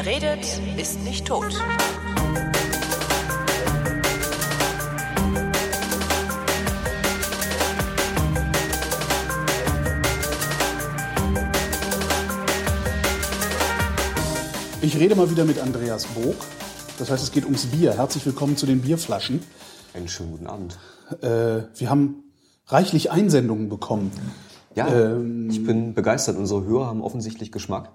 Wer redet, ist nicht tot. Ich rede mal wieder mit Andreas Bog. Das heißt, es geht ums Bier. Herzlich willkommen zu den Bierflaschen. Einen schönen guten Abend. Äh, wir haben reichlich Einsendungen bekommen. Ja, ich bin begeistert. Unsere Hörer haben offensichtlich Geschmack.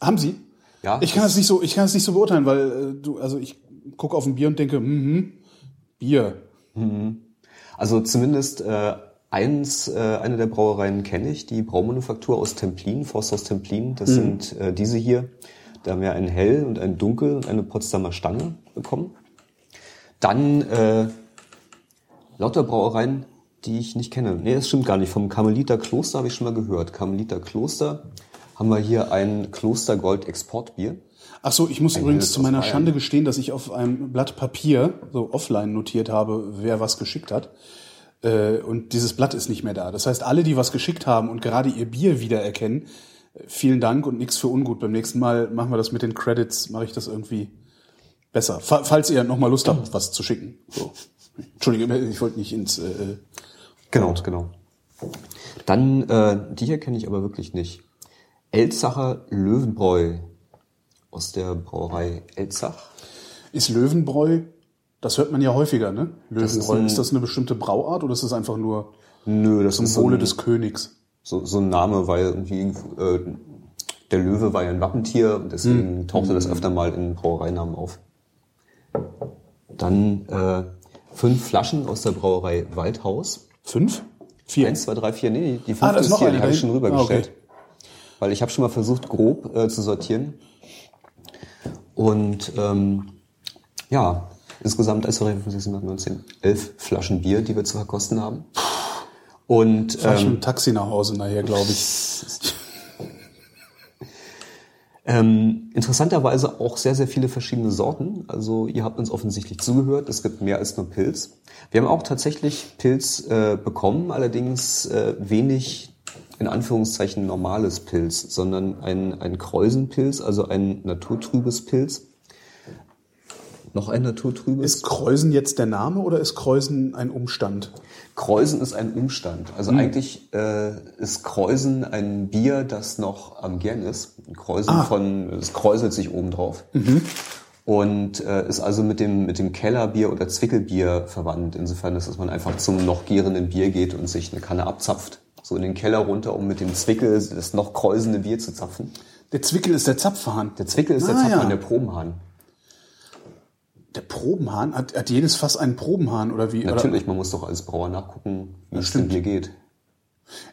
Haben Sie? Ja, Ich kann das nicht so, ich kann das nicht so beurteilen, weil äh, du, also ich gucke auf ein Bier und denke, mhm, Bier. Also zumindest äh, eins, äh, eine der Brauereien kenne ich, die Braumanufaktur aus Templin, Forsthaus Templin. Das sind äh, diese hier. Da haben wir einen Hell und einen Dunkel und eine Potsdamer Stange bekommen. Dann äh, lauter Brauereien, die ich nicht kenne. Nee, das stimmt gar nicht. Vom Karmeliter Kloster habe ich schon mal gehört. Karmeliter Kloster haben wir hier ein Kloster Gold Exportbier. Ach so, ich muss übrigens Helles zu meiner. Schande gestehen, dass ich auf einem Blatt Papier so offline notiert habe, wer was geschickt hat. Äh, Und dieses Blatt ist nicht mehr da. Das heißt, alle, die was geschickt haben und gerade ihr Bier wiedererkennen, äh, vielen Dank und nichts für ungut. Beim nächsten Mal machen wir das mit den Credits, mache ich das irgendwie besser. Fa- Falls ihr nochmal Lust habt, was zu schicken. So. Entschuldige, ich wollte nicht ins... Äh, Genau, genau. Dann, äh, die hier kenne ich aber wirklich nicht. Elzacher Löwenbräu aus der Brauerei Elzach. ist Löwenbräu, das hört man ja häufiger, ne? ist Löwenbräu. ein- ist das eine bestimmte Brauart oder ist das einfach nur Nö, das ist so Symbole ein, des Königs? so, so ein Name, weil irgendwie äh, der Löwe war ja ein Wappentier und deswegen tauchte das öfter mal in Brauereinamen auf. Dann äh, fünf Flaschen aus der Brauerei Waldhaus. Fünf? Vier? Eins, zwei, drei, vier, nee, die Ah, fünfte da ist ist hier, die habe ich schon rübergestellt. Ah, okay. Weil ich habe schon mal versucht, grob äh, zu sortieren. Und ähm, ja, insgesamt 1, 2, 3, 4, 5, 6, 7, 8, 9, 10, 11 Flaschen Bier, die wir zu verkosten haben. Und Fahr ich mit ähm, dem Taxi nach Hause nachher, glaube ich. ähm, interessanterweise auch sehr, sehr viele verschiedene Sorten. Also ihr habt uns offensichtlich zugehört. Es gibt mehr als nur Pilz. Wir haben auch tatsächlich Pilz äh, bekommen, allerdings äh, wenig in Anführungszeichen normales Pilz, sondern ein, ein Kreusenpilz, also ein naturtrübes Pilz. Noch ein naturtrübes. Ist Kreusen jetzt der Name oder ist Kreusen ein Umstand? Kreusen ist ein Umstand. Also eigentlich äh, ist Kreusen ein Bier, das noch am Gern ist. Ein Kreusen von, es kräuselt sich oben drauf. Und äh, ist also mit dem, mit dem Kellerbier oder Zwickelbier verwandt. Insofern, dass man einfach zum noch gärenden Bier geht und sich eine Kanne abzapft. So in den Keller runter, um mit dem Zwickel das noch kräusende Bier zu zapfen. Der Zwickel ist der Zapfhahn. Der Zwickel ist der Ah, Zapfhahn, ja. der Probenhahn. Der Probenhahn? Hat, hat jedes Fass einen Probenhahn oder wie? Natürlich, man muss doch als Brauer nachgucken, wie es dem. Bier geht. Oder?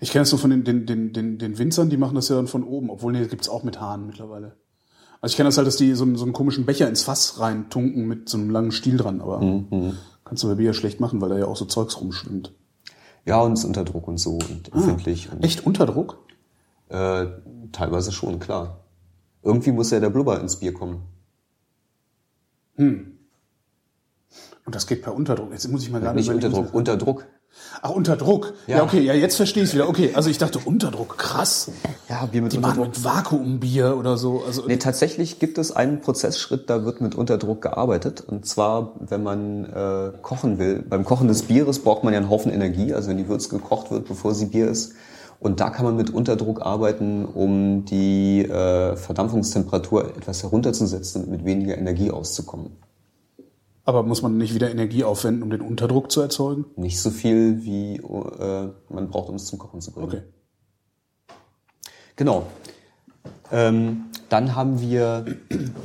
Ich kenne es nur von den, den, den, den, den Winzern, die machen das ja dann von oben. Obwohl, nee, gibt's auch mit Hahn mittlerweile. Also ich kenne das halt, dass die so, einen- so einen komischen Becher ins Fass reintunken mit so einem langen Stiel dran. Aber Mhm, kannst du bei Bier schlecht machen, weil da ja auch so Zeugs rumschwimmt. Ja, und ist unter Druck und so und empfindlich. Und Echt Unterdruck? Äh, teilweise schon, klar. Irgendwie muss ja der Blubber ins Bier kommen. Und das geht per Unterdruck. Jetzt muss ich mal gerade Nicht unter. Druck, unter Druck. Ach, unter Druck. Ja, Ja. okay, ja, jetzt verstehe ich wieder. Okay, also ich dachte Unterdruck, krass. Ja, Bier mit Die machen mit Vakuumbier oder so. Also Nee, tatsächlich gibt es einen Prozessschritt, da wird mit Unterdruck gearbeitet. Und zwar, wenn man äh, kochen will. Beim Kochen des Bieres braucht man ja einen Haufen Energie, also wenn die Würze gekocht wird, bevor sie Bier ist. Und da kann man mit Unterdruck arbeiten, um die äh, Verdampfungstemperatur etwas herunterzusetzen und mit weniger Energie auszukommen. Aber muss man nicht wieder Energie aufwenden, um den Unterdruck zu erzeugen? Nicht so viel, wie äh, man braucht, um es zum Kochen zu bringen. Okay. Genau. Ähm, dann haben wir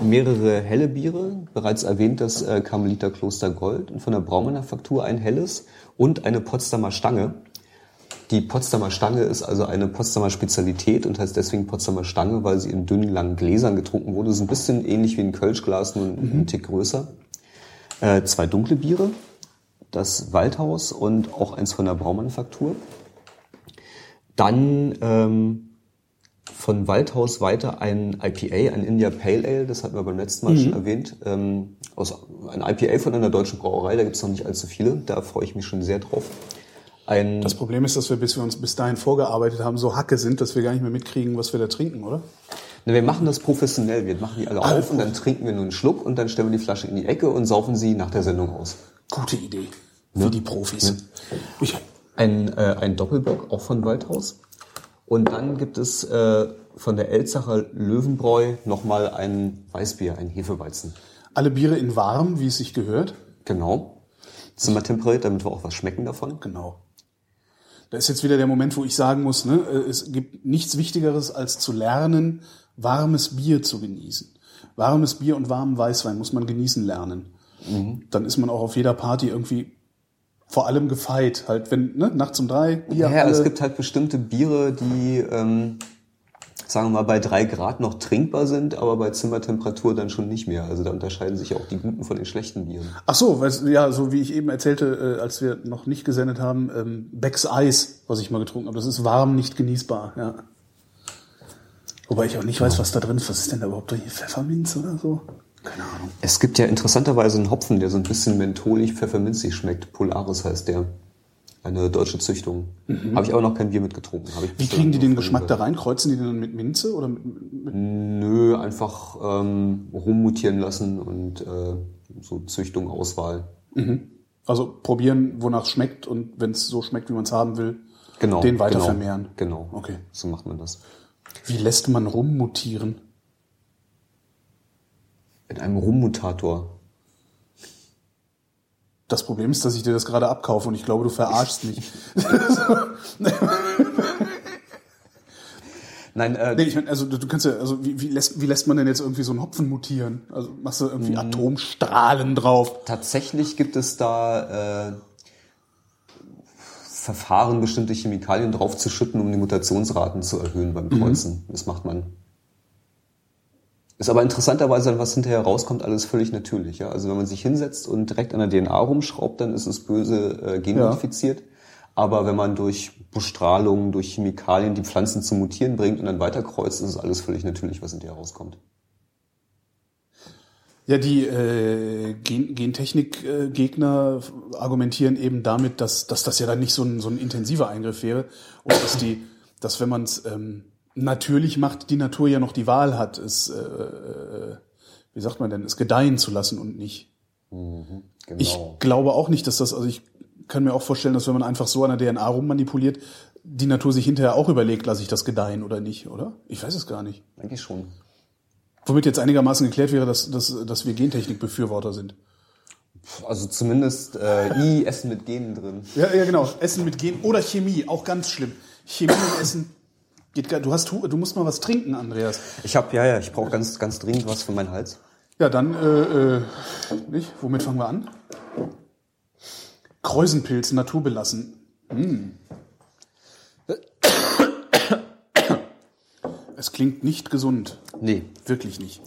mehrere helle Biere. Bereits erwähnt das äh, Karmeliter Kloster Gold und von der Braumanufaktur ein helles und eine Potsdamer Stange. Die Potsdamer Stange ist also eine Potsdamer Spezialität und heißt deswegen Potsdamer Stange, weil sie in dünnen, langen Gläsern getrunken wurde. So ein bisschen ähnlich wie ein Kölschglas, nur einen Tick größer. Äh, zwei dunkle Biere, das Waldhaus und auch eins von der Braumanufaktur. Dann ähm, von Waldhaus weiter ein IPA, ein India Pale Ale, das hatten wir beim letzten Mal schon erwähnt. Ähm, aus, ein IPA von einer deutschen Brauerei, da gibt's noch nicht allzu viele, da freue ich mich schon sehr drauf. Ein, Das Problem ist, dass wir, bis wir uns bis dahin vorgearbeitet haben, so Hacke sind, dass wir gar nicht mehr mitkriegen, was wir da trinken, oder? Na, wir machen das professionell. Wir machen die alle auf und dann trinken wir nur einen Schluck und dann stellen wir die Flasche in die Ecke und saufen sie nach der Sendung aus. Gute Idee. Für die Profis. Ich, Ein, äh, ein Doppelbock, auch von Waldhaus. Und dann gibt es äh, von der Elzacher Löwenbräu nochmal ein Weißbier, ein Hefeweizen. alle Biere in warm, wie es sich gehört. Genau. Zimmertemperiert, damit wir auch was schmecken davon. Genau. Da ist jetzt wieder der Moment, wo ich sagen muss, ne, äh, es gibt nichts Wichtigeres, als zu lernen, warmes Bier zu genießen. Warmes Bier und warmen Weißwein muss man genießen lernen. Dann ist man auch auf jeder Party irgendwie vor allem gefeit. Halt, wenn, ne, nachts um drei, Bier Ja, es gibt halt bestimmte Biere, die, ähm, sagen wir mal, bei drei Grad noch trinkbar sind, aber bei Zimmertemperatur dann schon nicht mehr. Also da unterscheiden sich auch die guten von den schlechten Bieren. Ach so, du, ja, so wie ich eben erzählte, äh, als wir noch nicht gesendet haben, ähm, Becks Eis, was ich mal getrunken habe. Das ist warm, nicht genießbar, ja. Wobei ich auch nicht weiß, was da drin ist. Was ist denn da überhaupt drin? Pfefferminz oder so? Keine Ahnung. Es gibt ja interessanterweise einen Hopfen, der so ein bisschen mentholig, pfefferminzig schmeckt. Polaris heißt der. Eine deutsche Züchtung. Habe ich aber noch kein Bier mitgetrunken. Ich Wie kriegen die den Geschmack da rein? Kreuzen die den dann mit Minze oder mit, mit Nö, einfach ähm, rummutieren lassen und äh, so Züchtung, Auswahl. also probieren, wonach es schmeckt und wenn es so schmeckt, wie man es haben will, Genau. den weiter genau, vermehren. Genau. Okay. So macht man das. Wie lässt man rummutieren? In einem Rummutator. Das Problem ist, dass ich dir das gerade abkaufe und ich glaube, du verarschst mich. Nein, äh, nee, ich meine, also du du kannst ja, also wie, wie, lässt, wie lässt man denn jetzt irgendwie so einen Hopfen mutieren? Also machst du irgendwie Atomstrahlen drauf? Tatsächlich gibt es da äh, Verfahren, bestimmte Chemikalien draufzuschütten, um die Mutationsraten zu erhöhen beim Kreuzen. Das macht man. Ist aber interessanterweise, dann, was hinterher rauskommt, alles völlig natürlich. Ja? Also wenn man sich hinsetzt und direkt an der DNA rumschraubt, dann ist es böse äh, genmodifiziert. Aber wenn man durch Bestrahlung, durch Chemikalien die Pflanzen zum Mutieren bringt und dann weiterkreuzt, ist es alles völlig natürlich, was hinterher rauskommt. Ja, die äh, Gen Gentechnik-Gegner argumentieren eben damit, dass, dass das ja dann nicht so ein, so ein intensiver Eingriff wäre und dass die, dass wenn man es ähm, natürlich macht, die Natur ja noch die Wahl hat, es, äh, äh, wie sagt man denn, es gedeihen zu lassen und nicht. Genau. Ich glaube auch nicht, dass das, also ich kann mir auch vorstellen, dass wenn man einfach so an der DNA rummanipuliert, die Natur sich hinterher auch überlegt, lasse ich das gedeihen oder nicht, oder? Ich weiß es gar nicht. Eigentlich schon. Womit jetzt einigermaßen geklärt wäre, dass, dass, dass wir Gentechnik-Befürworter sind. Also zumindest äh, I, Essen mit Genen drin. Ja, ja, genau. Essen mit Gen oder Chemie, auch ganz schlimm. Chemie und Essen geht gar, du hast du musst mal was trinken, Andreas. Ich habe ja, ja, ich brauche ganz, ganz dringend was für meinen Hals. Ja, dann äh, äh, nicht. Womit fangen wir an? Kreusenpilz, naturbelassen. Mm. Es klingt nicht gesund, Nee. wirklich nicht.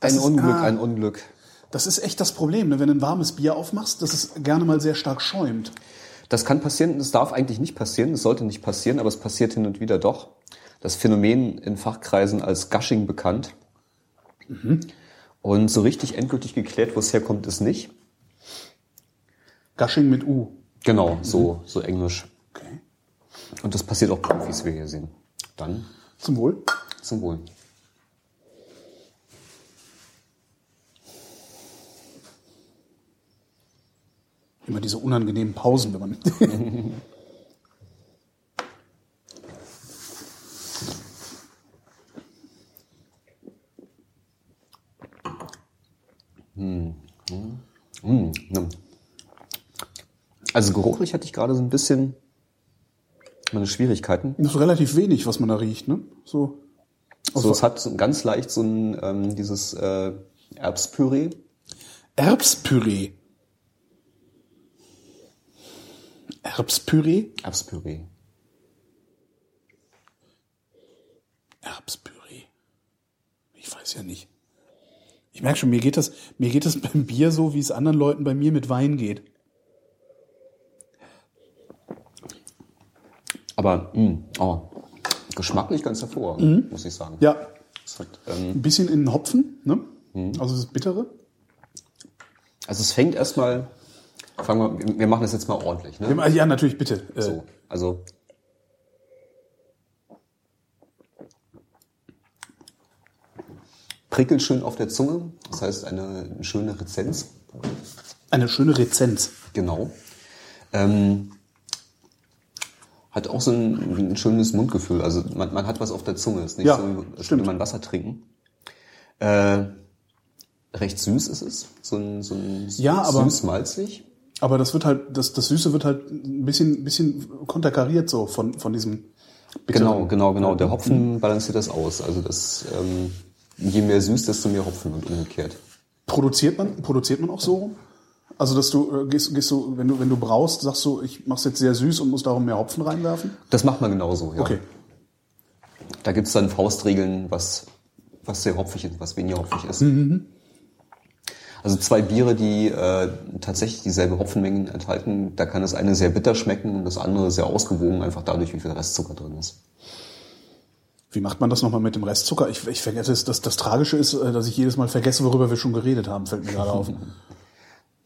Das Ein ist- Unglück, ah. ein Unglück. Das ist echt das Problem, ne? wenn du ein warmes Bier aufmachst, dass es gerne mal sehr stark schäumt. Das kann passieren, das darf eigentlich nicht passieren, das sollte nicht passieren, aber es passiert hin und wieder doch. Das Phänomen in Fachkreisen als Gushing bekannt. Und so richtig endgültig geklärt, wo es herkommt, ist nicht. Gushing mit U. Genau, so, so englisch. Und das passiert auch Profis, wie wir hier sehen. Dann Zum Wohl. zum Wohl. Immer diese unangenehmen Pausen, wenn man. Mm, ne. Also geruchlich hatte ich gerade so ein bisschen meine Schwierigkeiten. Das ist relativ wenig, was man da riecht, ne? So. So, es hat ganz leicht so ein ähm, dieses äh, Erbspüree. Erbspüree. Erbspüree? Erbspüree. Erbspüree. Ich weiß ja nicht. Ich merke schon, mir geht das, mir geht das beim Bier so, wie es anderen Leuten bei mir mit Wein geht. Aber mh, oh, geschmacklich ganz hervorragend, mhm. muss ich sagen. Ja. Hat, ähm, Ein bisschen in den Hopfen, ne? Mhm. Also das Bittere. Also es fängt erstmal, fangen wir, wir machen das jetzt mal ordentlich, ne? Ja, natürlich, bitte. Äh. So, also. Prickelt schön auf der Zunge, das heißt eine schöne Rezenz. Eine schöne Rezenz. Genau. Ähm, hat auch so ein, ein schönes Mundgefühl. Also man, man hat was auf der Zunge. Ist nicht Ja, so, als würde man Wasser trinken. Äh, recht süß ist es. So ein, so ein Ja, aber- süß-malzig. Aber das wird halt, das, das Süße wird halt ein bisschen, bisschen konterkariert so von, von diesem bitteren. Genau, genau, genau. Der Hopfen balanciert das aus. Also das, ähm, je mehr süß, desto mehr Hopfen und umgekehrt. Produziert man, produziert man auch so rum? Also, dass du, äh, gehst, gehst du, wenn du, wenn du brauchst, sagst du, ich mach's jetzt sehr süß und muss darum mehr Hopfen reinwerfen? Das macht man genauso, ja. Okay. Da gibt's dann Faustregeln, was, was sehr hopfig ist, was weniger hopfig ist. Also zwei Biere, die äh, tatsächlich dieselbe Hopfenmengen enthalten, da kann das eine sehr bitter schmecken und das andere sehr ausgewogen, einfach dadurch, wie viel Restzucker drin ist. Wie macht man das nochmal mit dem Restzucker? Ich, ich vergesse es, das, das Tragische ist, äh, dass ich jedes Mal vergesse, worüber wir schon geredet haben, fällt mir gerade auf.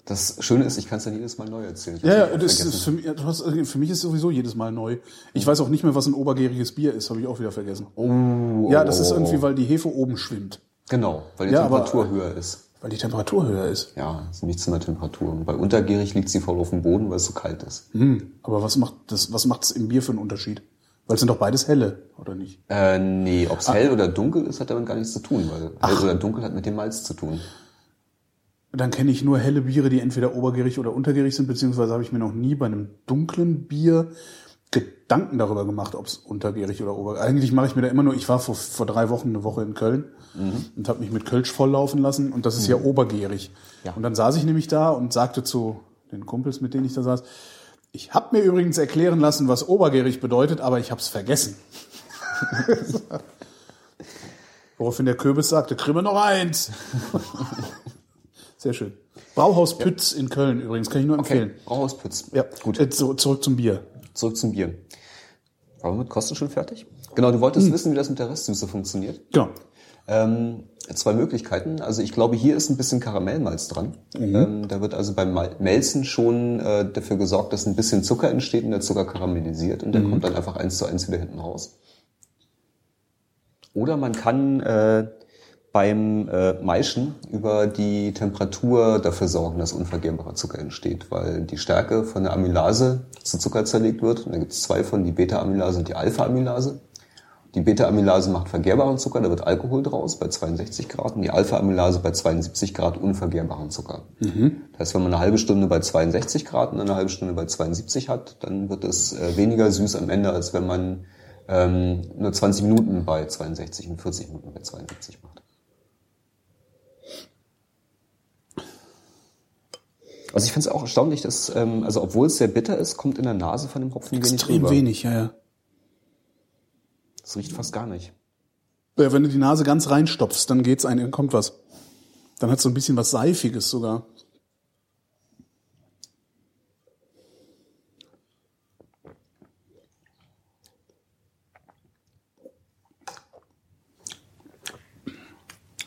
Das Schöne ist, ich kann es dann jedes Mal neu erzählen. Ja, das ist für, mich, hast, äh, für mich ist es sowieso jedes Mal neu. Ich weiß auch nicht mehr, was ein obergäriges Bier ist, habe ich auch wieder vergessen. oh, ja, das oh, ist oh, irgendwie, oh. weil die Hefe oben schwimmt, Genau, weil die Ja, aber- Temperatur höher ist. weil die Temperatur höher ist. Ja, ist nicht zu einer Temperatur. Und bei untergärig liegt sie voll auf dem Boden, weil es so kalt ist. Hm. Aber was macht das, was macht's im Bier für einen Unterschied? Weil es sind doch beides helle, oder nicht? Äh, nee, ob es Ah. hell oder dunkel ist, hat damit gar nichts zu tun, weil hell oder dunkel hat mit dem Malz zu tun. Dann kenne ich nur helle Biere, die entweder obergärig oder untergärig sind, beziehungsweise habe ich mir noch nie bei einem dunklen Bier Gedanken darüber gemacht, ob es untergärig oder obergärig. Eigentlich mache ich mir da immer nur, ich war vor, vor drei Wochen eine Woche in Köln und habe mich mit Kölsch volllaufen lassen und das ist ja obergärig. Ja. Und dann saß ich nämlich da und sagte zu den Kumpels, mit denen ich da saß, ich habe mir übrigens erklären lassen, was obergärig bedeutet, aber ich habe es vergessen. Woraufhin der Köbis sagte, krimme noch eins. Sehr schön. Brauhaus Pütz in Köln übrigens, kann ich nur empfehlen. Okay, Brauhauspütz. Ja, gut. Äh, so, zurück zum Bier. Zurück zum Bier. Waren wir mit Kosten schon fertig? Genau, du wolltest wissen, wie das mit der Restsüße funktioniert. Genau. Ähm, zwei Möglichkeiten. Also ich glaube, hier ist ein bisschen Karamellmalz dran. Ähm, da wird also beim Melzen schon äh, dafür gesorgt, dass ein bisschen Zucker entsteht und der Zucker karamellisiert und der kommt dann einfach eins zu eins wieder hinten raus. Oder man kann äh, beim äh, Maischen über die Temperatur dafür sorgen, dass unvergärbarer Zucker entsteht, weil die Stärke von der Amylase zu Zucker zerlegt wird. Und da gibt es zwei von, die Beta-Amylase und die Alpha-Amylase. Die Beta-Amylase macht vergehrbaren Zucker, da wird Alkohol draus bei 62 Grad und die Alpha-Amylase bei 72 Grad unvergehrbaren Zucker. Das heißt, wenn man eine halbe Stunde bei 62 Grad und eine halbe Stunde bei 72 hat, dann wird es äh, weniger süß am Ende, als wenn man ähm, nur 20 Minuten bei 62 und 40 Minuten bei 72 macht. Also ich finde es auch erstaunlich, dass, ähm, also obwohl es sehr bitter ist, kommt in der Nase von dem Hopfen wenig Extrem wenig, ja, ja. Das riecht fast gar nicht. Ja, Wenn du die Nase ganz reinstopfst, dann geht's ein, dann kommt was. Dann hat so ein bisschen was Seifiges sogar.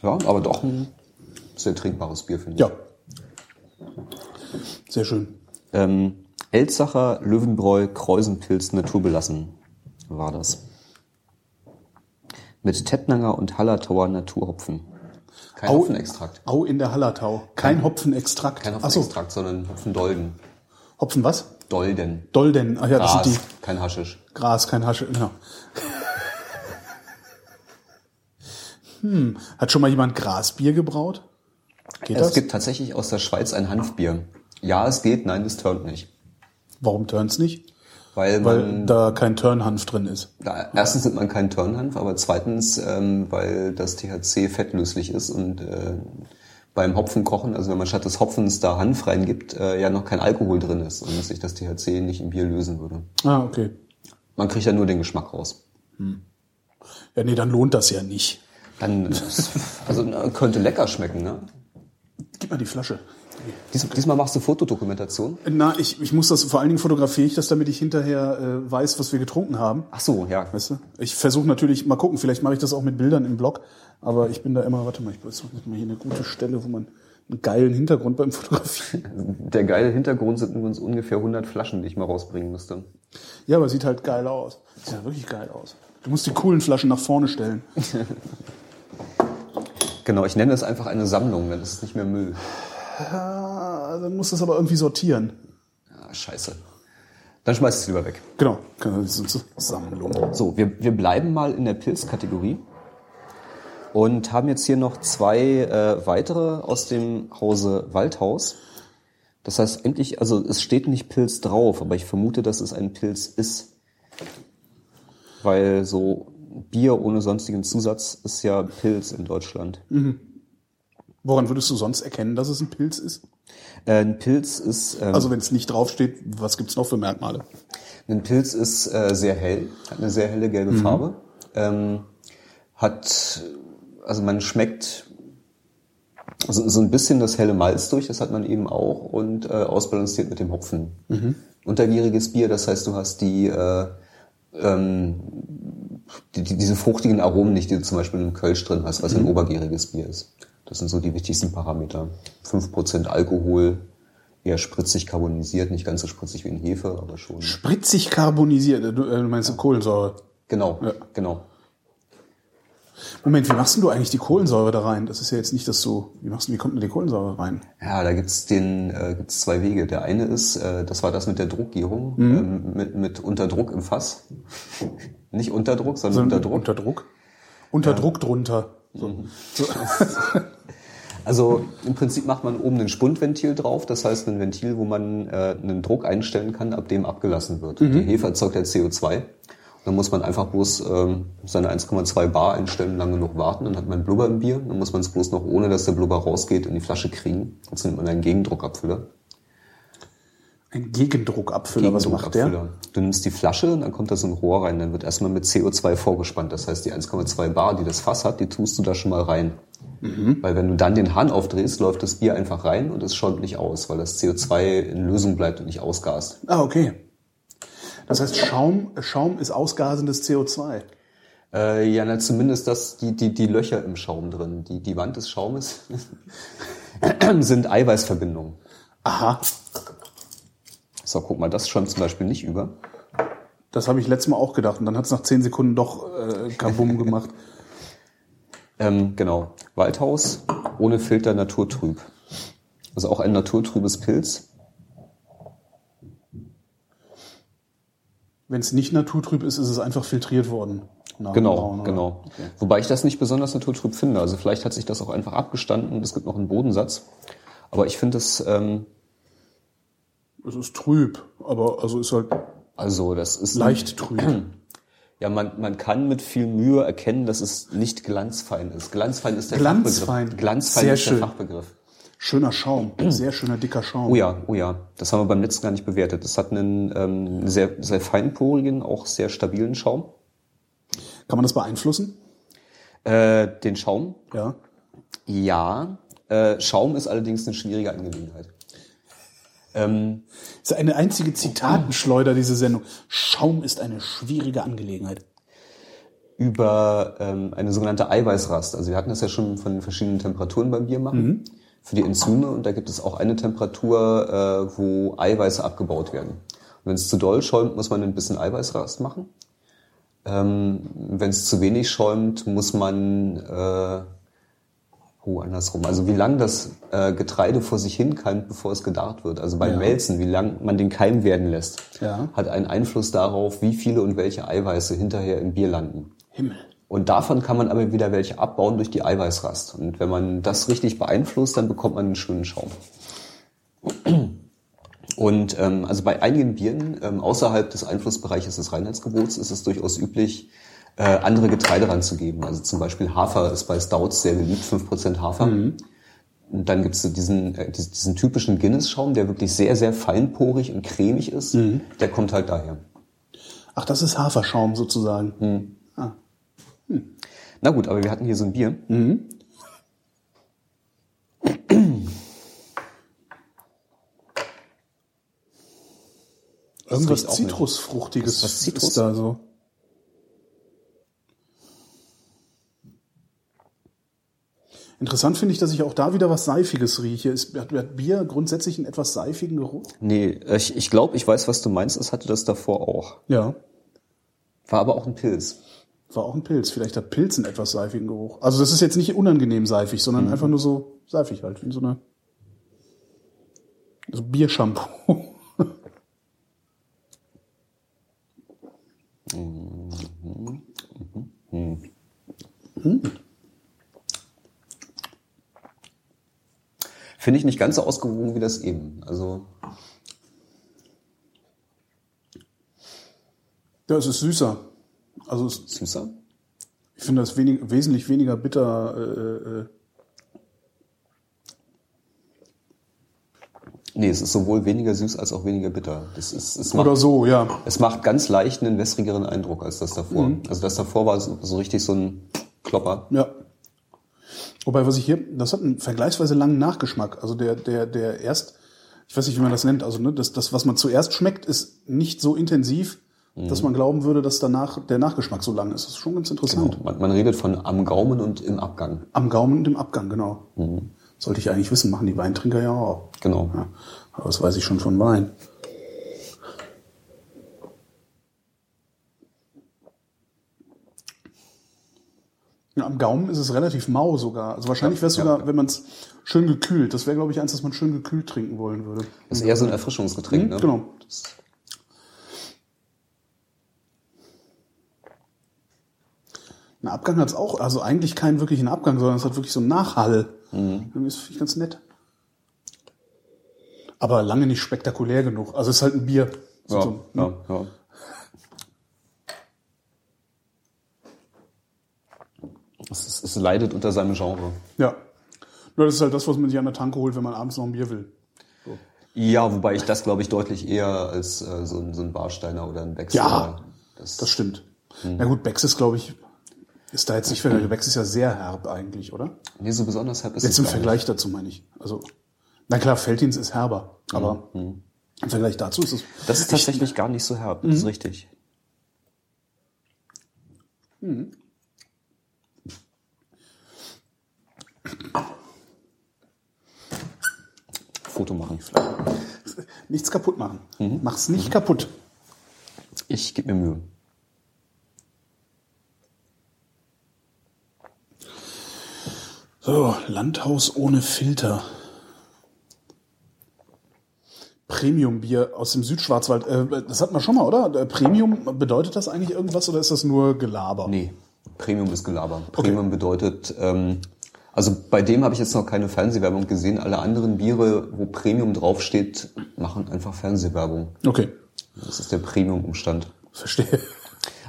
Ja, aber doch ein sehr trinkbares Bier, finde ich. Ja. Sehr schön. Ähm, Elzacher Löwenbräu Kreuzenpilz naturbelassen war das. Mit Tettnanger und Hallertauer Naturhopfen. Kein Au- Hopfenextrakt. Au in der Hallertau. Kein Hopfenextrakt. Kein Ach so, Hopfenextrakt, sondern Hopfendolden. Hopfen was? Dolden. Dolden. Ach ja, das Gras, sind die kein Haschisch. Gras, kein Hasche. Genau. hm. Hat schon mal jemand Grasbier gebraut? Geht Es das? gibt tatsächlich aus der Schweiz ein Hanfbier. Ja, es geht, nein, es turnt nicht. Warum turns nicht? Weil, Weil man, da kein Turnhanf drin ist. da, erstens nimmt man keinen Turnhanf, aber zweitens, ähm, weil das THC fettlöslich ist und äh, beim Hopfenkochen, also wenn man statt des Hopfens da Hanf reingibt, äh, ja noch kein Alkohol drin ist und sich das THC nicht im Bier lösen würde. Ah, okay. Man kriegt ja nur den Geschmack raus. Ja, nee, dann lohnt das ja nicht. Dann, also könnte lecker schmecken, ne? Gib mal die Flasche. Dies, diesmal machst du Fotodokumentation. Na, ich, ich muss das, vor allen Dingen fotografiere ich das, damit ich hinterher äh, weiß, was wir getrunken haben. Ach so, ja. Weißt du? Ich versuche natürlich, mal gucken, vielleicht mache ich das auch mit Bildern im Blog, aber ich bin da immer, warte mal, ich suche mal hier eine gute Stelle, wo man einen geilen Hintergrund beim Fotografieren. Der geile Hintergrund sind übrigens ungefähr 100 Flaschen, die ich mal rausbringen müsste. Ja, aber sieht halt geil aus. Sieht ja wirklich geil aus. Du musst die coolen Flaschen nach vorne stellen. Genau, ich nenne es einfach eine Sammlung, dann ist es nicht mehr Müll. Ja, dann muss das aber irgendwie sortieren. Ah, scheiße. Dann schmeiß es lieber weg. Genau, Sammlung. So, wir, wir bleiben mal in der Pilzkategorie und haben jetzt hier noch zwei äh, weitere aus dem Hause Waldhaus. Das heißt eigentlich, also es steht nicht Pilz drauf, aber ich vermute, dass es ein Pilz ist. Weil so Bier ohne sonstigen Zusatz ist ja Pilz in Deutschland. Woran würdest du sonst erkennen, dass es ein Pilz ist? Äh, ein Pilz ist ähm, Also wenn es nicht draufsteht, was gibt's noch für Merkmale? Ein Pilz ist äh, sehr hell, hat eine sehr helle gelbe Farbe, ähm, hat, also man schmeckt so, so ein bisschen das helle Malz durch, das hat man eben auch und äh, ausbalanciert mit dem Hopfen. Untergieriges Bier, das heißt, du hast die, äh, ähm, die, die, diese fruchtigen Aromen nicht, die du zum Beispiel im Kölsch drin hast, was ein obergäriges Bier ist. Das sind so die wichtigsten Parameter. 5% Alkohol, eher spritzig carbonisiert, nicht ganz so spritzig wie in Hefe, aber schon. Spritzig carbonisiert, du, äh, du meinst Kohlensäure. Genau, Ja. genau. Moment, wie machst du eigentlich die Kohlensäure da rein? Das ist ja jetzt nicht, dass du, wie machst du, wie kommt denn die Kohlensäure rein? Ja, da gibt's den äh, gibt's zwei Wege. Der eine ist, äh, das war das mit der Druckgärung, ähm, mit, mit Unterdruck im Fass. Nicht Unterdruck, sondern Unterdruck. Unter Druck. Unter Druck drunter. So. So. Also im Prinzip macht man oben ein Spundventil drauf, das heißt ein Ventil, wo man äh, einen Druck einstellen kann, ab dem abgelassen wird. Die Hefe erzeugt ja CO2. Und dann muss man einfach bloß ähm, seine 1,2 Bar einstellen, lang genug warten, dann hat man Blubber im Bier. Dann muss man es bloß noch, ohne dass der Blubber rausgeht, in die Flasche kriegen. Jetzt nimmt man einen Gegendruckabfüller. Ein Gegendruckabfüller, was macht der? Du nimmst die Flasche und dann kommt da so ein Rohr rein. Dann wird erstmal mit CO2 vorgespannt. Das heißt, die 1,2 Bar, die das Fass hat, die tust du da schon mal rein. Mhm. Weil wenn du dann den Hahn aufdrehst, läuft das Bier einfach rein und es schäumt nicht aus, weil das CO2 in Lösung bleibt und nicht ausgast. Ah, okay. Das heißt, Schaum, Schaum ist ausgasendes CO2. Äh, ja, na, zumindest das, die, die, die Löcher im Schaum drin. Die, die Wand des Schaumes sind Eiweißverbindungen. Aha. So, guck mal, das schäumt zum Beispiel nicht über. Das habe ich letztes Mal auch gedacht und dann hat es nach zehn Sekunden doch äh, Kabum gemacht. Ähm, genau. Waldhaus ohne Filter naturtrüb. Also auch ein naturtrübes Pilz. Wenn es nicht naturtrüb ist, ist es einfach filtriert worden. Nach Genau, Brauen, oder? genau. Wobei ich das nicht besonders naturtrüb finde. Also vielleicht hat sich das auch einfach abgestanden es gibt noch einen Bodensatz. Aber ich finde es, ähm, Es ist trüb, aber also ist halt also das ist leicht trüb. Ja, man, man kann mit viel Mühe erkennen, dass es nicht glanzfein ist. Glanzfein ist der Glanzfein. Fachbegriff. Glanzfein Sehr ist schön. der Fachbegriff. Schöner Schaum, sehr schöner dicker Schaum. Oh ja, oh ja. Das haben wir beim letzten gar nicht bewertet. Das hat einen ähm, sehr, sehr feinporigen, auch sehr stabilen Schaum. Kann man das beeinflussen? Äh, den Schaum, Ja. ja. Äh, Schaum ist allerdings eine schwierige Angelegenheit. Ähm, Das ist eine einzige Zitatenschleuder, diese Sendung. Schaum ist eine schwierige Angelegenheit. über ähm, eine sogenannte Eiweißrast. Also wir hatten das ja schon von verschiedenen Temperaturen beim Bier machen. Für die Enzyme und da gibt es auch eine Temperatur, äh, wo Eiweiße abgebaut werden. Wenn es zu doll schäumt, muss man ein bisschen Eiweißrast machen. Ähm, wenn es zu wenig schäumt, muss man äh, oh, andersrum. Also wie lang das äh, Getreide vor sich hin keimt, bevor es gedarrt wird. Also beim Ja. Melzen, wie lang man den Keim werden lässt, Ja. hat einen Einfluss darauf, wie viele und welche Eiweiße hinterher im Bier landen. Himmel. Und davon kann man aber wieder welche abbauen durch die Eiweißrast. Und wenn man das richtig beeinflusst, dann bekommt man einen schönen Schaum. Und ähm, also bei einigen Bieren ähm, außerhalb des Einflussbereiches des Reinheitsgebots ist es durchaus üblich, äh, andere Getreide ranzugeben. Also zum Beispiel Hafer ist bei Stouts sehr beliebt, 5% Hafer. Und dann gibt's so diesen, äh, diesen, typischen Guinness-Schaum, der wirklich sehr, sehr feinporig und cremig ist. Der kommt halt daher. Ach, das ist Haferschaum sozusagen. Ah. Na gut, aber wir hatten hier so ein Bier. Irgendwas auch nicht. Zitrusfruchtiges Ist was Zitrus? ist da so. Interessant finde ich, dass ich auch da wieder was Seifiges rieche. Ist, hat, hat Bier grundsätzlich einen etwas seifigen Geruch? Nee, ich, ich glaube, ich weiß, was du meinst. Es hatte das davor auch. Ja. War aber auch ein Pilz. War auch ein Pilz. Vielleicht hat Pilz einen etwas seifigen Geruch. Also das ist jetzt nicht unangenehm seifig, sondern einfach nur so seifig halt, wie so eine so Biershampoo. Finde ich nicht ganz so ausgewogen wie das eben. Also Ja, es ist süßer. Also es, süßer. ich finde das wenig, wesentlich weniger bitter. Äh, äh, Nee, es ist sowohl weniger süß als auch weniger bitter. Das ist, es macht, oder so, ja. Es macht ganz leicht einen wässrigeren Eindruck als das davor. Also das davor war so, so richtig so ein Klopper. Ja. Wobei, was ich hier, das hat einen vergleichsweise langen Nachgeschmack. Also der, der, der erst, ich weiß nicht, wie man das nennt, also ne, das, das, was man zuerst schmeckt, ist nicht so intensiv, dass man glauben würde, dass danach der Nachgeschmack so lang ist. Das ist schon ganz interessant. Man, man redet von am Gaumen und im Abgang. Am Gaumen und im Abgang, genau. Sollte ich eigentlich wissen, machen die Weintrinker ja auch. Genau. Ja, aber das weiß ich schon von Wein. Ja, am Gaumen ist es relativ mau sogar. Also wahrscheinlich wäre es Ja, sogar, ja. wenn man es schön gekühlt. Das wäre, glaube ich, eins, das man schön gekühlt trinken wollen würde. Das ist eher so ein Erfrischungsgetränk, ne? Genau. Ein Abgang hat es auch, also eigentlich keinen wirklichen Abgang, sondern es hat wirklich so einen Nachhall. Irgendwie Das finde ich ganz nett. Aber lange nicht spektakulär genug. Also es ist halt ein Bier. Ja, so, ja, ja. Es, ist, es leidet unter seinem Genre. ja. Nur das ist halt das, was man sich an der Tanke holt, wenn man abends noch ein Bier will. Ja, wobei ich das, glaube ich, deutlich eher als äh, so, ein, so ein Warsteiner oder ein Becks. Ja, das, Das stimmt. Na gut, Becks ist, glaube ich, ist da jetzt nicht vergleichbar. Becks ist ja sehr herb eigentlich, oder? nee, so besonders herb ist Jetzt es im gar nicht. Vergleich dazu meine ich. Also, na klar, Feldins ist herber, aber im Vergleich dazu ist es. Das ist tatsächlich gar nicht so herb, das ist richtig. Foto machen. nichts kaputt machen. Mach's nicht kaputt. Ich gebe mir Mühe. So, Landhaus ohne Filter. Premium-Bier aus dem Südschwarzwald. Äh, das hatten wir schon mal, oder? Äh, Premium, bedeutet das eigentlich irgendwas oder ist das nur Gelaber? Nee, Premium ist Gelaber. Premium bedeutet, ähm, also bei dem habe ich jetzt noch keine Fernsehwerbung gesehen. Alle anderen Biere, wo Premium draufsteht, machen einfach Fernsehwerbung. Okay, Das ist der Premium-Umstand. verstehe.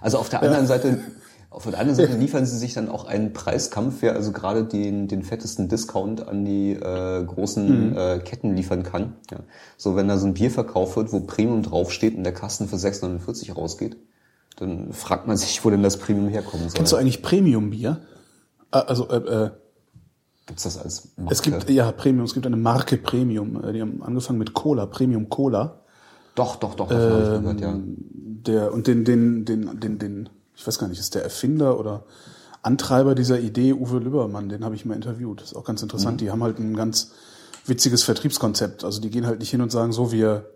Also auf der anderen Seite, auf der anderen Seite liefern sie sich dann auch einen Preiskampf, wer also gerade den, den fettesten Discount an die äh, großen äh, Ketten liefern kann. Ja. So, wenn da so ein Bier verkauft wird, wo Premium draufsteht und der Kasten für 6,49 rausgeht, dann fragt man sich, wo denn das Premium herkommen soll. Kennst du eigentlich Premium-Bier? Äh, Also, äh, äh, Gibt's das als Marke? es gibt, ja, Premium, es gibt eine Marke Premium. Äh, Die haben angefangen mit Cola, Premium Cola. Doch, doch, doch, davon hab ich gehört, ja. Der, und den, den, den, den, den, ich weiß gar nicht, ist der Erfinder oder Antreiber dieser Idee, Uwe Lübbermann, den habe ich mal interviewt. Das ist auch ganz interessant. Die haben halt ein ganz witziges Vertriebskonzept. Also die gehen halt nicht hin und sagen, so, wir,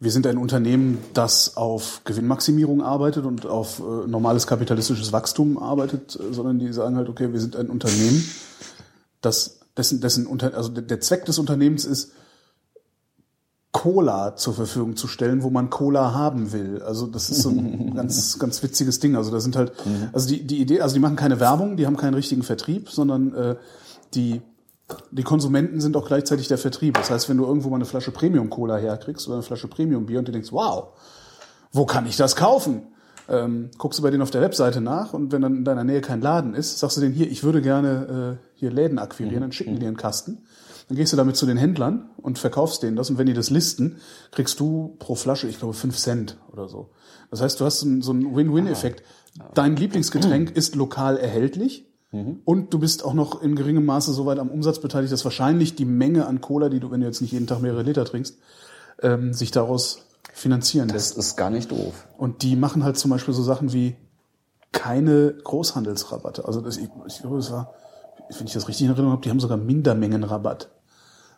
wir sind ein Unternehmen, das auf Gewinnmaximierung arbeitet und auf äh, normales kapitalistisches Wachstum arbeitet, äh, sondern die sagen halt, okay, wir sind ein Unternehmen, das, dessen, dessen Unter, also der- der Zweck des Unternehmens ist, Cola zur Verfügung zu stellen, wo man Cola haben will. Also das ist so ein ganz, ganz witziges Ding. Also da sind halt, also die, die Idee, also die machen keine Werbung, die haben keinen richtigen Vertrieb, sondern äh, die, die Konsumenten sind auch gleichzeitig der Vertrieb. Das heißt, wenn du irgendwo mal eine Flasche Premium Cola herkriegst oder eine Flasche Premium Bier und du denkst, wow, wo kann ich das kaufen? Ähm, guckst du bei denen auf der Webseite nach und wenn dann in deiner Nähe kein Laden ist, sagst du denen hier, ich würde gerne äh, hier Läden akquirieren, dann schicken die dir einen Kasten. Dann gehst du damit zu den Händlern und verkaufst denen das und wenn die das listen, kriegst du pro Flasche, ich glaube, fünf Cent oder so. Das heißt, du hast so einen, so einen Win-Win-Effekt. Dein Lieblingsgetränk ist lokal erhältlich und du bist auch noch in geringem Maße so weit am Umsatz beteiligt, dass wahrscheinlich die Menge an Cola, die du, wenn du jetzt nicht jeden Tag mehrere Liter trinkst, ähm, sich daraus finanzieren lässt. Das ist gar nicht doof. Und die machen halt zum Beispiel so Sachen wie keine Großhandelsrabatte. Also das, ich, ich glaube, das war, wenn ich das richtig in Erinnerung habe, die haben sogar Mindermengenrabatt.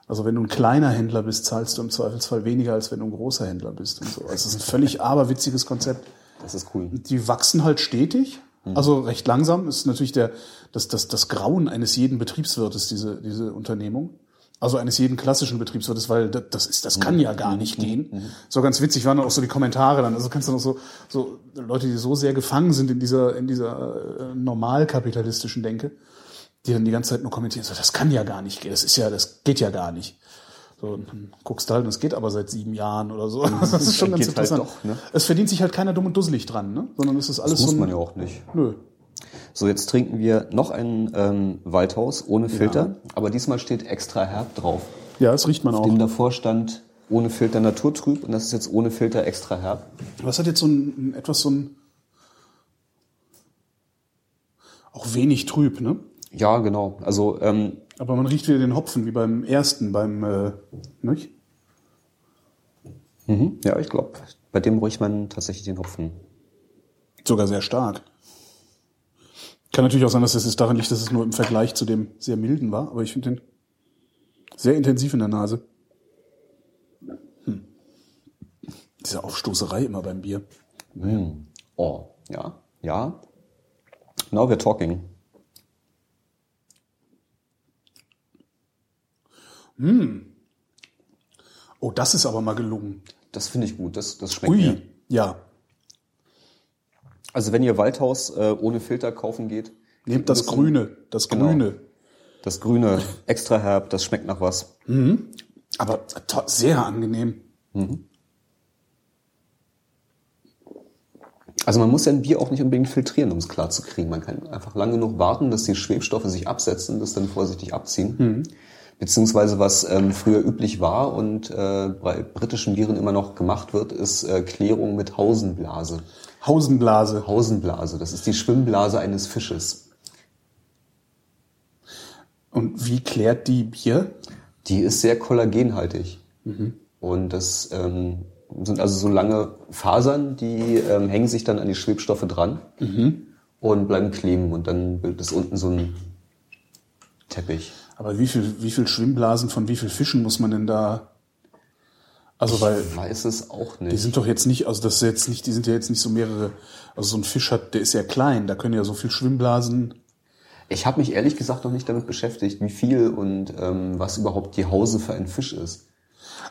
Also wenn du ein kleiner Händler bist, zahlst du im Zweifelsfall weniger, als wenn du ein großer Händler bist und so. Also das ist ein völlig aberwitziges Konzept. Das ist cool. Die wachsen halt stetig, also recht langsam. Ist natürlich der, das, das, das Grauen eines jeden Betriebswirtes, diese, diese Unternehmung. Also eines jeden klassischen Betriebswirtes, weil das, das ist, das kann ja gar nicht gehen. So ganz witzig waren dann auch so die Kommentare dann. Also kannst du noch so, so Leute, die so sehr gefangen sind in dieser, in dieser äh, normalkapitalistischen Denke, die dann die ganze Zeit nur kommentieren, so, das kann ja gar nicht gehen. Das ist ja, das geht ja gar nicht. So, dann guckst du halt, und das geht aber seit sieben Jahren oder so. Das ist schon ganz halt interessant. doch, ne? Es verdient sich halt keiner dumm und dusselig dran, ne? Sondern es ist alles Das muss so ein, man ja auch nicht. Nö. So, jetzt trinken wir noch ein ähm, Waldhaus ohne Filter, aber diesmal steht extra herb drauf. Ja, das riecht man auch. Dem davor stand ohne Filter naturtrüb und das ist jetzt ohne Filter extra herb. Was hat jetzt so ein etwas so ein auch wenig trüb, ne? Ja, genau. Also ähm, Aber man riecht wieder den Hopfen wie beim ersten, beim äh, nicht? mhm, ja, ich glaube, bei dem riecht man tatsächlich den Hopfen. Sogar sehr stark. Kann natürlich auch sein, dass es daran liegt, dass es nur im Vergleich zu dem sehr milden war, aber ich finde den sehr intensiv in der Nase. Hm. Diese Aufstoßerei immer beim Bier. Oh, ja, ja. Now we're talking. Oh, das ist aber mal gelungen. Das finde ich gut. Das, das schmeckt Ui, mir. ja. Also wenn ihr Waldhaus äh, ohne Filter kaufen geht, Nehmt das bisschen- Grüne, das Genau. Grüne. das Grüne extra herb, das schmeckt nach was. Aber to- sehr angenehm. Also man muss ja ein Bier auch nicht unbedingt filtrieren, um es klar zu kriegen. Man kann einfach lang genug warten, dass die Schwebstoffe sich absetzen, das dann vorsichtig abziehen. Beziehungsweise was ähm, früher üblich war und äh, bei britischen Bieren immer noch gemacht wird, ist äh, Klärung mit Hausenblase. Hausenblase. Hausenblase, das ist die Schwimmblase eines Fisches. Und wie klärt die Bier? Die ist sehr kollagenhaltig. Und das ähm, sind also so lange Fasern, die ähm, hängen sich dann an die Schwebstoffe dran und bleiben kleben. Und dann bildet es unten so ein Teppich. Aber wie viel, wie viel Schwimmblasen von wie viel Fischen muss man denn da? Also weil Ich weiß es auch die nicht. sind doch jetzt nicht, also das ist jetzt nicht, die sind ja jetzt nicht so mehrere. Also so ein Fisch hat, der ist ja klein, da können ja so viel Schwimmblasen. Ich habe mich ehrlich gesagt noch nicht damit beschäftigt, wie viel und ähm, was überhaupt die Hause für ein Fisch ist.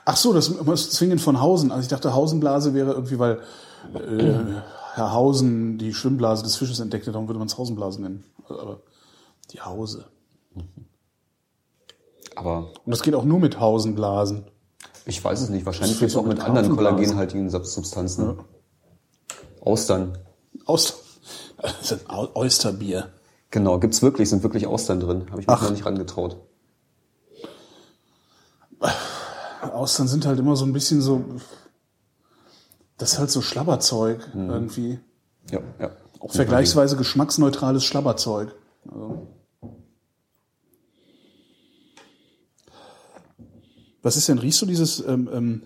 Ach so, das muss zwingend von Hausen. Also ich dachte, Hausenblase wäre irgendwie, weil äh, Herr Hausen die Schwimmblase des Fisches entdeckte, darum würde man es Hausenblase nennen. Aber die Hause. Aber Und das geht auch nur mit Hausenblasen. ich weiß es nicht. Wahrscheinlich geht es auch mit anderen Karpfenblasen. kollagenhaltigen Substanzen. Austern. Aus, das ist ein Au- Oysterbier. Genau, gibt's wirklich, sind wirklich Austern drin. Habe ich mich Ach. noch nicht rangetraut. Austern sind halt immer so ein bisschen so, das ist halt so Schlabberzeug irgendwie. Ja, ja. Auch Vergleichsweise geschmacksneutrales Schlabberzeug. Also. Was ist denn, riechst du dieses ähm, ähm,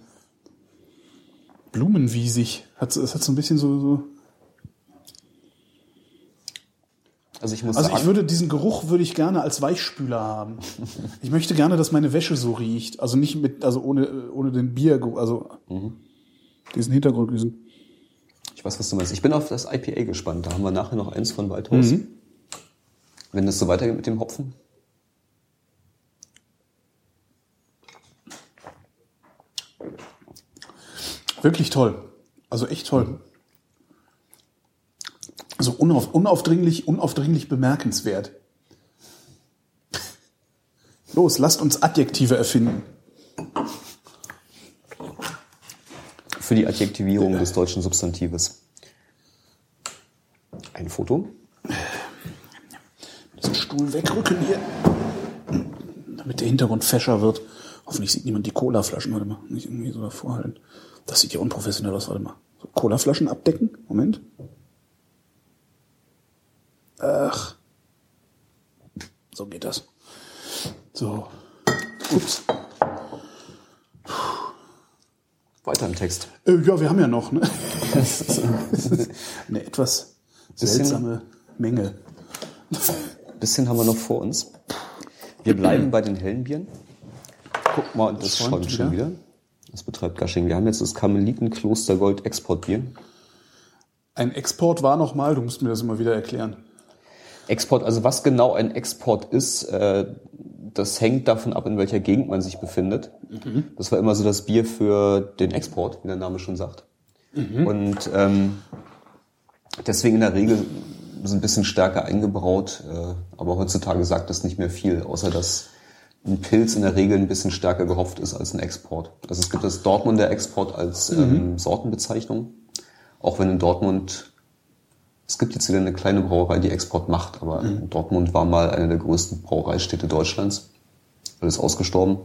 Blumenwiesig? Hat, es hat so ein bisschen so, so Also ich muss Also ich sagen, würde diesen Geruch würde ich gerne als Weichspüler haben. Ich möchte gerne, dass meine Wäsche so riecht. Also nicht mit, also ohne, ohne den Bier, also diesen Hintergrund, diesen. ich weiß, was du meinst. Ich bin auf das IPA gespannt. Da haben wir nachher noch eins von Waldhaus. Wenn es so weitergeht mit dem Hopfen. Wirklich toll. Also echt toll. Also unauf, unaufdringlich, unaufdringlich bemerkenswert. Los, lasst uns Adjektive erfinden. Für die Adjektivierung des deutschen Substantives. Ein Foto. Diesen Stuhl wegrücken hier. Damit der Hintergrund fescher wird. Hoffentlich sieht niemand die Colaflaschen. Warte mal, nicht irgendwie so davor halten. Das sieht ja unprofessionell aus. Warte mal. So, Colaflaschen abdecken? Moment. Ach. So geht das. So. Ups. Weiter im Text. Äh, ja, wir haben ja noch, ne? Eine etwas Bisschen- seltsame Menge. Bisschen haben wir noch vor uns. Wir bleiben bei den hellen Bieren. Guck mal, das schäumt schon wieder. Das betreibt Gasching. Wir haben jetzt das Karmeliten Klostergold Exportbier. Ein Export war nochmal, du musst mir das immer wieder erklären. Export, also was genau ein Export ist, äh, das hängt davon ab, in welcher Gegend man sich befindet. Das war immer so das Bier für den Export, wie der Name schon sagt. Und ähm, deswegen in der Regel so ein bisschen stärker eingebraut, äh, aber heutzutage sagt das nicht mehr viel, außer dass ein Pilz in der Regel ein bisschen stärker gehopft ist als ein Export. Also es gibt das Dortmunder Export als ähm, Sortenbezeichnung, auch wenn in Dortmund es gibt jetzt wieder eine kleine Brauerei, die Export macht, aber Dortmund war mal eine der größten Brauereistädte Deutschlands. Alles ausgestorben.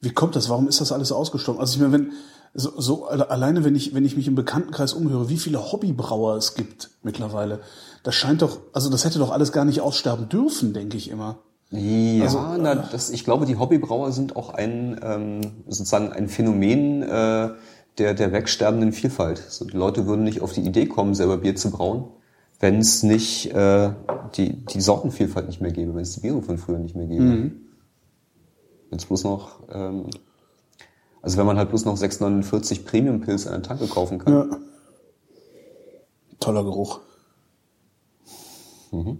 Wie kommt das? Warum ist das alles ausgestorben? Also ich meine, wenn so, so alle- alleine wenn ich wenn ich mich im Bekanntenkreis umhöre, wie viele Hobbybrauer es gibt mittlerweile, das scheint doch, also das hätte doch alles gar nicht aussterben dürfen, denke ich immer. Ja, Also, na, das, ich glaube, die Hobbybrauer sind auch ein ähm, sozusagen ein Phänomen äh, der der wegsterbenden Vielfalt. So, die Leute würden nicht auf die Idee kommen, selber Bier zu brauen, wenn es nicht äh, die die Sortenvielfalt nicht mehr gäbe, wenn es die Biere von früher nicht mehr gäbe. Wenn es bloß noch ähm, also wenn man halt bloß noch 6,49 Premium Pilz an der Tanke kaufen kann. Ja. Toller Geruch. Och,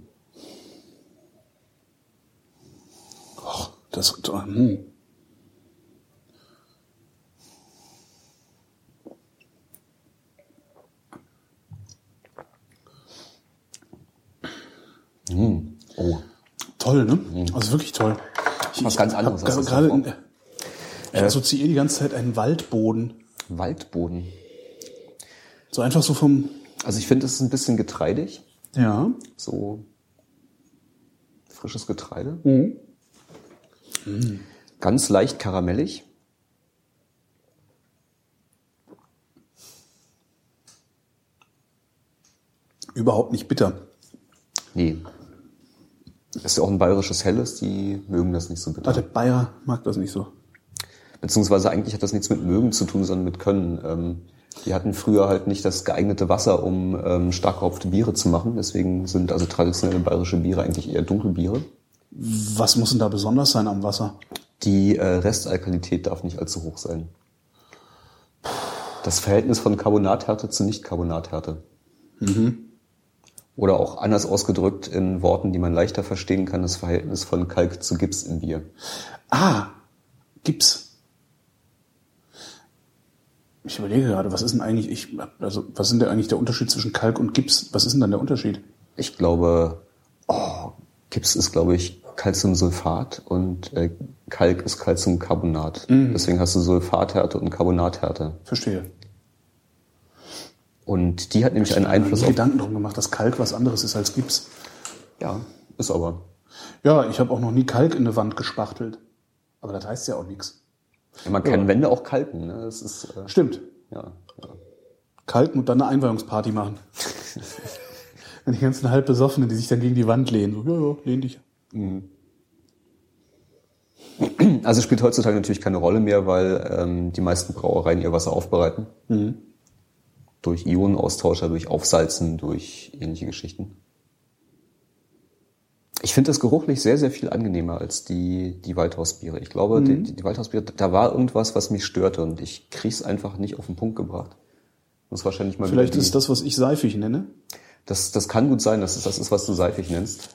das hm. Oh, toll, ne? Also wirklich toll. Ich, Was ganz anderes hab gerade davor. ich assoziiere die ganze Zeit einen Waldboden. Waldboden. So einfach so vom Also ich finde, es ist ein bisschen getreidig. ja. so frisches Getreide. Ganz leicht karamellig. Überhaupt nicht bitter. Nee. Das ist ja auch ein bayerisches Helles, die mögen das nicht so bitter. der Bayer mag das nicht so. Beziehungsweise eigentlich hat das nichts mit mögen zu tun, sondern mit können. Ähm, die hatten früher halt nicht das geeignete Wasser, um ähm, stark gehopfte Biere zu machen. Deswegen sind also traditionelle bayerische Biere eigentlich eher Dunkelbiere. Was muss denn da besonders sein am Wasser? Die äh, Restalkalität darf nicht allzu hoch sein. Das Verhältnis von Carbonathärte zu Nicht-Carbonathärte. Oder auch anders ausgedrückt in Worten, die man leichter verstehen kann, das Verhältnis von Kalk zu Gips im Bier. Ah, Gips. Ich überlege gerade, was ist denn eigentlich, ich, also, was ist denn eigentlich der Unterschied zwischen Kalk und Gips? Was ist denn dann der Unterschied? Ich glaube, oh, Gips ist, glaube ich, Calciumsulfat und äh, Kalk ist Calciumcarbonat. Deswegen hast du Sulfathärte und Carbonathärte. Verstehe. Und die hat nämlich einen Ich habe mir Einfluss auf... Gedanken drum gemacht, dass Kalk was anderes ist als Gips. Ja, ist aber. Ja, ich habe auch noch nie Kalk in eine Wand gespachtelt. Aber das heißt ja auch nichts. Ja, man kann Wände auch kalken. Ne? Das ist, äh, Stimmt. ja, ja. Kalken und dann eine Einweihungsparty machen. Dann die ganzen halb Besoffenen, die sich dann gegen die Wand lehnen. So, ja, ja, lehn dich. Also spielt heutzutage natürlich keine Rolle mehr, weil ähm, die meisten Brauereien ihr Wasser aufbereiten. Durch Ionenaustauscher, durch Aufsalzen, durch ähnliche Geschichten. Ich finde das geruchlich sehr, sehr viel angenehmer als die, die Waldhausbiere. Ich glaube, die, die Waldhausbiere, da war irgendwas, was mich störte und ich krieg's einfach nicht auf den Punkt gebracht. Muss wahrscheinlich mal Vielleicht ist das, was ich seifig nenne. das, das kann gut sein, dass es das ist, was du seifig nennst.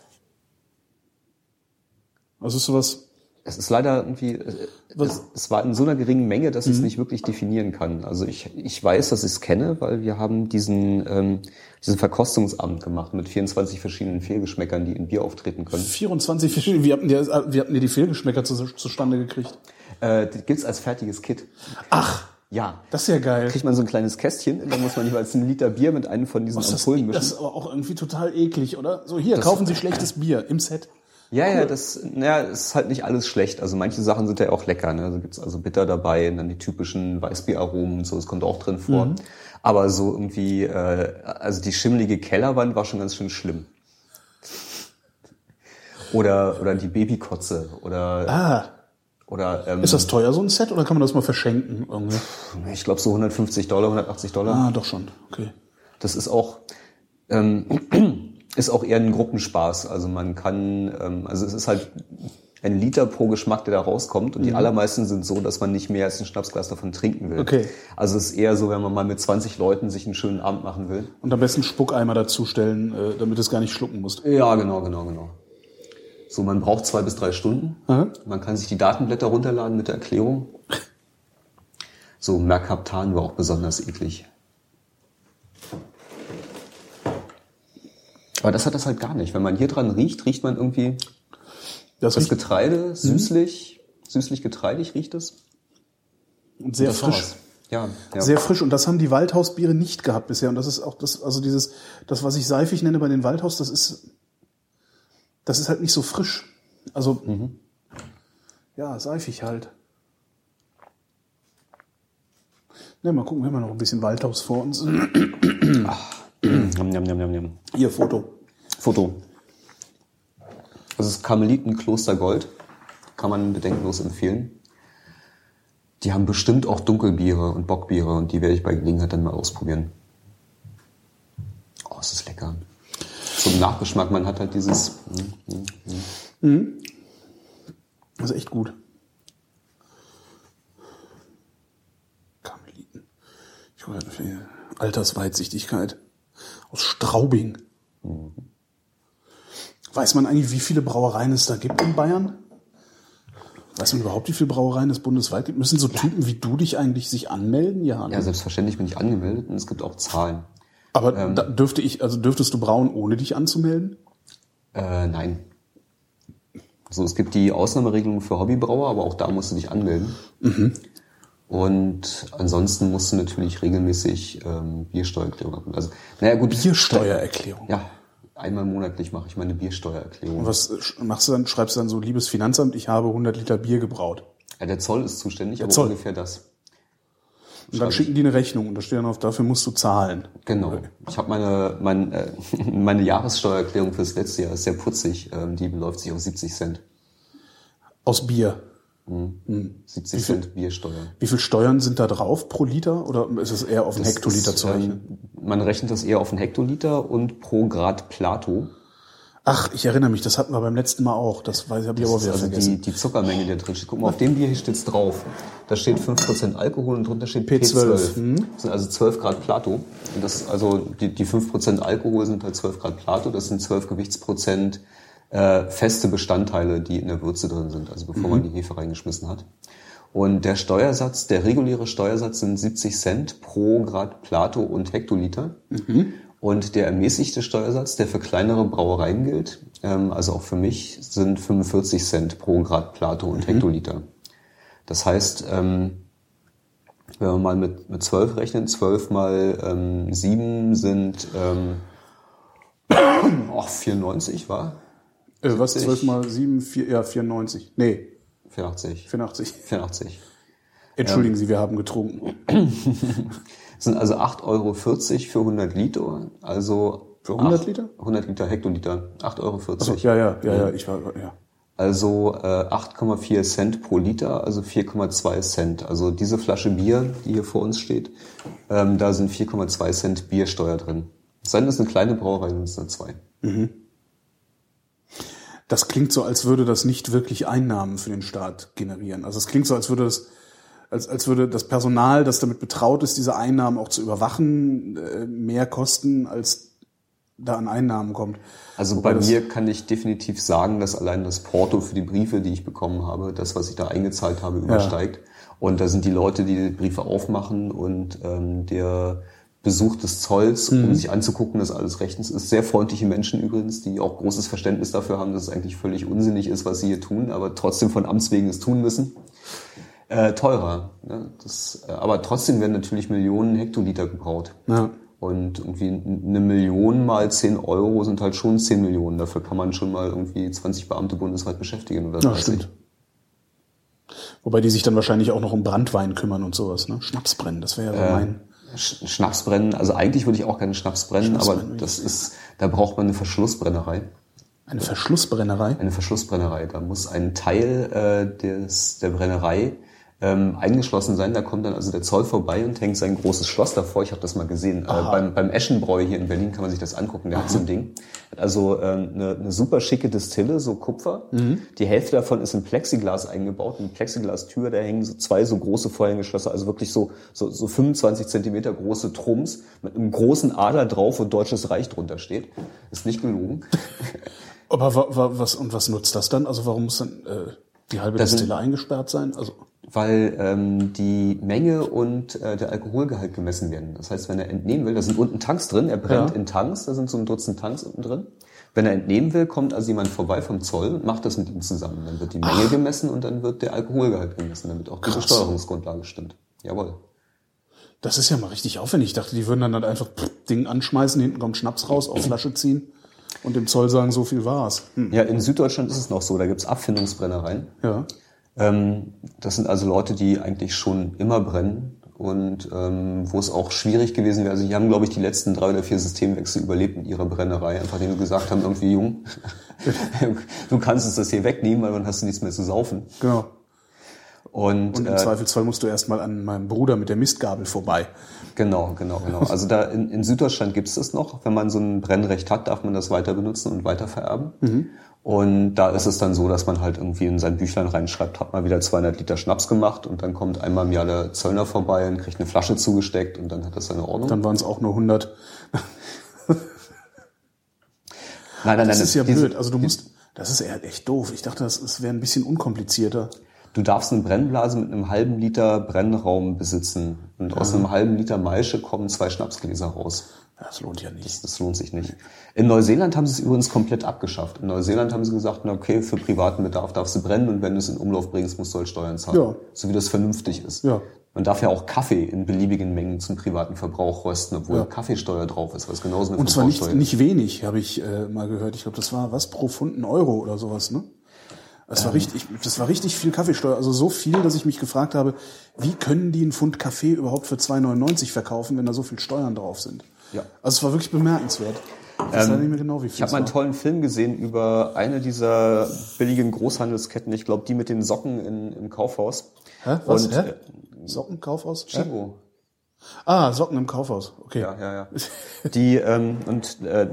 Also ist sowas, Es ist leider irgendwie, äh, es, es war in so einer geringen Menge, dass ich es nicht wirklich definieren kann. Also ich, ich weiß, dass ich es kenne, weil wir haben diesen, ähm, diesen Verkostungsamt gemacht mit 24 verschiedenen Fehlgeschmäckern, die in Bier auftreten können. 24 verschiedene, wie habt ihr, wie habt ihr die Fehlgeschmäcker zu, zustande gekriegt? Äh, die gibt's als fertiges Kit. Ach, Ja. das ist ja geil. Kriegt man so ein kleines Kästchen, da muss man jeweils einen Liter Bier mit einem von diesen Was, das, Ampullen das mischen. ist aber auch irgendwie total eklig, oder? So, hier, kaufen Sie schlechtes Bier im Set. Ja, ja, das, es ist halt nicht alles schlecht. Also manche Sachen sind ja auch lecker. Ne? Also gibt's also bitter dabei und dann die typischen Weißbieraromen und so, das kommt auch drin vor. Mhm. Aber so irgendwie, äh, also die schimmelige Kellerwand war schon ganz schön schlimm. Oder, oder die Babykotze oder, Ah, oder ähm, ist das teuer, so ein Set, oder kann man das mal verschenken? Irgendwie? ich glaube so 150 Dollar, 180 Dollar. Ah, doch schon, okay. Das ist auch ähm, ist auch eher ein Gruppenspaß. Also man kann, ähm, also es ist halt ein Liter pro Geschmack, der da rauskommt. Und die allermeisten sind so, dass man nicht mehr als ein Schnapsglas davon trinken will. Okay. Also es ist eher so, wenn man mal mit 20 Leuten sich einen schönen Abend machen will. Und am besten Spuckeimer dazustellen, äh, damit es gar nicht schlucken musst. Ja, genau, genau, genau. So, man braucht zwei bis drei Stunden. Aha. Man kann sich die Datenblätter runterladen mit der Erklärung. So, Mercaptan war auch besonders eklig. Aber das hat das halt gar nicht. Wenn man hier dran riecht, riecht man irgendwie Das das Getreide, süßlich, süßlich getreidig riecht es. und sehr Das frisch. war's. Ja, ja. Sehr frisch. Und das haben die Waldhausbiere nicht gehabt bisher. Und das ist auch das, also dieses, das, was ich seifig nenne bei den Waldhaus, das ist, das ist halt nicht so frisch. Also, ja, seifig halt. Ne, mal gucken, wir haben noch ein bisschen Waldhaus vor uns. Njam, Hier, Foto. Foto. Das ist Karmelitenkloster Gold. Kann man bedenkenlos empfehlen. Die haben bestimmt auch Dunkelbiere und Bockbiere und die werde ich bei Gelegenheit dann mal ausprobieren. Oh, es ist lecker. Zum Nachgeschmack, man hat halt dieses. mm, mm, mm. Das ist echt gut. Karmeliten. Ich gerade für Altersweitsichtigkeit. Aus Straubing. Weiß man eigentlich, wie viele Brauereien es da gibt in Bayern? Weiß man überhaupt, wie viele Brauereien es bundesweit gibt? Müssen so Typen wie du dich eigentlich sich anmelden? Ja, ne? Ja, selbstverständlich bin ich angemeldet und es gibt auch Zahlen. Aber da dürfte ich, also dürftest du brauen, ohne dich anzumelden? Äh, nein. So, es gibt die Ausnahmeregelung für Hobbybrauer, aber auch da musst du dich anmelden. Und ansonsten musst du natürlich regelmäßig ähm, Biersteuererklärung machen. Also, naja, gut. Biersteuererklärung. Ja, einmal monatlich mache ich meine Biersteuererklärung. Und was äh, machst du dann? Schreibst du dann so, liebes Finanzamt, ich habe 100 Liter Bier gebraut. Ja, der Zoll ist zuständig, aber Zoll. ungefähr das. Und dann schicken die eine Rechnung und da steht dann auf, dafür musst du zahlen. Genau. Ich habe meine, mein, äh, meine Jahressteuererklärung fürs letzte Jahr ist sehr putzig. Ähm, die beläuft sich auf 70 Cent. Aus Bier. 70 Cent Biersteuer. Wie viel Steuern sind da drauf pro Liter oder ist es eher auf einen Das Hektoliter ist, zu rechnen? ähm, Man rechnet das eher auf einen Hektoliter und pro Grad Plato. Ach, ich erinnere mich, das hatten wir beim letzten Mal auch. Das weiß ich, habe ich aber wieder also die, vergessen. die Zuckermenge, die da drin steht. Guck mal, auf dem Bier hier steht's drauf. Da steht 5% Alkohol und drunter steht P12. P12. Das sind also 12 Grad Plato. Und das, also die, die 5% Alkohol sind halt 12 Grad Plato. Das sind 12 Gewichtsprozent äh, feste Bestandteile, die in der Würze drin sind, also bevor man die Hefe reingeschmissen hat. Und der Steuersatz, der reguläre Steuersatz sind 70 Cent pro Grad Plato und Hektoliter. Und der ermäßigte Steuersatz, der für kleinere Brauereien gilt, ähm, also auch für mich, sind 45 Cent pro Grad Plato und Hektoliter. Das heißt, ähm, wenn wir mal mit, mit 12 rechnen, 12 mal ähm, 7 sind ähm, ach, 94, war? Äh, was? 70? 12 mal 7, 4, ja, 94. Nee, 84. 84. 84. Entschuldigen Sie, wir haben getrunken. Das sind also 8,40 Euro für 100 Liter. Also Für 100 acht- Liter? 100 Liter Hektoliter. 8,40 Euro. Achso, ja, ja, ja, ja, ich war, ja. Also äh, 8,4 Cent pro Liter, also 4,2 Cent. Also diese Flasche Bier, die hier vor uns steht, ähm, da sind 4,2 Cent Biersteuer drin. Es sei denn, das ist eine kleine Brauerei, sind es nur zwei. Das klingt so, als würde das nicht wirklich Einnahmen für den Staat generieren. Also es klingt so, als würde das, als, als würde das Personal, das damit betraut ist, diese Einnahmen auch zu überwachen, äh, mehr kosten, als da an Einnahmen kommt. Also Wobei bei mir kann ich definitiv sagen, dass allein das Porto für die Briefe, die ich bekommen habe, das, was ich da eingezahlt habe, übersteigt. Und da sind die Leute, die die Briefe aufmachen und ähm, der Besuch des Zolls, Mhm. um sich anzugucken, dass alles rechtens ist. Sehr freundliche Menschen übrigens, die auch großes Verständnis dafür haben, dass es eigentlich völlig unsinnig ist, was sie hier tun, aber trotzdem von Amts wegen es tun müssen. Äh, teurer. Ne? Das, äh, aber trotzdem werden natürlich Millionen Hektoliter gebraut. Ja. Und irgendwie eine Million mal 10 Euro sind halt schon 10 Millionen. Dafür kann man schon mal irgendwie 20 Beamte bundesweit beschäftigen oder Ja, 30. stimmt. Wobei die sich dann wahrscheinlich auch noch um Brandwein kümmern und sowas, ne? Schnaps brennen, das wäre ja so mein. Sch Schnaps brennen, also eigentlich würde ich auch gerne Schnaps brennen, Schnaps aber brennen, das ist, da braucht man eine Verschlussbrennerei. Eine Verschlussbrennerei. Eine Verschlussbrennerei. Da muss ein Teil äh, des, der Brennerei ähm, eingeschlossen sein. Da kommt dann also der Zoll vorbei und hängt sein großes Schloss davor. Ich habe das mal gesehen. Äh, beim, beim Eschenbräu hier in Berlin kann man sich das angucken. Der hat so ein Ding. Hat also ähm, eine, eine super schicke Distille, so Kupfer. Die Hälfte davon ist in Plexiglas eingebaut. Eine Plexiglas-Tür, da hängen so zwei so große Vorhängeschlösser, also wirklich so, so, so 25 Zentimeter große Trums mit einem großen Ader drauf, wo Deutsches Reich drunter steht. Ist nicht gelogen. Aber wa, wa, was und was nutzt das dann? Also warum muss dann äh, die halbe Das Distille eingesperrt sein? Also weil ähm, die Menge und äh, der Alkoholgehalt gemessen werden. Das heißt, wenn er entnehmen will, da sind unten Tanks drin, er brennt Ja. in Tanks, da sind so ein Dutzend Tanks unten drin. Wenn er entnehmen will, kommt also jemand vorbei vom Zoll und macht das mit ihm zusammen. Dann wird die Menge gemessen und dann wird der Alkoholgehalt gemessen, damit auch die Krass. Besteuerungsgrundlage stimmt. Jawohl. das ist ja mal richtig aufwendig. Ich dachte, die würden dann halt einfach Ding anschmeißen, hinten kommt Schnaps raus, auf Flasche ziehen und dem Zoll sagen, so viel war's. Hm. Ja, in Süddeutschland ist es noch so, da gibt's Abfindungsbrennereien. Ja. Ähm, das sind also Leute, die eigentlich schon immer brennen und ähm, wo es auch schwierig gewesen wäre. Also die haben, glaube ich, die letzten drei oder vier Systemwechsel überlebt in ihrer Brennerei, einfach indem sie gesagt haben, irgendwie Jung, du kannst uns das hier wegnehmen, weil dann hast du nichts mehr zu saufen. Genau. Und, Und im äh, Zweifelsfall musst du erstmal an meinem Bruder mit der Mistgabel vorbei. genau, genau, genau. Also da in, in Süddeutschland gibt's das noch. Wenn man so ein Brennrecht hat, darf man das weiter benutzen und weiter vererben. Mhm. Und da ist es dann so, dass man halt irgendwie in sein Büchlein reinschreibt, hat mal wieder 200 Liter Schnaps gemacht und dann kommt einmal im Jahr der Zöllner vorbei und kriegt eine Flasche zugesteckt und dann hat das seine Ordnung. Dann waren es auch nur 100. nein, nein, nein. Das ist ja diese- blöd. Also du musst, das ist eher echt doof. Ich dachte, das, das wäre ein bisschen unkomplizierter. Du darfst eine Brennblase mit einem halben Liter Brennraum besitzen und aus einem halben Liter Maische kommen zwei Schnapsgläser raus. Das lohnt ja nicht. Das lohnt sich nicht. In Neuseeland haben sie es übrigens komplett abgeschafft. In Neuseeland haben sie gesagt, na okay, für privaten Bedarf darfst du brennen und wenn du es in Umlauf bringst, musst du halt Steuern zahlen. Ja. So wie das vernünftig ist. Ja. Man darf ja auch Kaffee in beliebigen Mengen zum privaten Verbrauch rösten, obwohl Ja. Kaffeesteuer drauf ist, was genauso eine Und zwar nicht, nicht wenig, habe ich äh, mal gehört. Ich glaube, das war was pro Pfund ein Euro oder sowas, ne? Das Ähm. war richtig, das war richtig viel Kaffeesteuer. Also so viel, dass ich mich gefragt habe, wie können die einen Pfund Kaffee überhaupt für 2,99 verkaufen, wenn da so viel Steuern drauf sind? Ja. Also es war wirklich bemerkenswert. Ich weiß mehr genau, wie viel Ich habe mal einen tollen Film gesehen über eine dieser billigen Großhandelsketten. Ich glaube, die mit den Socken in, im Kaufhaus. Hä? Was? Und, Hä? äh, Sockenkaufhaus? Hä? Chibo. Ah, Socken im Kaufhaus. Okay. Ja, ja, ja. Die, ähm, und äh,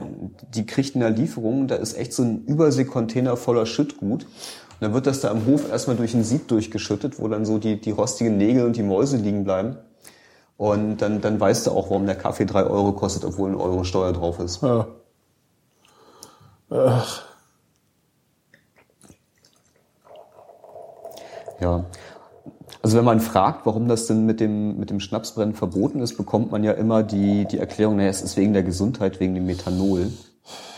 die kriegt eine Lieferung, da ist echt so ein Überseekontainer voller Schüttgut. Und dann wird das da am Hof erstmal durch ein Sieb durchgeschüttet, wo dann so die, die rostigen Nägel und die Mäuse liegen bleiben. Und dann, dann weißt du auch, warum der Kaffee drei Euro kostet, obwohl ein Euro Steuer drauf ist. Ja. Ach, Ja. Also wenn man fragt, warum das denn mit dem, mit dem Schnapsbrennen verboten ist, bekommt man ja immer die, die Erklärung, naja, es ist wegen der Gesundheit, wegen dem Methanol.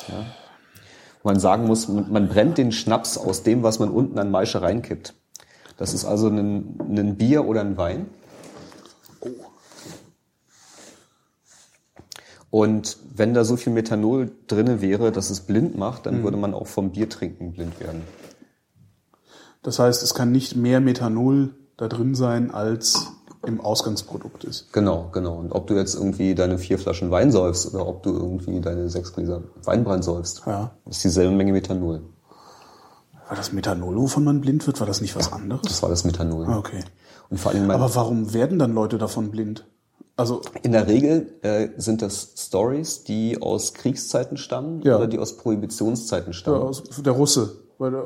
Ja. Man sagen muss, man man brennt den Schnaps aus dem, was man unten an Maische reinkippt. Das ist also ein, ein Bier oder ein Wein. Und wenn da so viel Methanol drinne wäre, dass es blind macht, dann würde man auch vom Biertrinken blind werden. Das heißt, es kann nicht mehr Methanol da drin sein, als im Ausgangsprodukt ist. Genau, genau. Und ob du jetzt irgendwie deine vier Flaschen Wein säufst oder ob du irgendwie deine sechs Gläser Weinbrand säufst, Ja. ist dieselbe Menge Methanol. War das Methanol, wovon man blind wird? War das nicht was anderes? Das war das Methanol. Ah, okay. Und vor allem, Aber warum werden dann Leute davon blind? Also, in der Regel äh, sind das Stories, die aus Kriegszeiten stammen Ja. oder die aus Prohibitionszeiten stammen. aus- der Russe, weil der,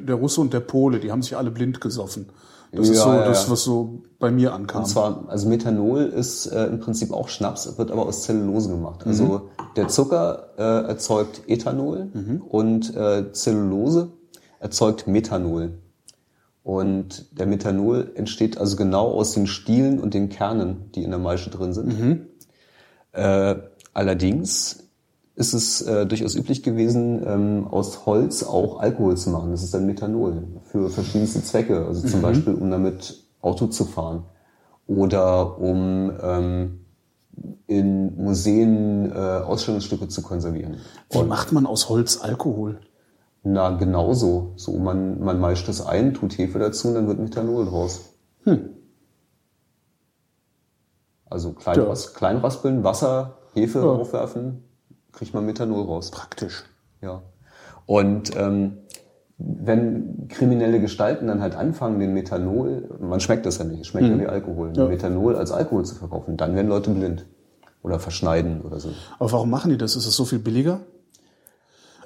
der Russe und der Pole, die haben sich alle blind gesoffen. Das ist Ja, so ja, das, was so bei mir ankam. Und zwar, also Methanol ist äh, im Prinzip auch Schnaps, wird aber aus Zellulose gemacht. Also Mhm. der Zucker äh, erzeugt Ethanol Mhm. und äh, Zellulose erzeugt Methanol. Und der Methanol entsteht also genau aus den Stielen und den Kernen, die in der Maische drin sind. Mhm. Äh, allerdings ist es äh, durchaus üblich gewesen, ähm, aus Holz auch Alkohol zu machen. Das ist dann Methanol für verschiedenste Zwecke. Also zum Beispiel, um damit Auto zu fahren oder um ähm, in Museen äh, Ausstellungsstücke zu konservieren. Wie macht man aus Holz Alkohol? Na, genauso. So, man, man meischt es ein, tut Hefe dazu und dann wird Methanol draus. Also klein, Ja. raspeln, Wasser, Hefe Ja. draufwerfen, kriegt man Methanol raus. Praktisch. Ja. Und ähm, wenn kriminelle Gestalten dann halt anfangen, den Methanol, man schmeckt das ja nicht, es schmeckt ja wie Alkohol, den Methanol als Alkohol zu verkaufen, dann werden Leute blind oder verschneiden oder so. Aber warum machen die das? Ist es so viel billiger?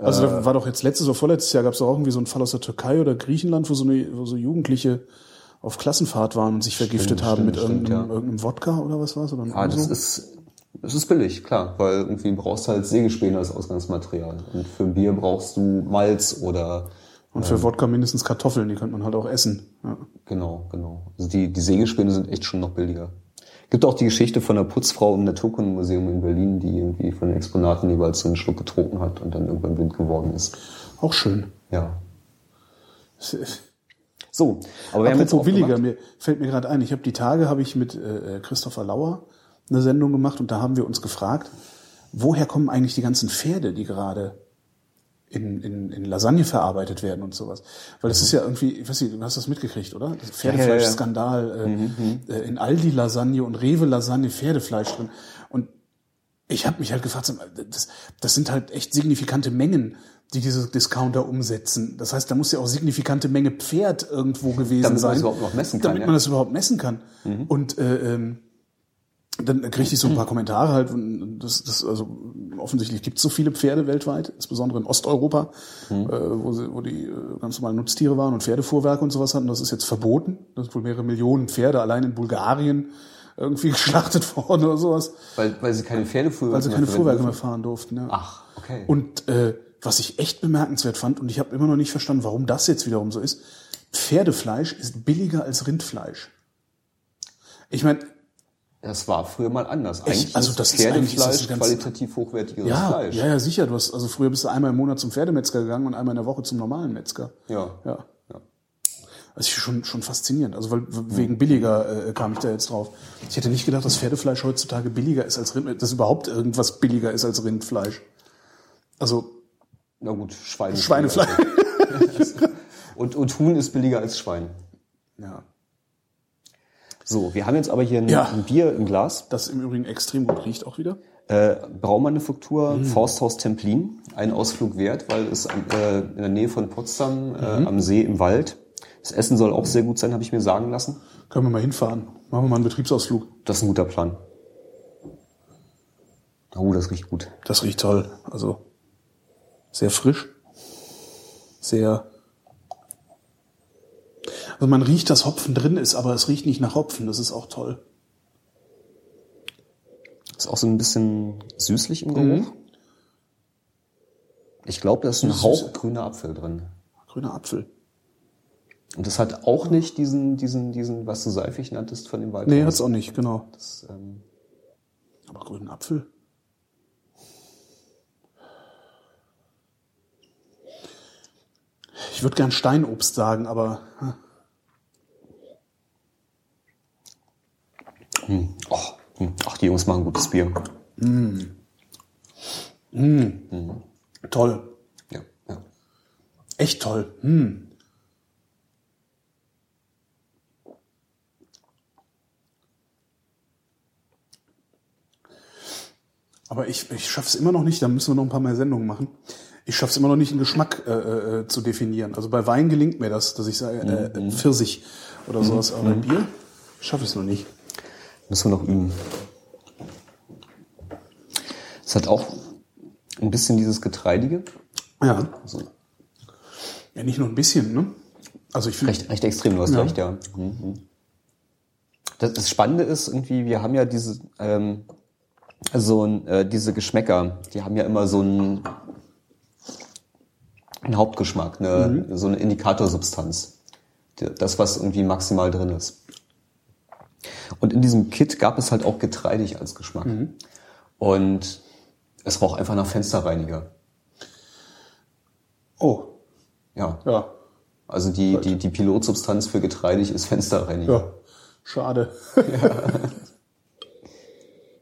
Also da war doch jetzt letztes oder vorletztes Jahr gab es doch auch irgendwie so einen Fall aus der Türkei oder Griechenland, wo so, eine, wo so Jugendliche auf Klassenfahrt waren und sich vergiftet haben mit stimmt, stimmt, irgendeinem, ja. irgendeinem Wodka oder was war's? Oder Ah, das so? ist, das ist billig, klar, weil irgendwie brauchst du halt Sägespäne als Ausgangsmaterial. Und für ein Bier brauchst du Malz oder, Und für Wodka mindestens Kartoffeln, die könnte man halt auch essen. Ja. genau, genau. Also die, die Sägespäne sind echt schon noch billiger. Gibt auch die Geschichte von einer Putzfrau im Naturkundemuseum in Berlin, die irgendwie von den Exponaten jeweils so einen Schluck getrunken hat und dann irgendwann blind geworden ist. Auch schön. Ja. So, aber wir haben jetzt Apropos billiger, mir fällt mir gerade ein, ich habe die Tage habe ich mit äh, Christopher Lauer eine Sendung gemacht und da haben wir uns gefragt, woher kommen eigentlich die ganzen Pferde, die gerade in, in, in Lasagne verarbeitet werden und sowas. Weil das ist ja irgendwie, ich weiß nicht, du hast das mitgekriegt, oder? Das Pferdefleischskandal, äh, äh, in Aldi Lasagne und Rewe Lasagne Pferdefleisch drin. Und ich habe mich halt gefragt, das, das sind halt echt signifikante Mengen, die diese Discounter umsetzen. Das heißt, da muss ja auch signifikante Menge Pferd irgendwo gewesen Damit man sein. das überhaupt noch messen kann, Damit ja. man das überhaupt messen kann. Und äh, ähm, dann kriegte ich so ein paar Kommentare halt, und das, das, also offensichtlich gibt es so viele Pferde weltweit, insbesondere in Osteuropa, äh, wo, sie, wo die äh, ganz normalen Nutztiere waren und Pferdefuhrwerke und sowas hatten. Das ist jetzt verboten. Das sind wohl mehrere Millionen Pferde allein in Bulgarien irgendwie geschlachtet worden oder sowas, weil, weil sie keine Pferdefuhrwerke weil sie keine mehr Fuhrwerke mehr fahren durften. Ja. Ach, okay. Und äh, was ich echt bemerkenswert fand, und ich habe immer noch nicht verstanden, warum das jetzt wiederum so ist, Pferdefleisch ist billiger als Rindfleisch. Ich meine, Das war früher mal anders. Ich- Eigentlich also ist das Pferdefleisch ist qualitativ hochwertigeres ja, Fleisch. ja, ja, sicher. Du hast, also früher bist du einmal im Monat zum Pferdemetzger gegangen und einmal in der Woche zum normalen Metzger. Ja. Ja. Ja. Ist schon, schon faszinierend. Also weil wegen billiger äh, kam ich da jetzt drauf. Ich hätte nicht gedacht, dass Pferdefleisch heutzutage billiger ist als Rind, dass überhaupt irgendwas billiger ist als Rindfleisch. Also Na gut, Schweine. Schweinefleisch. Und, und Huhn ist billiger als Schwein. Ja. So, wir haben jetzt aber hier ein, Ja. ein Bier im Glas. Das im Übrigen extrem gut riecht auch wieder. Äh, Braumanufaktur, Mhm. Forsthaus Templin. Ein Ausflug wert, weil es äh, in der Nähe von Potsdam, äh, Mhm. am See im Wald. Das Essen soll auch sehr gut sein, habe ich mir sagen lassen. Können wir mal hinfahren. Machen wir mal einen Betriebsausflug. Das ist ein guter Plan. Oh, das riecht gut. Das riecht toll. Also sehr frisch. Sehr. Also man riecht, dass Hopfen drin ist, aber es riecht nicht nach Hopfen. Das ist auch toll. Ist auch so ein bisschen süßlich im Mhm. Geruch. Ich glaube, da ist ein Hauch grüner Apfel drin. Grüner Apfel. Und das hat auch nicht diesen, diesen, diesen, was du seifig nanntest von dem Wald. Nee, hat's auch nicht, genau. Das, ähm, Aber grünen Apfel. Ich würde gern Steinobst sagen, aber hm, oh, hm. Ach, die Jungs machen gutes Bier. toll. Ja, ja. Echt toll. Hm. Aber ich, ich schaffe es immer noch nicht, da müssen wir noch ein paar mehr Sendungen machen. Ich schaffe es immer noch nicht, einen Geschmack äh, äh, zu definieren. Also bei Wein gelingt mir das, dass ich sage, äh, Pfirsich oder sowas. Aber bei Bier schaffe ich es noch nicht. Müssen wir noch üben. Es hat auch ein bisschen dieses Getreidige. Ja. Also Ja, nicht nur ein bisschen, ne? Also ich finde, recht, recht extrem, du hast Ja. recht, ja. Mhm. Das, das Spannende ist irgendwie, wir haben ja diese, ähm, also äh, diese Geschmäcker, die haben ja immer so einen, einen Hauptgeschmack, eine, so eine Indikatorsubstanz. Das, was irgendwie maximal drin ist. Und in diesem Kit gab es halt auch getreidig als Geschmack. Und es roch einfach nach Fensterreiniger. oh, Ja. ja, Also die, die, die Pilotsubstanz für getreidig ist Fensterreiniger. ja, schade.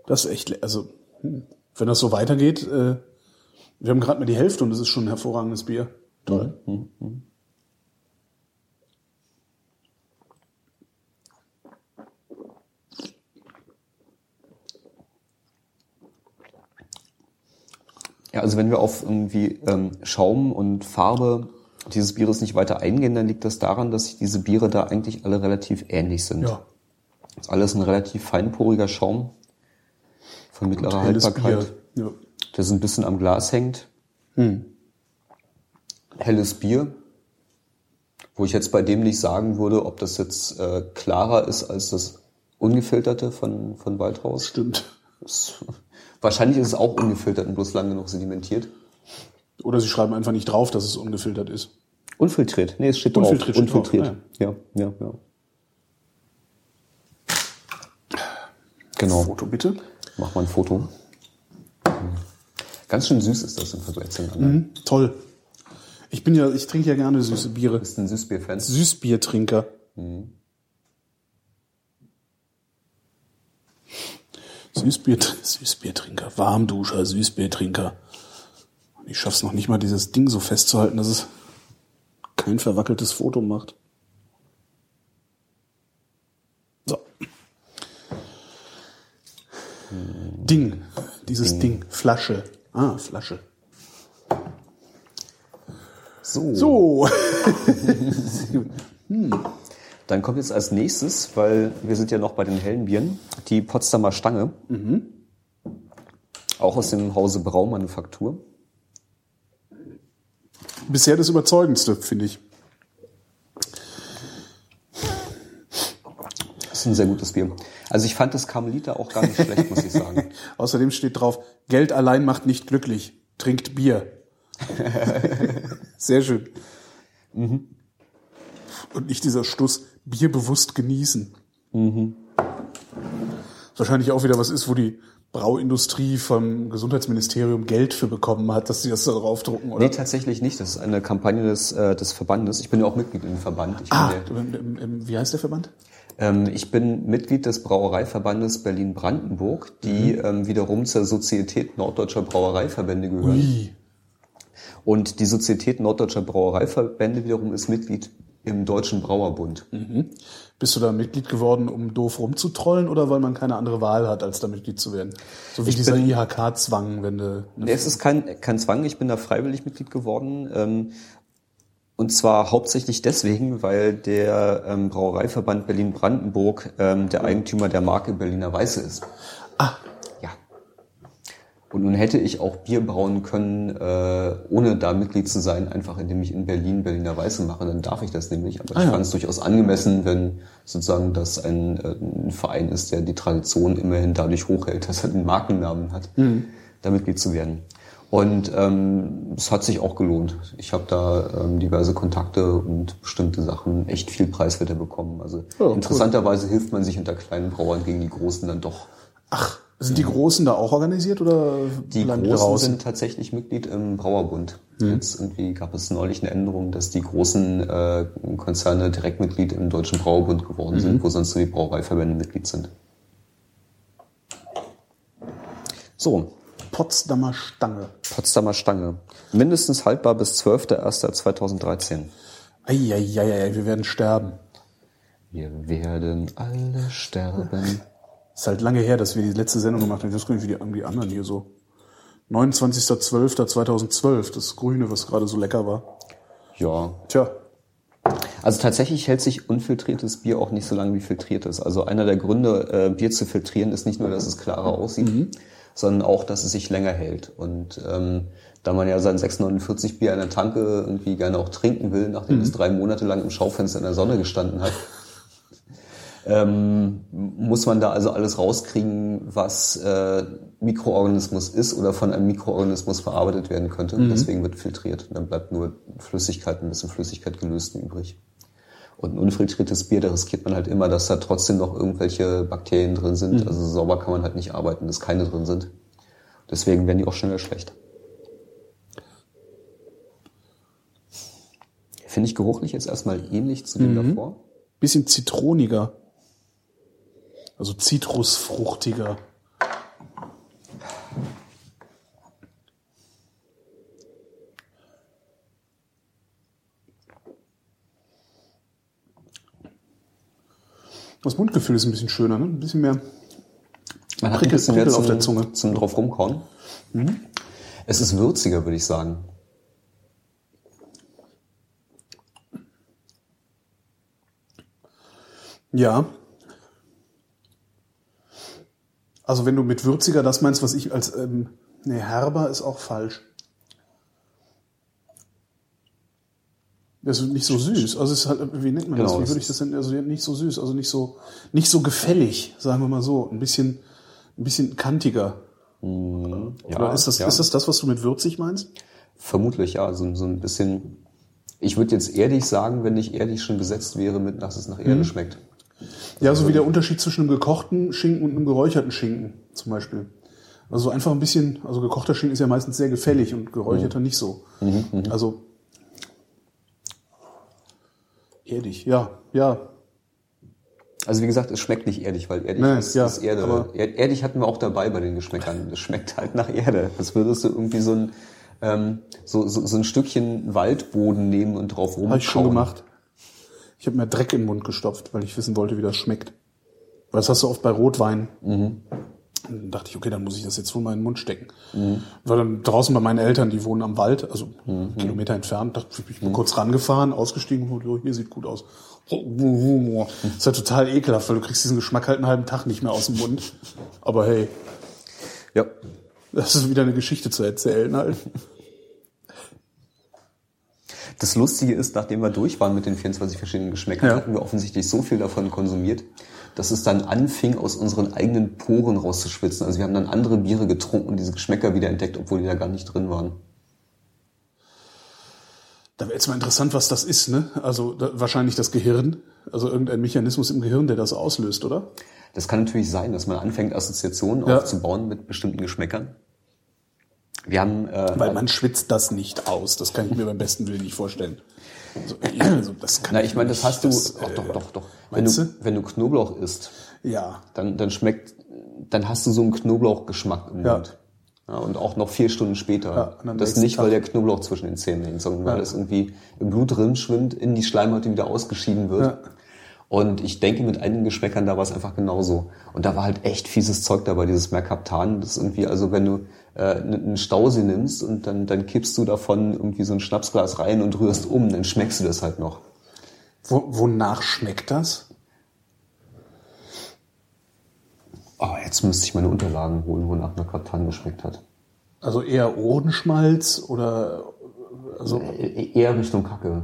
Das ist echt, also hm, wenn das so weitergeht, äh, wir haben gerade mal die Hälfte und es ist schon ein hervorragendes Bier. Toll. Ja, also wenn wir auf irgendwie ähm, Schaum und Farbe dieses Bieres nicht weiter eingehen, dann liegt das daran, dass sich diese Biere da eigentlich alle relativ ähnlich sind. Ja. Ist alles ein relativ feinporiger Schaum von mittlerer Haltbarkeit. Ja. der so ein bisschen am Glas hängt. Helles Bier, wo ich jetzt bei dem nicht sagen würde, ob das jetzt äh, klarer ist als das ungefilterte von, von Waldhaus. Stimmt. Es- Wahrscheinlich ist es auch ungefiltert und bloß lang genug sedimentiert. Oder sie schreiben einfach nicht drauf, dass es ungefiltert ist. Unfiltriert. Nee, es steht drauf. Unfiltriert steht drauf, Unfiltriert. Ja, ja, ja. Genau. Foto bitte. Mach mal ein Foto. Ganz schön süß ist das im Vergleich zu den anderen. Mhm, toll. Ich bin ja, ich trinke ja gerne süße Biere. Bist du ein Süßbier-Fan? Süßbiertrinker. Süßbier, Süßbiertrinker, Warmduscher, Süßbiertrinker. Ich schaff's noch nicht mal, dieses Ding so festzuhalten, dass es kein verwackeltes Foto macht. So. Ding. Dieses Ding. Flasche. Ah, Flasche. So. So. Dann kommt jetzt als nächstes, weil wir sind ja noch bei den hellen Bieren, die Potsdamer Stange. Auch aus dem Hause Braumanufaktur. Bisher das überzeugendste, finde ich. Das ist ein sehr gutes Bier. Also ich fand das Karmeliter auch gar nicht schlecht, muss ich sagen. Außerdem steht drauf, Geld allein macht nicht glücklich. Trinkt Bier. Sehr schön. Mhm. Und nicht dieser Stuss, Bier bewusst genießen. Mhm. Wahrscheinlich auch wieder was ist, wo die Brauindustrie vom Gesundheitsministerium Geld für bekommen hat, dass sie das da draufdrucken, oder? Nee, tatsächlich nicht. Das ist eine Kampagne des, äh, des Verbandes. Ich bin ja auch Mitglied im Verband. Ich ah, bin, im, im, wie heißt der Verband? der, ähm, ich bin Mitglied des Brauereiverbandes Berlin-Brandenburg, die ähm, wiederum zur Sozietät Norddeutscher Brauereiverbände gehören. Ui. Und die Sozietät Norddeutscher Brauereiverbände wiederum ist Mitglied im Deutschen Brauerbund. Bist du da Mitglied geworden, um doof rumzutrollen oder weil man keine andere Wahl hat, als da Mitglied zu werden? So wie Ich dieser IHK-Zwang, wenn du... Nee, es ist kein, kein Zwang, ich bin da freiwillig Mitglied geworden. Ähm, und zwar hauptsächlich deswegen, weil der ähm, Brauereiverband Berlin-Brandenburg ähm, der Eigentümer der Marke Berliner Weiße ist. Ah. Und nun hätte ich auch Bier brauen können, äh, ohne da Mitglied zu sein, einfach indem ich in Berlin Berliner Weiße mache. Dann darf ich das nämlich. Aber Ah, ich ja. fand es durchaus angemessen, wenn sozusagen das ein, äh, ein Verein ist, der die Tradition immerhin dadurch hochhält, dass er den Markennamen hat, Mhm. da Mitglied zu werden. Und ähm, es hat sich auch gelohnt. Ich habe da ähm, diverse Kontakte und bestimmte Sachen echt viel preiswerter bekommen. Also cool. interessanterweise hilft man sich unter kleinen Brauern gegen die Großen dann doch. ach, sind die Großen da auch organisiert oder Die Großen raus? sind tatsächlich Mitglied im Brauerbund. Jetzt irgendwie gab es neulich eine Änderung, dass die großen äh, Konzerne direkt Mitglied im Deutschen Brauerbund geworden sind, wo sonst nur die Brauereiverbände Mitglied sind. So, Potsdamer Stange. Potsdamer Stange. Mindestens haltbar bis 12.01.2013. Eieieiei, wir werden sterben. Wir werden alle sterben. Ist halt lange her, dass wir die letzte Sendung gemacht haben. Ich weiß gar nicht, wie die, wie die anderen hier so. 29.12.2012, das Grüne, was gerade so lecker war. Ja, Tja, Also tatsächlich hält sich unfiltriertes Bier auch nicht so lange wie filtriertes. Also einer der Gründe, äh, Bier zu filtrieren, ist nicht nur, dass es klarer aussieht, sondern auch, dass es sich länger hält. Und ähm, da man ja sein 6,49 Bier in der Tanke irgendwie gerne auch trinken will, nachdem es drei Monate lang im Schaufenster in der Sonne gestanden hat, ähm, muss man da also alles rauskriegen, was äh, Mikroorganismus ist oder von einem Mikroorganismus verarbeitet werden könnte. Deswegen wird filtriert. Und dann bleibt nur Flüssigkeit, ein bisschen Flüssigkeit gelöst übrig. Und ein unfiltriertes Bier, da riskiert man halt immer, dass da trotzdem noch irgendwelche Bakterien drin sind. Also sauber kann man halt nicht arbeiten, dass keine drin sind. Deswegen werden die auch schneller schlecht. Finde ich geruchlich jetzt erstmal ähnlich zu dem davor. bisschen zitroniger. Also zitrusfruchtiger. Das Mundgefühl ist ein bisschen schöner, ne? Ein bisschen mehr Man hat ein bisschen mehr zum, auf der Zunge. Zum drauf rumkauen. Mhm. Es ist würziger, würde ich sagen. Ja, Also wenn du mit würziger das meinst, was ich als ähm, nee, herber ist auch falsch. Das ist nicht so süß. Also es ist halt, wie nennt man Genau, das? Wie würde ich das denn? Also nicht so süß, also nicht so nicht so gefällig, sagen wir mal so. Ein bisschen, ein bisschen kantiger. Oder ist das, ja. ist das das, was du mit würzig meinst? Vermutlich, ja. So, so ein bisschen. Ich würde jetzt erdig sagen, wenn nicht erdig schon besetzt wäre mit, dass es nach Erde schmeckt. Ja, so wie der Unterschied zwischen einem gekochten Schinken und einem geräucherten Schinken zum Beispiel. Also so einfach ein bisschen, also gekochter Schinken ist ja meistens sehr gefällig und geräucherter nicht so. Also erdig, ja, ja. Also wie gesagt, es schmeckt nicht erdig, weil erdig Nee, ist, ja, ist Erde. aber- Er- erdig hatten wir auch dabei bei den Geschmäckern. Es schmeckt halt nach Erde. Als würdest du irgendwie so ein, ähm, so, so, so ein Stückchen Waldboden nehmen und drauf rumkauen. Habe ich schon gemacht. Ich habe mir Dreck in den Mund gestopft, weil ich wissen wollte, wie das schmeckt. Weil das hast du oft bei Rotwein. Und dann dachte ich, okay, dann muss ich das jetzt wohl mal in den Mund stecken. War dann draußen bei meinen Eltern, die wohnen am Wald, also einen Kilometer entfernt, dachte ich, ich bin kurz rangefahren, ausgestiegen, oh, hier sieht gut aus. Das ist ja total ekelhaft, weil du kriegst diesen Geschmack halt einen halben Tag nicht mehr aus dem Mund. Aber hey, Ja. das ist wieder eine Geschichte zu erzählen halt. Das Lustige ist, nachdem wir durch waren mit den 24 verschiedenen Geschmäckern, Ja. hatten wir offensichtlich so viel davon konsumiert, dass es dann anfing, aus unseren eigenen Poren rauszuschwitzen. Also wir haben dann andere Biere getrunken und diese Geschmäcker wieder entdeckt, obwohl die da gar nicht drin waren. Da wäre jetzt mal interessant, was das ist, ne? Also da, wahrscheinlich das Gehirn, also irgendein Mechanismus im Gehirn, der das auslöst, oder? Das kann natürlich sein, dass man anfängt, Assoziationen Ja. aufzubauen mit bestimmten Geschmäckern. Wir haben, äh, Weil man schwitzt das nicht aus. Das kann ich mir beim besten Willen nicht vorstellen. Also, ich, also das kann na, ich meine, das hast du, Das, doch, äh, doch, doch, doch. Wenn du, du? wenn du Knoblauch isst, Ja. dann, dann schmeckt, dann hast du so einen Knoblauchgeschmack im Ja. Mund. Ja, und auch noch vier Stunden später. Ja, das nicht, Tag- weil der Knoblauch zwischen den Zähnen hängt, sondern weil Ja. es irgendwie im Blut drin schwimmt, in die Schleimhäute wieder ausgeschieden wird. Ja. Und ich denke, mit einigen Geschmäckern da war es einfach genauso. Und da war halt echt fieses Zeug dabei, dieses Mercaptan. Das ist irgendwie, also wenn du einen Stausee nimmst und dann, dann kippst du davon irgendwie so ein Schnapsglas rein und rührst um, dann schmeckst du das halt noch. Wo, wonach schmeckt das? Oh, jetzt müsste ich meine Unterlagen holen, wonach Mercaptan geschmeckt hat. Also eher Ohrenschmalz oder also E- Eher Richtung Kacke.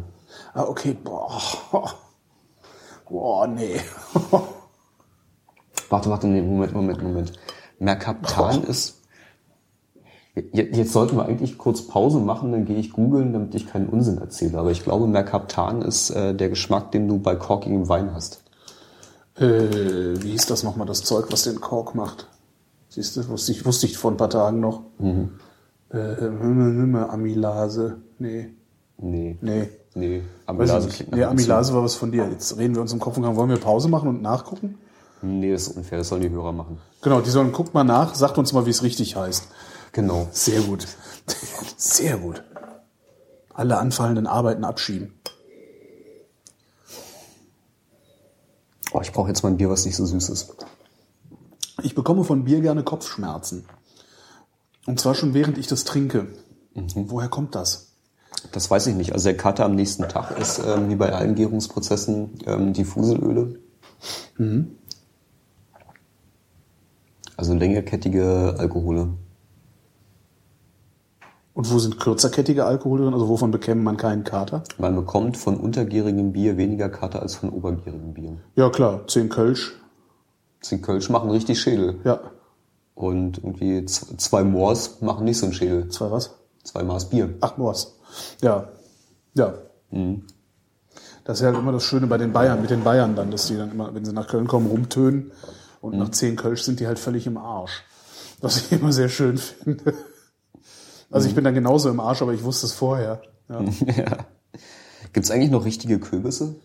ah okay, boah. Boah, nee. Warte, warte, nee, Moment, Moment, Moment. Mercaptan ist. Je- Jetzt sollten wir eigentlich kurz Pause machen, dann gehe ich googeln, damit ich keinen Unsinn erzähle. Aber ich glaube, Mercaptan ist äh, der Geschmack, den du bei korkigem Wein hast. Äh, wie hieß das nochmal, das Zeug, was den Kork macht? Siehst du, wusste ich, wusste ich vor ein paar Tagen noch. Äh, Himmel, Amylase. Nee, Nee. nee. Nee, Amylase klingt nach Nee. Amylase war was von dir. Jetzt reden wir uns im Kopf und sagen, wollen wir Pause machen und nachgucken? Nee, das ist unfair, das sollen die Hörer machen. Genau, die sollen, guckt mal nach, sagt uns mal, wie es richtig heißt. Genau. Sehr gut. Sehr gut. Alle anfallenden Arbeiten abschieben. Oh, ich brauche jetzt mal ein Bier, was nicht so süß ist. Ich bekomme von Bier gerne Kopfschmerzen. Und zwar schon während ich das trinke. Woher kommt das? Das weiß ich nicht. Also der Kater am nächsten Tag ist, ähm, wie bei allen Gärungsprozessen, ähm, diffuse Öle. Also längerkettige Alkohole. Und wo sind kürzerkettige Alkohole drin? Also wovon bekäme man keinen Kater? Man bekommt von untergärigem Bier weniger Kater als von obergärigem Bier. Ja klar, 10 Kölsch. Zehn Kölsch machen richtig Schädel. Ja, Und irgendwie zwei Moors machen nicht so einen Schädel. zwei was? Zwei Maß Bier. Ach, Moors. Ja, ja. Das ist ja halt immer das Schöne bei den Bayern, mit den Bayern dann, dass die dann immer, wenn sie nach Köln kommen, rumtönen und nach 10 Kölsch sind die halt völlig im Arsch. Was ich immer sehr schön finde. Also ich bin dann genauso im Arsch, aber ich wusste es vorher. Ja. ja. Gibt es eigentlich noch richtige Kürbisse?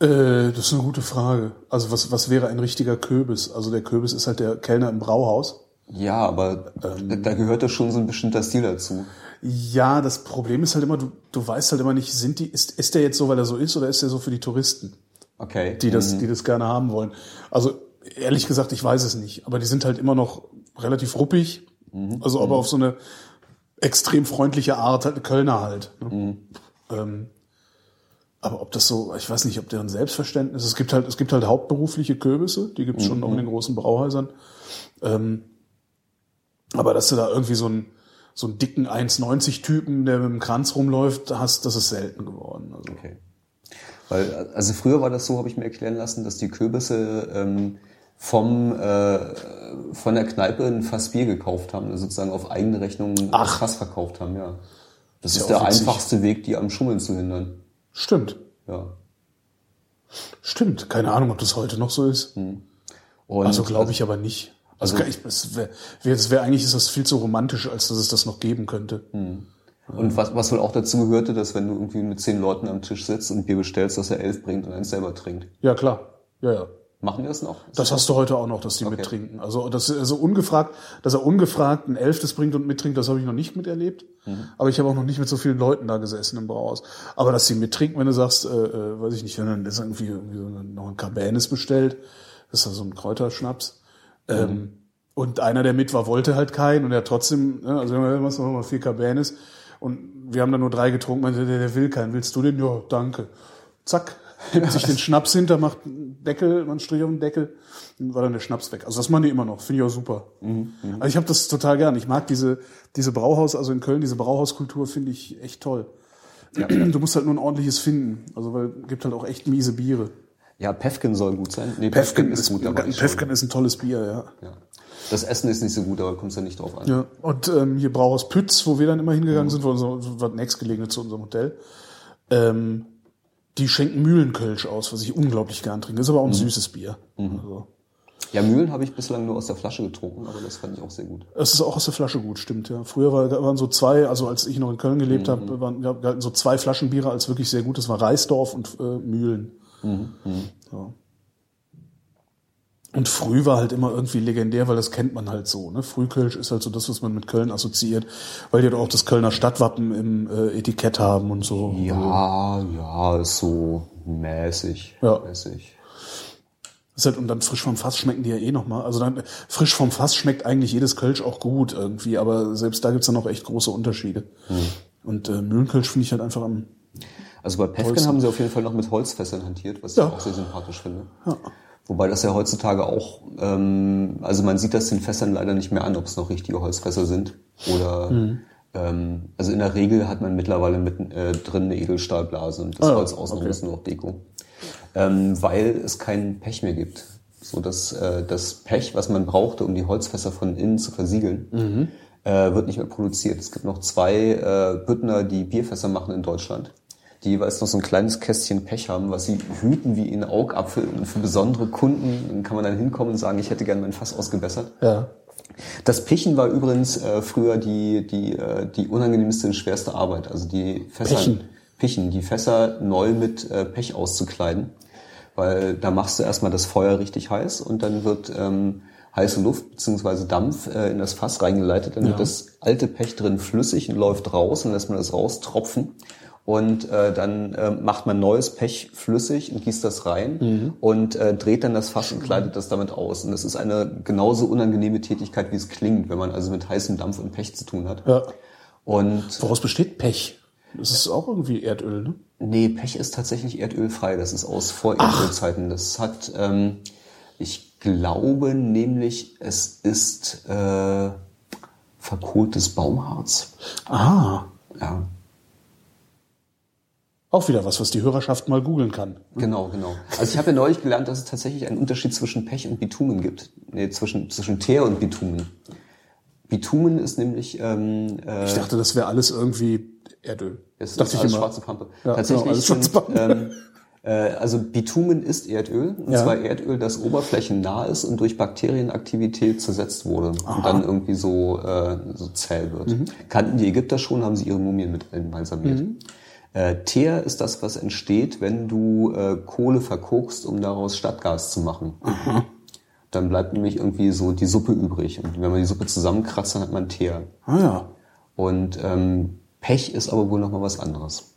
Äh, das ist eine gute Frage. Also was, was wäre ein richtiger Kürbis? Also der Kürbis ist halt der Kellner im Brauhaus. Ja, aber da gehört ja schon so ein bestimmter Stil dazu. Ja, das Problem ist halt immer, du, du weißt halt immer nicht, sind die, ist, ist der jetzt so, weil er so ist, oder ist der so für die Touristen, Okay. die das, die das gerne haben wollen? Also ehrlich gesagt, ich weiß es nicht. Aber die sind halt immer noch relativ ruppig. Also aber auf so eine extrem freundliche Art, halt Kölner halt. Ne? Ähm, Aber ob das so, ich weiß nicht, ob deren Selbstverständnis, es gibt halt, es gibt halt hauptberufliche Kürbisse, die gibt's schon auch in den großen Brauhäusern. Ähm, aber dass du da irgendwie so einen, so einen dicken 1,90-Typen, der mit dem Kranz rumläuft, hast, das ist selten geworden. Also. Okay. Weil, also früher war das so, habe ich mir erklären lassen, dass die Kürbisse ähm, vom äh, von der Kneipe ein Fass Bier gekauft haben, also sozusagen auf eigene Rechnung Ach. das Fass verkauft haben, ja. Das Ist ist, ja der einfachste Weg, die am Schummeln zu hindern. Stimmt. Ja. Stimmt. Keine Ahnung, ob das heute noch so ist. Und Also glaube ich aber nicht. Also, ich, es wäre wär, eigentlich ist das viel zu romantisch, als dass es das noch geben könnte. Und was, was wohl auch dazu gehörte, dass wenn du irgendwie mit zehn Leuten am Tisch sitzt und Bier bestellst, dass er elf bringt und eins selber trinkt. Ja, klar. Ja, ja. Machen wir das noch? Das hast du heute auch noch, dass die Okay. mittrinken. Also, das, also ungefragt, dass er ungefragt ein Elftes bringt und mittrinkt, das habe ich noch nicht miterlebt. Aber ich habe auch noch nicht mit so vielen Leuten da gesessen im Brauhaus. Aber dass sie mittrinken, wenn du sagst, äh, äh, weiß ich nicht, wenn dann ist irgendwie, irgendwie so eine- noch ein Cabernet bestellt, das ist ja so ein Kräuterschnaps. Ähm, und einer, der mit war, wollte halt keinen und er hat trotzdem, ne, also wir machen noch mal vier Cabernets und wir haben dann nur drei getrunken, meinte, der, der will keinen. Willst du den? Ja, danke. Zack, hebt sich den Schnaps hinter, macht einen Deckel, man Strich auf den Deckel, dann war dann der Schnaps weg. Also das machen die immer noch, finde ich auch super. Also ich habe das total gern. Ich mag diese, diese Brauhaus, also in Köln, diese Brauhauskultur finde ich echt toll. Du musst halt nur ein ordentliches finden. Also weil gibt halt auch echt miese Biere. Ja, Pefken soll gut sein. Nee, Pefken ist, gut, aber Pefken ist ein tolles Bier, ja. Ja. Das Essen ist nicht so gut, aber kommst ja nicht drauf an. Ja, und ähm, hier Brauhaus Pütz, wo wir dann immer hingegangen sind, war so war nächstgelegene zu unserem Hotel. Ähm, die schenken Mühlenkölsch aus, was ich unglaublich gern trinke. Ist aber auch ein süßes Bier. Also, Ja, Mühlen habe ich bislang nur aus der Flasche getrunken, aber das fand ich auch sehr gut. es ist auch aus der Flasche gut, stimmt, ja. Früher war, waren so zwei, also als ich noch in Köln gelebt habe, waren gab- galten so zwei Flaschen Biere als wirklich sehr gut. Das war Reisdorf und äh, Mühlen. Ja. Und früh war halt immer irgendwie legendär, weil das kennt man halt so. Ne? Frühkölsch ist halt so das, was man mit Köln assoziiert, weil die halt auch das Kölner Stadtwappen im äh, Etikett haben und so. Ja, ja, ist so mäßig. Ja. mäßig. Ist halt, und dann frisch vom Fass schmecken die ja eh nochmal. Also dann frisch vom Fass schmeckt eigentlich jedes Kölsch auch gut irgendwie, aber selbst da gibt's dann auch echt große Unterschiede. Und äh, Mühlenkölsch finde ich halt einfach am. Also bei Pefken haben sie auf jeden Fall noch mit Holzfässern hantiert, was Ja. ich auch sehr sympathisch finde. Wobei das ja heutzutage auch, ähm, also man sieht das den Fässern leider nicht mehr an, ob es noch richtige Holzfässer sind. Oder ähm, also in der Regel hat man mittlerweile mit äh, drin eine Edelstahlblase und das Ah, Holz außenrum okay. ist nur noch Deko. Ähm, weil es kein Pech mehr gibt. So dass äh, das Pech, was man brauchte, um die Holzfässer von innen zu versiegeln, äh, wird nicht mehr produziert. Es gibt noch zwei äh, Büttner, die Bierfässer machen in Deutschland, die jeweils noch so ein kleines Kästchen Pech haben, was sie hüten wie in Augapfel. Und für besondere Kunden kann man dann hinkommen und sagen, ich hätte gerne mein Fass ausgebessert. Ja. Das Pichen war übrigens äh, früher die, die, äh, die unangenehmste und schwerste Arbeit. Also die Fässer, Pichen? Pichen, die Fässer neu mit äh, Pech auszukleiden. Weil da machst du erstmal das Feuer richtig heiß und dann wird ähm, heiße Luft bzw. Dampf äh, in das Fass reingeleitet. Dann wird das alte Pech drin flüssig und läuft raus und lässt man das raustropfen. Und äh, dann äh, macht man neues Pech flüssig und gießt das rein und äh, dreht dann das Fass und kleidet das damit aus. Und das ist eine genauso unangenehme Tätigkeit, wie es klingt, wenn man also mit heißem Dampf und Pech zu tun hat. ja. Und Woraus besteht Pech? Das ist auch irgendwie Erdöl, ne? nee, Pech ist tatsächlich erdölfrei. Das ist aus Vor-Erdölzeiten. Das hat, ähm, ich glaube nämlich, es ist äh, verkohltes Baumharz. Ah. Ja, Auch wieder was, was die Hörerschaft mal googeln kann. Genau, genau. Also ich habe ja neulich gelernt, dass es tatsächlich einen Unterschied zwischen Pech und Bitumen gibt. Nee, zwischen, zwischen Teer und Bitumen. Bitumen ist nämlich ähm, äh, Ich dachte, das wäre alles irgendwie Erdöl. es dachte ist alles schwarze Pampe. Ja, Tatsächlich genau, schwarze sind, Pampe. ähm, äh, also Bitumen ist Erdöl, und Ja. zwar Erdöl, das oberflächennah ist und durch Bakterienaktivität zersetzt wurde und dann irgendwie so, äh, so zäh wird. Mhm. Kannten die Ägypter schon, haben sie ihre Mumien mit einbalsamiert. Mhm. Äh, Teer ist das, was entsteht, wenn du äh, Kohle verkokst, um daraus Stadtgas zu machen. Dann bleibt nämlich irgendwie so die Suppe übrig. Und wenn man die Suppe zusammenkratzt, dann hat man Teer. Ah ja. Und ähm, Pech ist aber wohl noch mal was anderes.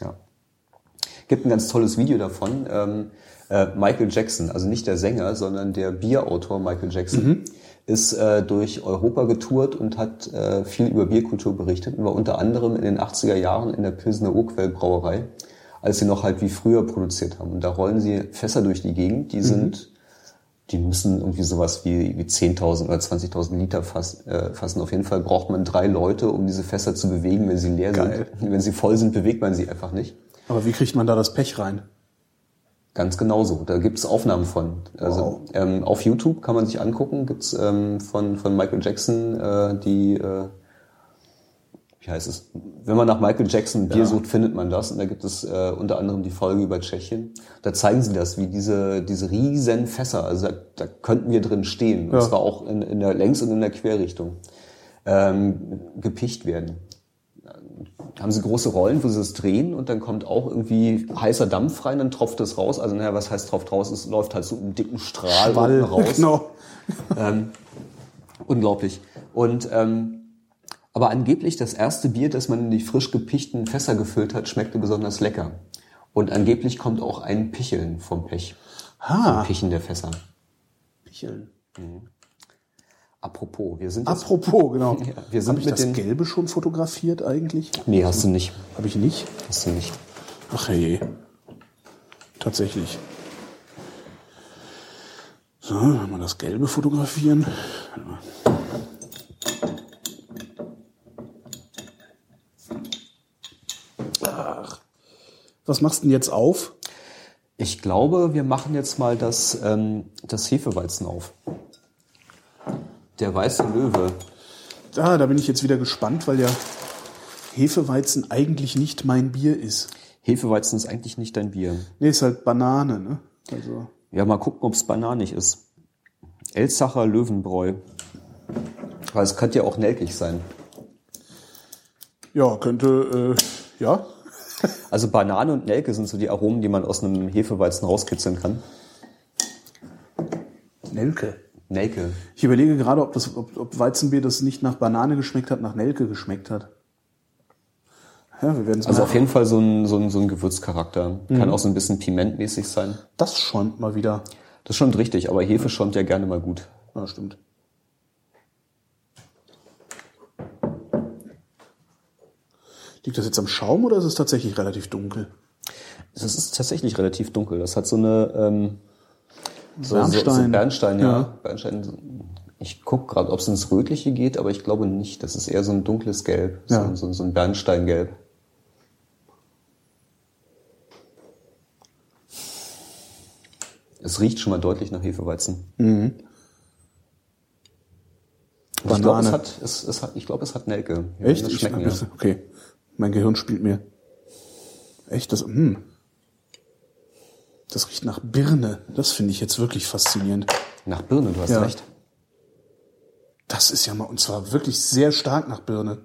Ja. Gibt ein ganz tolles Video davon. Ähm, äh, Michael Jackson, also nicht der Sänger, sondern der Bierautor Michael Jackson, ist äh, durch Europa getourt und hat äh, viel über Bierkultur berichtet und war unter anderem in den 80er Jahren in der Pilsener Urquell Brauerei als sie noch halt wie früher produziert haben. Und da rollen sie Fässer durch die Gegend, die sind, die müssen irgendwie sowas wie, wie 10.000 oder 20.000 Liter fass, äh, fassen. Auf jeden Fall braucht man drei Leute, um diese Fässer zu bewegen, wenn sie leer Geil. sind. Wenn sie voll sind, bewegt man sie einfach nicht. Aber wie kriegt man da das Pech rein? Ganz genauso. Da gibt's Aufnahmen von. Also Wow. ähm, auf YouTube kann man sich angucken, gibt's ähm, von, von Michael Jackson äh, die, äh, wie heißt es? Wenn man nach Michael Jackson Bier sucht, findet man das. Und da gibt es äh, unter anderem die Folge über Tschechien. Da zeigen sie das, wie diese, diese riesen Fässer, also da, da könnten wir drin stehen. Und Ja. zwar auch in, in der Längs- und in der Querrichtung. Ähm, gepicht werden haben sie große Rollen, wo sie es drehen und dann kommt auch irgendwie heißer Dampf rein, dann tropft es raus. Also naja, was heißt tropft raus? Es läuft halt so einen dicken Strahl Wall, unten raus. genau. Unglaublich. Und ähm, aber angeblich das erste Bier, das man in die frisch gepichten Fässer gefüllt hat, schmeckte besonders lecker. Und angeblich kommt auch ein Picheln vom Pech. Ha. Vom Pichen der Fässer. Picheln. Apropos, wir sind jetzt, Apropos, genau. Ja, wir sind Habe ich mit das den- Gelbe schon fotografiert eigentlich? Nee, hast du nicht. Habe ich nicht? Hast du nicht. Ach hey. Tatsächlich. So, mal das Gelbe fotografieren. Ach. Was machst du denn jetzt auf? Ich glaube, wir machen jetzt mal das, ähm, das Hefeweizen auf. Der weiße Löwe. Ah, da bin ich jetzt wieder gespannt, weil ja Hefeweizen eigentlich nicht mein Bier ist. Hefeweizen ist eigentlich nicht dein Bier. Nee, ist halt Banane, ne? Also, Ja, mal gucken, ob es bananig ist. Elsacher Löwenbräu. Weil es könnte ja auch nelkig sein. ja, könnte, äh, ja. Also Banane und Nelke sind so die Aromen, die man aus einem Hefeweizen rauskitzeln kann. Nelke. Nelke. Ich überlege gerade, ob, das, ob, ob Weizenbier, das nicht nach Banane geschmeckt hat, nach Nelke geschmeckt hat. Ja, wir werden es Also auf jeden Fall so ein, so ein, so ein Gewürzcharakter. Kann auch so ein bisschen pimentmäßig sein. Das schäumt mal wieder. Das schon richtig, aber Hefe schäumt ja gerne mal gut. Ja, stimmt. Liegt das jetzt am Schaum oder ist es tatsächlich relativ dunkel? Das ist tatsächlich relativ dunkel. Das hat so eine ähm, so, So, so Bernstein. Bernstein, ja. Ja. Bernstein. Ich guck gerade, ob es ins Rötliche geht, aber ich glaube nicht. Das ist eher so ein dunkles Gelb, Ja. so, so, so ein Bernsteingelb. Es riecht schon mal deutlich nach Hefeweizen. Mhm. Ich glaube, es hat, es, es hat, ich glaube, es hat Nelke. Ja, Echt? Das Ich, ja. Okay. Mein Gehirn spielt mir. Echt? Das, hm. Das riecht nach Birne. Das finde ich jetzt wirklich faszinierend. Nach Birne, du hast Ja. recht. Das ist ja mal, und zwar wirklich sehr stark nach Birne.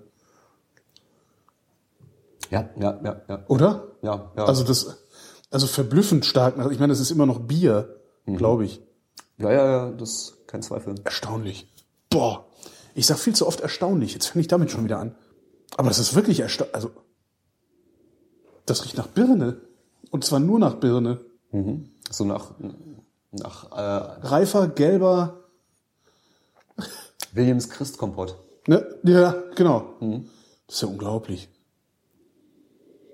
Ja, ja, ja, ja. Oder? Ja, ja. Also das, also verblüffend stark nach, ich meine, das ist immer noch Bier, Mhm. glaube ich. ja, ja, ja, das ist kein Zweifel. Erstaunlich. Boah. Ich sag viel zu oft erstaunlich. Jetzt fange ich damit schon wieder an. Aber es ist wirklich erstaunlich. Also, das riecht nach Birne. Und zwar nur nach Birne. So nach, nach äh, Reifer, gelber, Williams Christkompott. ne? Ja, genau. Mhm. Das ist ja unglaublich.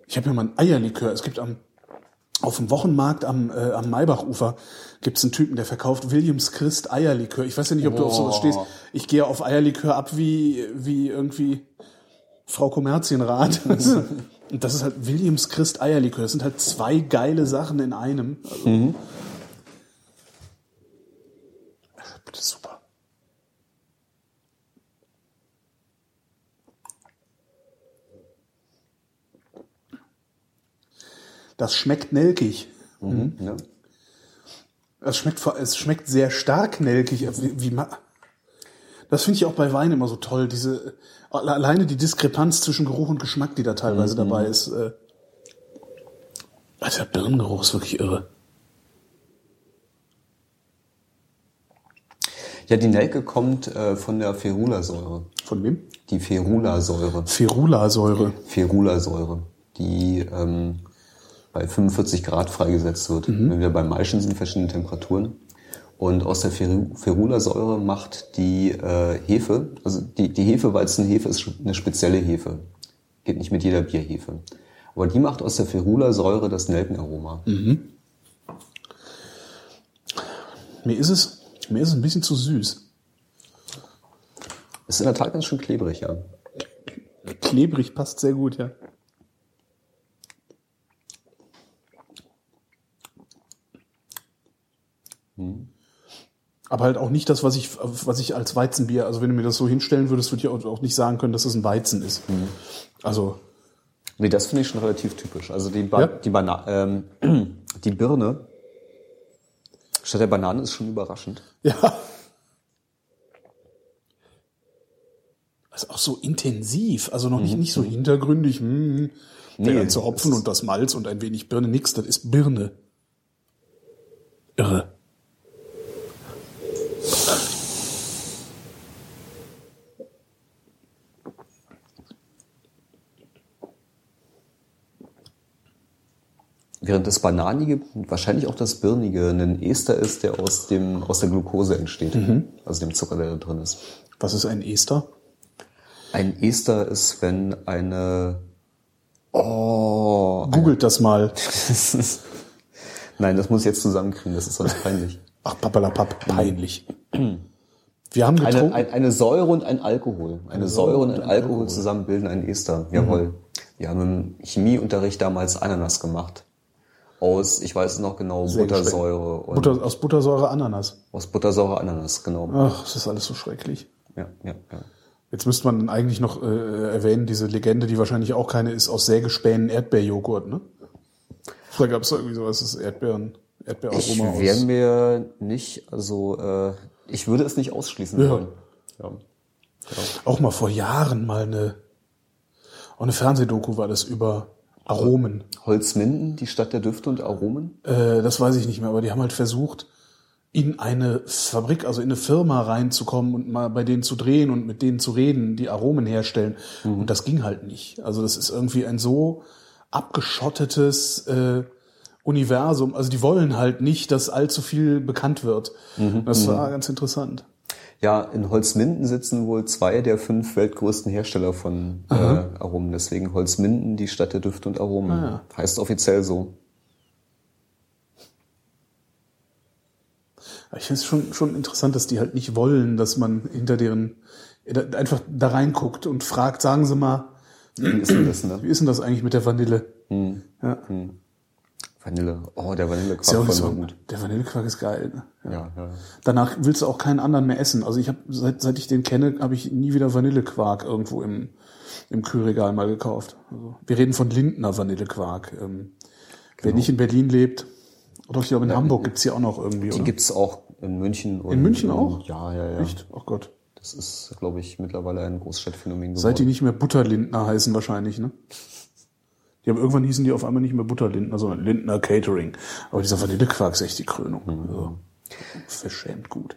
Ich habe ja mal ein Eierlikör. Es gibt am, auf dem Wochenmarkt am, äh, am Maybachufer gibt's einen Typen, der verkauft Williams Christ Eierlikör. Ich weiß ja nicht, ob du auf sowas Oh. stehst. Ich gehe auf Eierlikör ab wie, wie irgendwie Frau Kommerzienrat. Und das ist halt Williams Christ Eierlikör. Das sind halt zwei geile Sachen in einem. Also, Das ist super. Das schmeckt nelkig. Ja. Es schmeckt, es schmeckt sehr stark nelkig. Wie, wie das finde ich auch bei Wein immer so toll. Diese alleine die Diskrepanz zwischen Geruch und Geschmack, die da teilweise dabei ist. Äh, also der Birnengeruch ist wirklich irre. ja, die Nelke kommt äh, von der Ferulasäure. Von wem? Die Ferulasäure. Ferulasäure. Ferulasäure, die ähm, bei 45 Grad freigesetzt wird. Wenn wir beim Maischen sind, verschiedene Temperaturen. Und aus der Feru- Ferulasäure macht die äh, Hefe, also die, die Hefeweizenhefe ist eine spezielle Hefe. Geht nicht mit jeder Bierhefe. Aber die macht aus der Ferula-Säure das Nelkenaroma. Mir ist es, mir ist es ein bisschen zu süß. Ist in der Tat ganz schön klebrig, ja. Klebrig passt sehr gut, ja. Aber halt auch nicht das, was ich, was ich als Weizenbier, also wenn du mir das so hinstellen würdest, würde ich auch nicht sagen können, dass es ein Weizen ist. Also, Nee, das finde ich schon relativ typisch. Also die, ba Ja? die, Bana ähm, die Birne statt der Banane ist schon überraschend. ja. Also auch so intensiv, also noch nicht, nicht so hintergründig, hm, der Nee, ganze Hopfen und das Malz und ein wenig Birne, nix, das ist Birne. Irre. Während das Bananige, wahrscheinlich auch das Birnige, ein Ester ist, der aus, dem, aus der Glucose entsteht. Also dem Zucker, der da drin ist. Was ist ein Ester? Ein Ester ist, wenn eine... Oh, Googelt das mal. Nein, das muss ich jetzt zusammenkriegen, das ist sonst peinlich. Ach, papalapap, peinlich. Wir haben Eine, getrunken. ein, eine Säure und ein Alkohol. Eine Säure und ein Alkohol zusammen bilden einen Ester. Jawohl. Wir haben im Chemieunterricht damals Ananas gemacht. Aus, ich weiß es noch genau, Buttersäure und Butter, aus Buttersäure Ananas. aus Buttersäure Ananas, genau. Ach, das ist alles so schrecklich. Ja, ja, ja. Jetzt müsste man eigentlich noch äh, erwähnen, diese Legende, die wahrscheinlich auch keine ist, aus Sägespänen Erdbeerjoghurt, ne? Da gab es irgendwie sowas, das Erdbeeren, Ich Erdbeeraroma wäre aus. mir nicht, also äh, ich würde es nicht ausschließen Ja. wollen. Ja. Auch mal vor Jahren mal eine, auch eine Fernsehdoku war das über Aromen. Holzminden, die Stadt der Düfte und Aromen. Äh, das weiß ich nicht mehr, aber die haben halt versucht, in eine Fabrik, also in eine Firma reinzukommen und mal bei denen zu drehen und mit denen zu reden, die Aromen herstellen. Und das ging halt nicht. Also das ist irgendwie ein so abgeschottetes äh, Universum. Also die wollen halt nicht, dass allzu viel bekannt wird. Das war ganz interessant. Ja, in Holzminden sitzen wohl zwei der fünf weltgrößten Hersteller von äh, Aromen. Deswegen Holzminden, die Stadt der Düfte und Aromen. Ah, Heißt offiziell so. Ich finde es schon, schon interessant, dass die halt nicht wollen, dass man hinter deren einfach da reinguckt und fragt, sagen Sie mal, Wie ist denn das, ne? wie ist denn das eigentlich mit der Vanille? Ja. Vanille. Oh, der Ist ja Vanillequark auch nicht voll so, gut. der Vanillequark ist geil. Ne? Ja, ja. Danach willst du auch keinen anderen mehr essen. Also ich habe seit, seit ich den kenne, habe ich nie wieder Vanillequark irgendwo im, im Kühlregal mal gekauft. Also wir reden von Lindner Vanillequark. Ähm, Wer Genau. nicht in Berlin lebt, oder ich glaube in Hamburg gibt's hier auch noch irgendwie. Die oder? gibt's auch in München. Und, In München auch? Ja, ja, ja. Echt? Oh Gott. Das ist, glaube ich, mittlerweile ein Großstadtphänomen Seit die geworden. nicht mehr Butterlindner heißen wahrscheinlich, ne? Die haben irgendwann hießen die auf einmal nicht mehr Butterlindner, sondern Lindner Catering. Aber dieser Vanillequark ist echt die Krönung. Also, verschämt gut.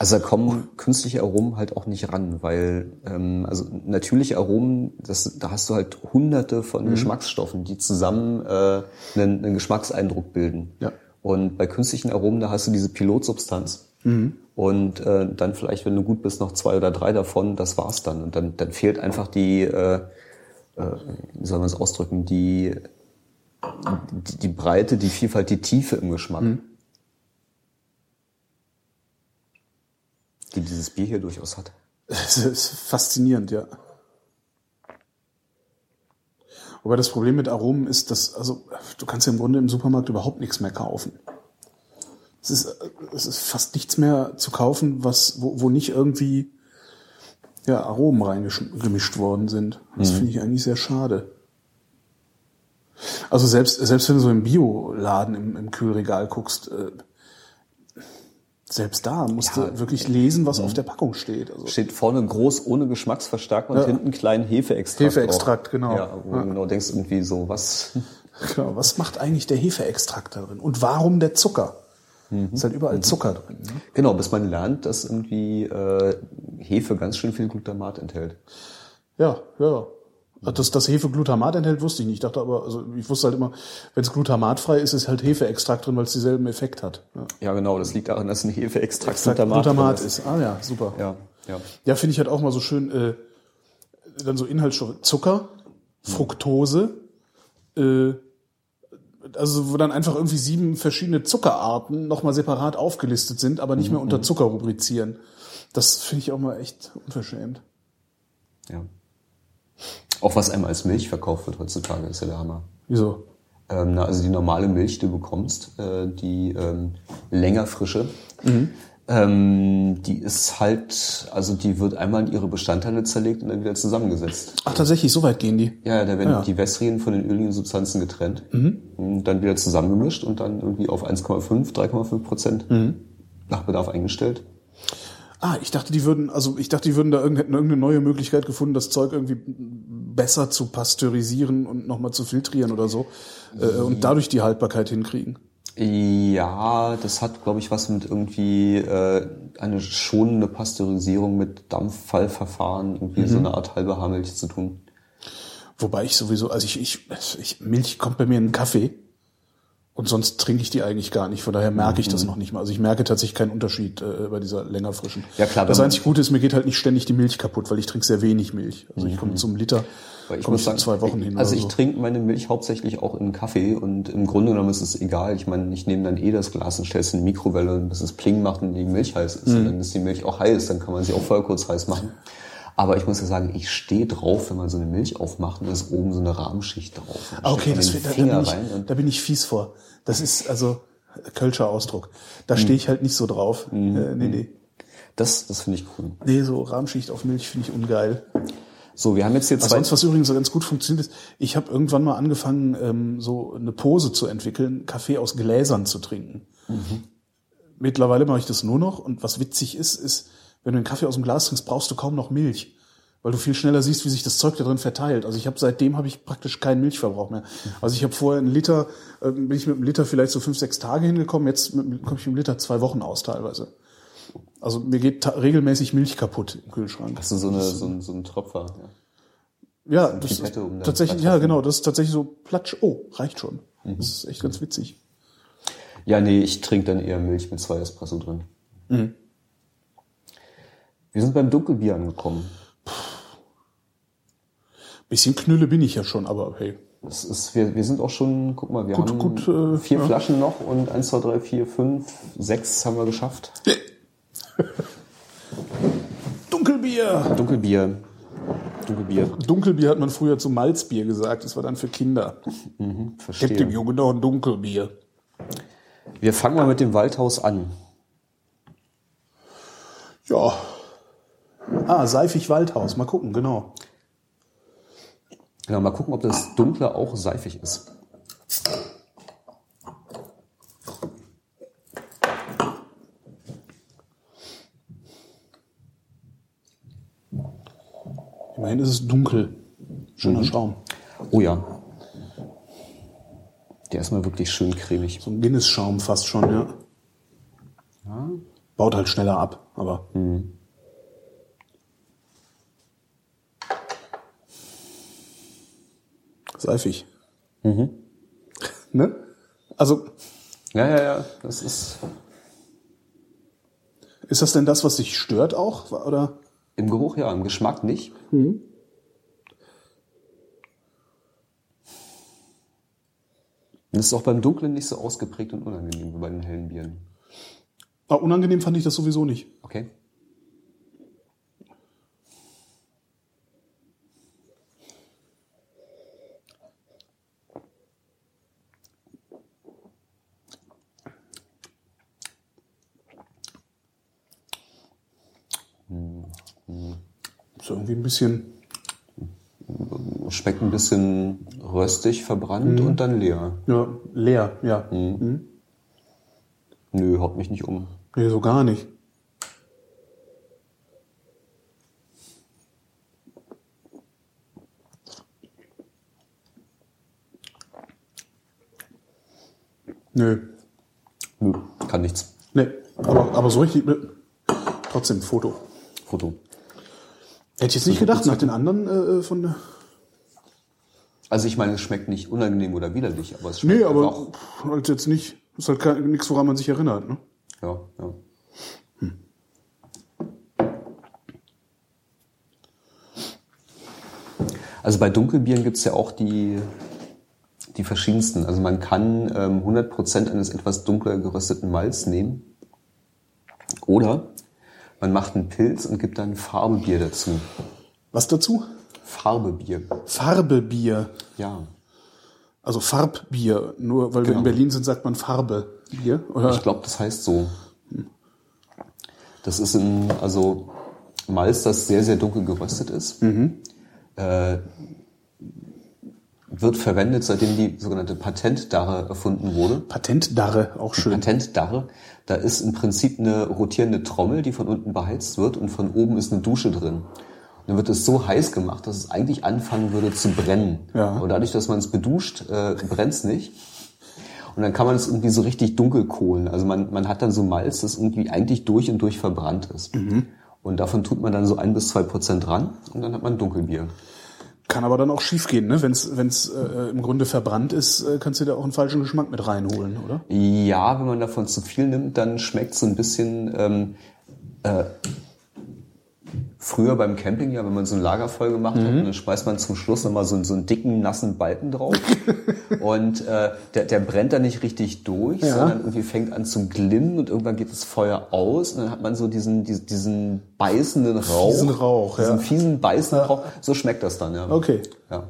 Also da kommen künstliche Aromen halt auch nicht ran, weil ähm, also natürliche Aromen, das, da hast du halt hunderte von Mhm. Geschmacksstoffen, die zusammen äh, einen, einen Geschmackseindruck bilden. Ja. Und bei künstlichen Aromen, da hast du diese Pilotsubstanz. Mhm. Und äh, dann vielleicht, wenn du gut bist, noch zwei oder drei davon, das war's dann. Und dann, dann fehlt einfach die, äh, äh, wie soll man es ausdrücken, die, die, die Breite, die Vielfalt, die Tiefe im Geschmack. Mhm. Die dieses Bier hier durchaus hat. Das ist faszinierend, ja. Wobei das Problem mit Aromen ist, dass, also, du kannst ja im Grunde im Supermarkt überhaupt nichts mehr kaufen. Es ist, äh, es ist fast nichts mehr zu kaufen, was, wo, wo nicht irgendwie, ja, Aromen reingemischt worden sind. Das finde ich eigentlich sehr schade. Also selbst, selbst wenn du so im Bioladen im, im Kühlregal guckst, äh, selbst da musst Ja, du wirklich lesen, was auf der Packung steht. Also, Steht vorne groß ohne Geschmacksverstärker und Ja. hinten klein Hefeextrakt. Hefeextrakt, genau. Ja, wo du genau denkst irgendwie so, was? Genau, was macht eigentlich der Hefeextrakt da drin? Und warum der Zucker? Ist halt überall Zucker drin. Ne? Genau, bis man lernt, dass irgendwie äh, Hefe ganz schön viel Glutamat enthält. Ja, ja. Dass das Hefe Glutamat enthält, wusste ich nicht. Ich dachte aber, also ich wusste halt immer, wenn es glutamatfrei ist, ist halt Hefeextrakt drin, weil es denselben Effekt hat. Ja. Ja, genau, das liegt daran, dass ein Hefeextrakt Extrakt Glutamat, Glutamat drin ist. Ah ja, super. Ja, ja. Ja, finde ich halt auch mal so schön, äh, dann so Inhaltsstoffe. Zucker, Fructose, äh, also wo dann einfach irgendwie sieben verschiedene Zuckerarten nochmal separat aufgelistet sind, aber nicht mehr unter Zucker rubrizieren. Das finde ich auch mal echt unverschämt. Ja. Auch was einem als Milch verkauft wird heutzutage, ist ja der Hammer. Wieso? Ähm, na, also die normale Milch, die du bekommst, äh, die ähm, länger frische, ähm, die ist halt, also die wird einmal in ihre Bestandteile zerlegt und dann wieder zusammengesetzt. Ach, tatsächlich, so weit gehen die. Ja, da werden Ja. die Wässrigen von den öligen Substanzen getrennt, und dann wieder zusammengemischt und dann irgendwie auf 1,5, 3,5 Prozent nach Bedarf eingestellt. Ah, ich dachte, die würden, also ich dachte, die würden da irgend, hätten irgendeine neue Möglichkeit gefunden, das Zeug irgendwie besser zu pasteurisieren und nochmal zu filtrieren oder so äh, und dadurch die Haltbarkeit hinkriegen. Ja, das hat, glaube ich, was mit irgendwie äh, eine schonende Pasteurisierung mit Dampffallverfahren, irgendwie so eine Art halbe Haarmilch zu tun. Wobei ich sowieso, also ich, ich, ich Milch kommt bei mir in einen Kaffee und sonst trinke ich die eigentlich gar nicht. Von daher merke ich das noch nicht mal. Also ich merke tatsächlich keinen Unterschied äh, bei dieser länger frischen. Ja, klar, Das einzig Gute ist, mir geht halt nicht ständig die Milch kaputt, weil ich trinke sehr wenig Milch. Also ich komme zum Liter, Weil ich komme muss sagen, zwei Wochen ich, hin. also ich so. trinke meine Milch hauptsächlich auch in Kaffee und im Grunde genommen ist es egal. Ich meine, ich nehme dann eh das Glas und stelle es in die Mikrowelle und bis es Pling macht und die Milch heiß ist. Mhm. Und dann ist die Milch auch heiß, dann kann man sie auch voll kurz heiß machen. Aber ich muss ja sagen, ich stehe drauf, wenn man so eine Milch aufmacht und da ist oben so eine Rahmenschicht drauf. Ah, okay, das, da, da, bin ich, da bin ich fies vor. Das ist also Kölscher Ausdruck. Da Mhm. stehe ich halt nicht so drauf. Äh, nee, nee. das, das finde ich cool. Nee, so Rahmschicht auf Milch finde ich ungeil. So, wir haben jetzt hier zwei. sonst, was übrigens so ganz gut funktioniert ist, ich habe irgendwann mal angefangen, ähm, so eine Pose zu entwickeln, Kaffee aus Gläsern zu trinken. Mittlerweile mache ich das nur noch und was witzig ist, ist, wenn du einen Kaffee aus dem Glas trinkst, brauchst du kaum noch Milch. Weil du viel schneller siehst, wie sich das Zeug da drin verteilt. Also ich habe seitdem habe ich praktisch keinen Milchverbrauch mehr. Also ich habe vorher einen Liter, äh, bin ich mit einem Liter vielleicht so fünf, sechs Tage hingekommen, jetzt komme ich mit einem Liter zwei Wochen aus teilweise. Also mir geht regelmäßig Milch kaputt im Kühlschrank. Hast du so, eine, so, ein, so ein Tropfer? Ja. Ja, das ist um tatsächlich, ja genau, das ist tatsächlich so Platsch. Oh, reicht schon. Das ist echt ganz witzig. Ja, nee, ich trinke dann eher Milch mit zwei Espresso drin. Mhm. Wir sind beim Dunkelbier angekommen. Bisschen Knülle bin ich ja schon, aber hey. Das ist, wir, wir sind auch schon, guck mal, wir Gut, haben gut, äh, vier ja. Flaschen noch und eins, zwei, drei, vier, fünf, sechs haben wir geschafft. Dunkelbier! Dunkelbier. Dunkelbier. Dunkelbier hat man früher zu Malzbier gesagt. Das war dann für Kinder. Dem Verstehe. Jungen noch ein Dunkelbier. Wir fangen mal mit dem Waldhaus an. Ja. Ah, Seifig Waldhaus. Mal gucken, genau. Genau, mal gucken, ob das Dunkle auch seifig ist. Immerhin ist es dunkel. Schöner Schaum. Oh ja. Der ist mal wirklich schön cremig. So ein Guinness-Schaum fast schon, ja. Baut halt schneller ab, aber. Seifig. Ne? Also, Ja, ja, ja. Das ist ist das denn das, was dich stört auch? Oder? im Geruch ja, im Geschmack nicht. Und es ist auch beim Dunklen nicht so ausgeprägt und unangenehm wie bei den hellen Bieren. Ah, unangenehm fand ich das sowieso nicht. Okay. Ist irgendwie ein bisschen. Schmeckt ein bisschen röstig, verbrannt und dann leer. Ja, leer, ja. Nö, haut mich nicht um. Nee, so gar nicht. Nö. Nö, kann nichts. Nee, aber, aber so richtig. Trotzdem Foto. Foto. Hätte ich jetzt nicht gedacht, nach den anderen äh, von der. Also ich meine, es schmeckt nicht unangenehm oder widerlich, aber es schmeckt Nee, aber einfach. pff, halt jetzt nicht. Ist halt kein- nichts, woran man sich erinnert, ne? Ja, ja. Also bei Dunkelbieren gibt's ja auch die die verschiedensten. Also man kann ähm, 100% eines etwas dunkler gerösteten Malz nehmen. Oder man macht einen Pilz und gibt dann Farbebier dazu. Was dazu? Farbebier. Farbebier. Ja. Also Farbbier. Nur weil wir Genau. in Berlin sind, sagt man Farbebier. Oder? Ich glaube, das heißt so. Das ist ein, also Malz, das sehr, sehr dunkel geröstet ist. Äh, wird verwendet, seitdem die sogenannte Patentdarre erfunden wurde. Patentdarre, auch schön. Patentdarre, da ist im Prinzip eine rotierende Trommel, die von unten beheizt wird und von oben ist eine Dusche drin. Und dann wird es so heiß gemacht, dass es eigentlich anfangen würde zu brennen. Ja. Aber dadurch, dass man es beduscht, äh, brennt es nicht. Und dann kann man es irgendwie so richtig dunkel kohlen. Also man, man hat dann so Malz, das irgendwie eigentlich durch und durch verbrannt ist. Und davon tut man dann so ein bis zwei Prozent dran und dann hat man Dunkelbier. Kann aber dann auch schief gehen, ne? Wenn es äh, im Grunde verbrannt ist, äh, kannst du da auch einen falschen Geschmack mit reinholen, oder? Ja, wenn man davon zu viel nimmt, dann schmeckt so ein bisschen ähm, äh, früher beim Camping, ja, wenn man so ein Lagerfeuer gemacht hat, und dann schmeißt man zum Schluss nochmal so, einen- so einen dicken, nassen Balken drauf. und äh, der, der brennt dann nicht richtig durch, Ja. sondern irgendwie fängt an zu glimmen und irgendwann geht das Feuer aus und dann hat man so diesen, diesen, diesen beißenden Rauch. Fiesen Rauch, diesen ja. fiesen, beißenden Rauch. So schmeckt das dann, ja. Okay. Ja,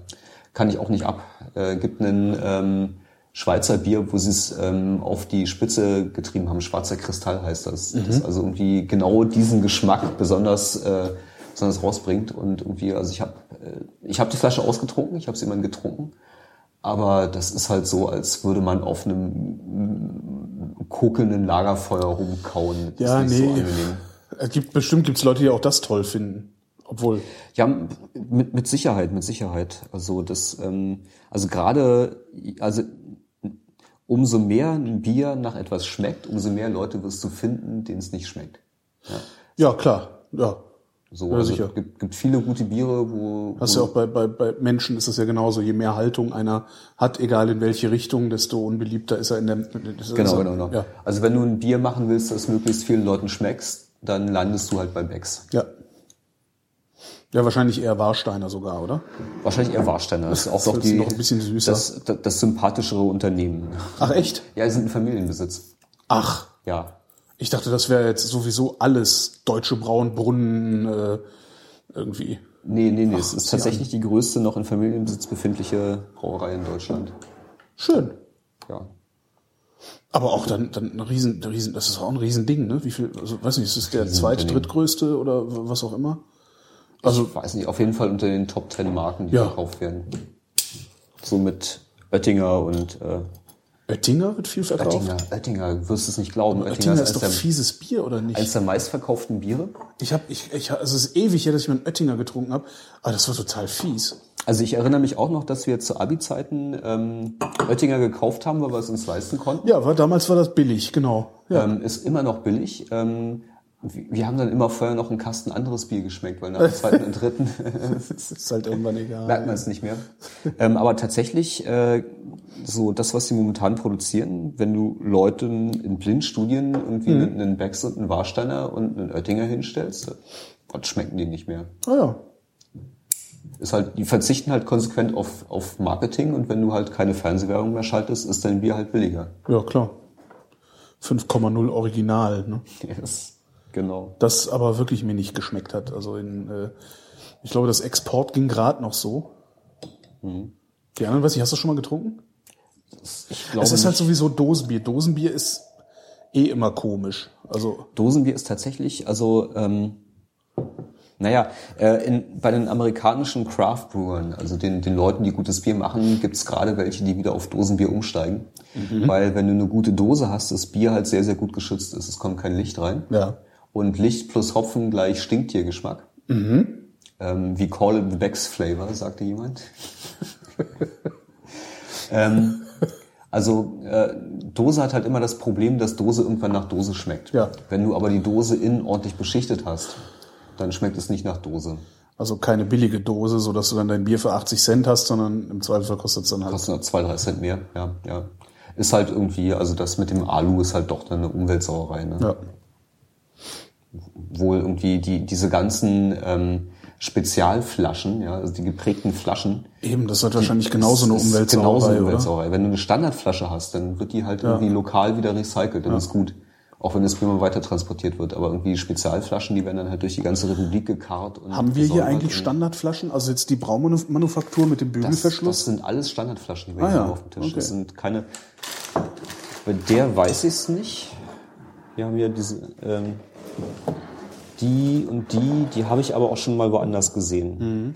kann ich auch nicht ab. Äh, gibt einen ähm, Schweizer Bier, wo sie es ähm, auf die Spitze getrieben haben. Schwarzer Kristall heißt das. Das also irgendwie genau diesen Geschmack besonders äh, besonders rausbringt und irgendwie also ich habe äh, ich habe die Flasche ausgetrunken, ich habe sie immer getrunken, aber das ist halt so, als würde man auf einem mm, kokelnden Lagerfeuer rumkauen. Das Ja, ist nicht nee. so angenehm. Es gibt, bestimmt gibt's Leute, die auch das toll finden. Obwohl, Ja, mit, mit Sicherheit, mit Sicherheit. Also das, ähm, also gerade, also umso mehr ein Bier nach etwas schmeckt, umso mehr Leute wirst du finden, denen es nicht schmeckt. ja klar, ja. So, Ja, also sicher. es gibt, gibt viele gute Biere, wo, Hast wo ja auch bei, bei, bei Menschen ist das ja genauso. Je mehr Haltung einer hat, egal in welche Richtung, desto unbeliebter ist er in der. er- genau, er- genau, genau. Ja, Also wenn du ein Bier machen willst, das möglichst vielen Leuten schmeckst, dann landest du halt bei Becks. ja. Ja, wahrscheinlich eher Warsteiner sogar, oder? Wahrscheinlich eher Warsteiner. Das ist auch ist die, noch ein bisschen süßer. Das, das, das sympathischere Unternehmen. Ach echt? Ja, die sind ein Familienbesitz. Ach, Ja. ich dachte, das wäre jetzt sowieso alles deutsche Braunbrunnen äh, irgendwie. Nee, nee, nee. es ist tatsächlich die größte noch in Familienbesitz befindliche Brauerei in Deutschland. Schön. Ja. Aber auch dann, dann ein Riesen, ein Riesen, das ist auch ein Riesending, ne? Wie viel, also weiß nicht, ist es der zweit, drittgrößte oder was auch immer? Also, Ich weiß nicht, auf jeden Fall unter den Top Ten Marken, die Ja. verkauft werden. So mit Oettinger und äh, Oettinger wird viel verkauft. Oettinger, Oettinger, wirst du es nicht glauben. Oettinger ist eines doch der, fieses Bier, oder nicht? eines der meistverkauften Biere. Ich habe, ich, ich, also es ist ewig her, dass ich mal einen Oettinger getrunken habe, aber das war total fies. Also ich erinnere mich auch noch, dass wir zu Abi-Zeiten ähm, Oettinger gekauft haben, weil wir es uns leisten konnten. Ja, war, damals war das billig, genau. Ja. Ähm, ist immer noch billig. Ähm, wir haben dann immer vorher noch einen Kasten anderes Bier geschmeckt, weil nach dem zweiten und dritten ist halt irgendwann egal. merkt man es nicht mehr. Ähm, aber tatsächlich, äh, so das, was sie momentan produzieren, wenn du Leuten in Blindstudien irgendwie Mhm. einen, Becks und einen Warsteiner und einen Oettinger hinstellst, was schmecken die nicht mehr. Ah ja. Ist halt, die verzichten halt konsequent auf, auf Marketing und wenn du halt keine Fernsehwerbung mehr schaltest, ist dein Bier halt billiger. Ja, klar. 5,0 Original, ne? Yes. Genau. Das aber wirklich mir nicht geschmeckt hat. Also in, äh, ich glaube, das Export ging gerade noch so. Mhm. Die anderen, weiß ich, hast du schon mal getrunken? Ich glaube Es ist halt nicht. sowieso Dosenbier. Dosenbier ist eh immer komisch. Also, Dosenbier ist tatsächlich, also ähm, naja, äh, in, bei den amerikanischen Craft Brewern, also den, den Leuten, die gutes Bier machen, gibt's gerade welche, die wieder auf Dosenbier umsteigen. Weil wenn du eine gute Dose hast, das Bier halt sehr, sehr gut geschützt ist. Es kommt kein Licht rein. ja. Und Licht plus Hopfen gleich Stinktiergeschmack. Ähm, we call it the Beck's Flavor, sagte jemand. ähm, also äh, Dose hat halt immer das Problem, dass Dose irgendwann nach Dose schmeckt. Ja. Wenn du aber die Dose innen ordentlich beschichtet hast, dann schmeckt es nicht nach Dose. Also keine billige Dose, so dass du dann dein Bier für 80 Cent hast, sondern im Zweifelsfall kostet es dann halt. Kostet zwei, drei Cent mehr. Ja, ja. Ist halt irgendwie, also das mit dem Alu ist halt doch dann eine Umweltsauerei. Ne? Ja. Wohl irgendwie die, diese ganzen ähm, Spezialflaschen, ja, also die geprägten Flaschen. Eben, das hat wahrscheinlich genauso eine Das Umweltsauerei, genauso eine oder? Umweltsauerei. Wenn du eine Standardflasche hast, dann wird die halt irgendwie lokal wieder recycelt, dann ist gut. Auch wenn das mal weiter transportiert wird. Aber irgendwie Spezialflaschen, die werden dann halt durch die ganze Republik gekarrt. Und Haben wir hier eigentlich Standardflaschen? Also jetzt die Braumanufaktur mit dem das, Bügelverschluss? das sind alles Standardflaschen, die wir Ah, hier ja. haben auf dem Tisch. Okay. Das sind keine. Bei der weiß ich es nicht. Wir haben hier diese. Ähm, die und die, die habe ich aber auch schon mal woanders gesehen. Mhm.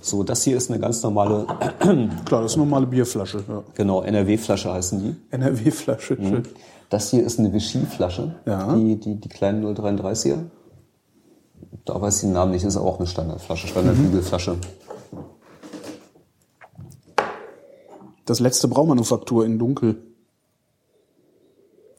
So, das hier ist eine ganz normale, Klar, das ist eine normale Bierflasche. Ja. genau, NRW-Flasche heißen die. NRW-Flasche. schön. Das hier ist eine Vichy-Flasche, Ja. die, die, die kleinen 033er. Da weiß ich den Namen nicht, ist auch eine Standardflasche, Standardbügelflasche. Das letzte Braumanufaktur in Dunkel.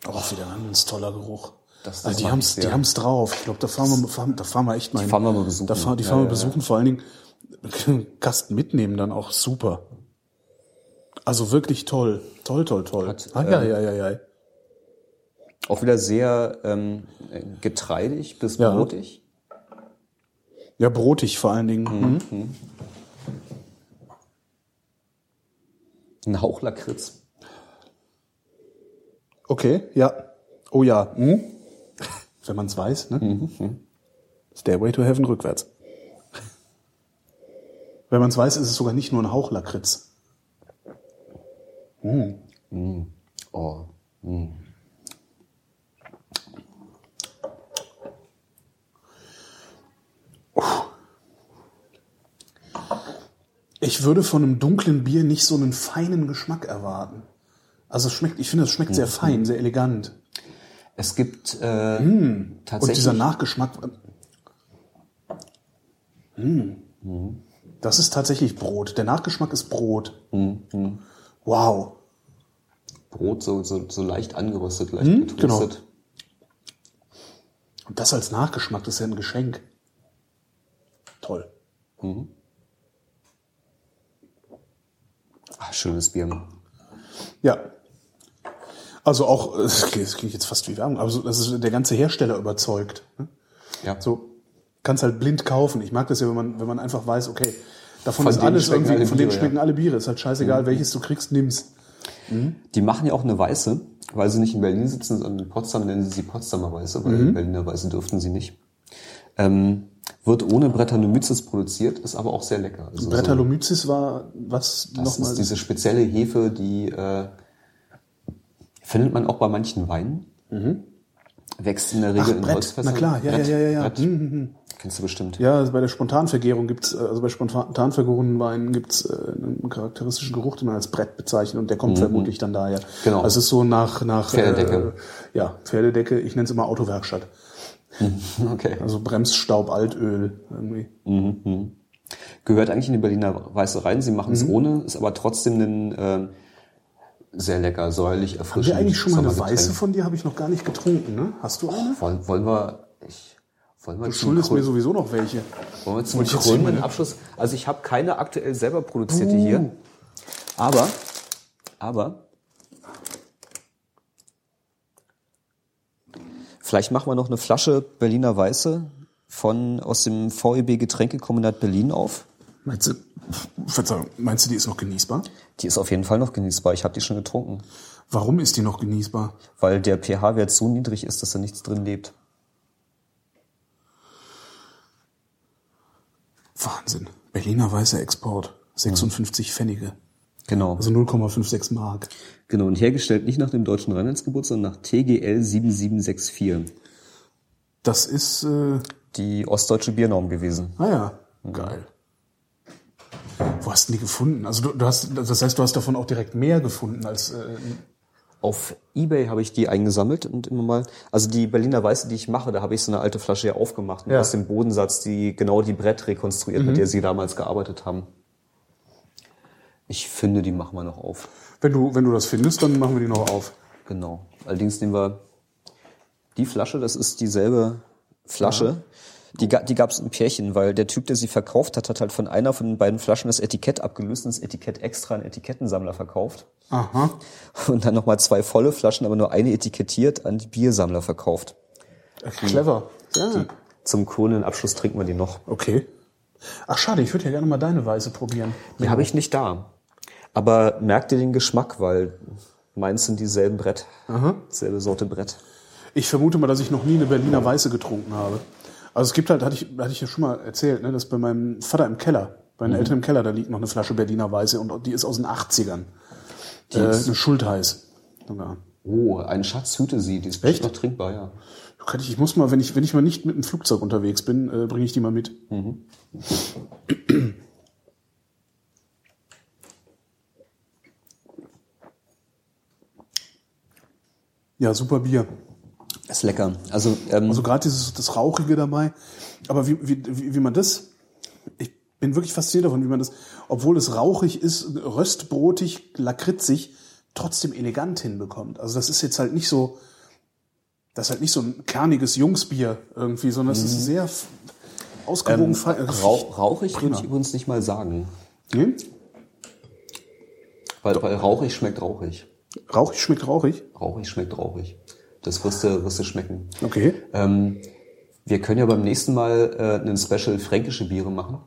Oh, wieder ein ganz toller Geruch. Das- das also die haben's, die haben's drauf. Ich glaube, da fahren wir, fahren, da fahren wir echt mal hin. fahren wir mal besuchen. Da fahren, die Ja, fahren wir ja, besuchen, vor allen Dingen Kasten mitnehmen dann auch super. Also wirklich toll. Toll, toll, toll. Hat, ah, ja, ja, ja, ja. Auch wieder sehr ähm, getreidig bis Ja. brotig. Ja, brotig vor allen Dingen. Mhm. Ein Hauch Lakritz. Okay, ja. Oh ja. Hm? Wenn man es weiß, ne? Stairway to Heaven rückwärts. Wenn man es weiß, ist es sogar nicht nur ein Hauch Lakritz. Oh. Ich würde von einem dunklen Bier nicht so einen feinen Geschmack erwarten. Also es schmeckt, ich finde, es schmeckt sehr fein, sehr elegant. Es gibt äh, Und tatsächlich dieser Nachgeschmack. Hm. Das ist tatsächlich Brot. Der Nachgeschmack ist Brot. Wow. Brot so, so, so leicht angeröstet, leicht Hm, getoastet. Und das als Nachgeschmack, das ist ja ein Geschenk. Toll. Ah, schönes Bier. Ja. Also auch, das klingt jetzt fast wie Werbung, aber so, das ist der ganze Hersteller überzeugt. ne? Ja. So, kannst halt blind kaufen. Ich mag das ja, wenn man, wenn man einfach weiß, okay, davon Von ist alles irgendwie, alle von denen schmecken ja. alle Biere. Ist halt scheißegal, welches du kriegst, nimm's. Die machen ja auch eine Weiße, weil sie nicht in Berlin sitzen, sondern in Potsdam nennen sie sie Potsdamer Weiße, weil Mhm. Berliner Weiße dürften sie nicht. Ähm, wird ohne Brettanomyces produziert, ist aber auch sehr lecker. Also so- Brettanomyces war was Das nochmal? ist diese spezielle Hefe, die äh, findet man auch bei manchen Weinen. Wächst in der Regel Mhm. Ach, in Brett. Holzfässern. Na klar, ja, Brett, ja, ja, ja. Brett. Mhm, Kennst du bestimmt. Ja, also bei der Spontanvergärung gibt's, äh, also bei spontan vergorenen Weinen gibt's äh, einen charakteristischen Geruch, den man als Brett bezeichnet und der kommt vermutlich dann daher. Mhm. Genau. Also es ist so nach, nach Pferdedecke. Äh, ja, Pferdedecke, ich nenne es immer Autowerkstatt. Okay. Also Bremsstaub, Altöl irgendwie. Gehört eigentlich in die Berliner Weiße rein. Sie machen Mhm. es ohne, ist aber trotzdem ein ähm, sehr lecker, säuerlich, Haben erfrischend. wir eigentlich schon mal eine weiße von dir? Habe ich noch gar nicht getrunken, ne? Hast du eine? Wollen, wollen wir, ich, wollen wir Du schuldest mir Krön- sowieso noch welche. wollen wir zum Wollte krönenden Abschluss? Also ich habe keine aktuell selber produzierte hier, aber, aber, vielleicht machen wir noch eine Flasche Berliner Weiße von, aus dem VEB Getränkekombinat Berlin auf. Meinst du, Verzeihung, meinst du, die ist noch genießbar? Die ist auf jeden Fall noch genießbar. Ich habe die schon getrunken. Warum ist die noch genießbar? weil der pH-Wert so niedrig ist, dass da nichts drin lebt. Wahnsinn. Berliner weißer Export. 56 Pfennige. Genau. Also 0,56 Mark. genau. Und hergestellt nicht nach dem deutschen Reinheitsgebot, sondern nach TGL 7764. Das ist, äh, Die ostdeutsche Biernorm gewesen. ah ja, geil. Wo hast du die gefunden? Also du, du hast, das heißt, du hast davon auch direkt mehr gefunden als, äh, Auf Ebay habe ich die eingesammelt und immer mal, also die Berliner Weiße, die ich mache, da habe ich so eine alte Flasche ja aufgemacht und Ja. aus dem Bodensatz die genau die Brett rekonstruiert, mit der sie damals gearbeitet haben. Ich finde, die machen wir noch auf. wenn du, wenn du das findest, dann machen wir die noch auf. Genau. Allerdings nehmen wir die Flasche, das ist dieselbe Flasche. Die, ga- die gab es ein Pärchen, weil der Typ, der sie verkauft hat, hat halt von einer von den beiden Flaschen das Etikett abgelöst und das Etikett extra an Etikettensammler verkauft. Aha. Und dann nochmal zwei volle Flaschen, aber nur eine etikettiert an die Biersammler verkauft. Clever. Ja. Zum krönenden Abschluss trinken wir die noch. Okay. Ach schade, ich würde ja gerne mal deine Weiße probieren. Die habe ich nicht da. Aber merkt ihr den Geschmack, weil meins sind dieselben Brett. Selbe Sorte Brett. Ich vermute mal, dass ich noch nie eine Berliner Weiße getrunken habe. Also es gibt halt, hatte ich, hatte ich ja schon mal erzählt, ne, dass bei meinem Vater im Keller, bei den Eltern im Keller, da liegt noch eine Flasche Berliner Weiße und die ist aus den 80ern. Die Äh, ist- eine Schultheiß. Sogar. Oh, ein Schatz hüte sie. Die ist Echt? noch trinkbar, ja. Kann ich, ich muss mal, wenn ich, wenn ich mal nicht mit dem Flugzeug unterwegs bin, äh, bringe ich die mal mit. Ja, super Bier. Ist lecker. Also, ähm, Also gerade dieses das Rauchige dabei. Aber wie, wie, wie, wie man das, ich bin wirklich fasziniert davon, wie man das, obwohl es rauchig ist, röstbrotig, lakritzig, trotzdem elegant hinbekommt. Also das ist jetzt halt nicht so, das ist halt nicht so ein kerniges Jungsbier irgendwie, sondern es ist sehr ausgewogen. ähm, fein- rau rauchig würde Prima. ich übrigens nicht mal sagen. Nee? Weil, weil rauchig schmeckt rauchig. Rauchig schmeckt rauchig. Rauchig schmeckt rauchig. Das wirst du, wirst du schmecken. Okay. Ähm, wir können ja beim nächsten Mal äh, einen Special fränkische Biere machen.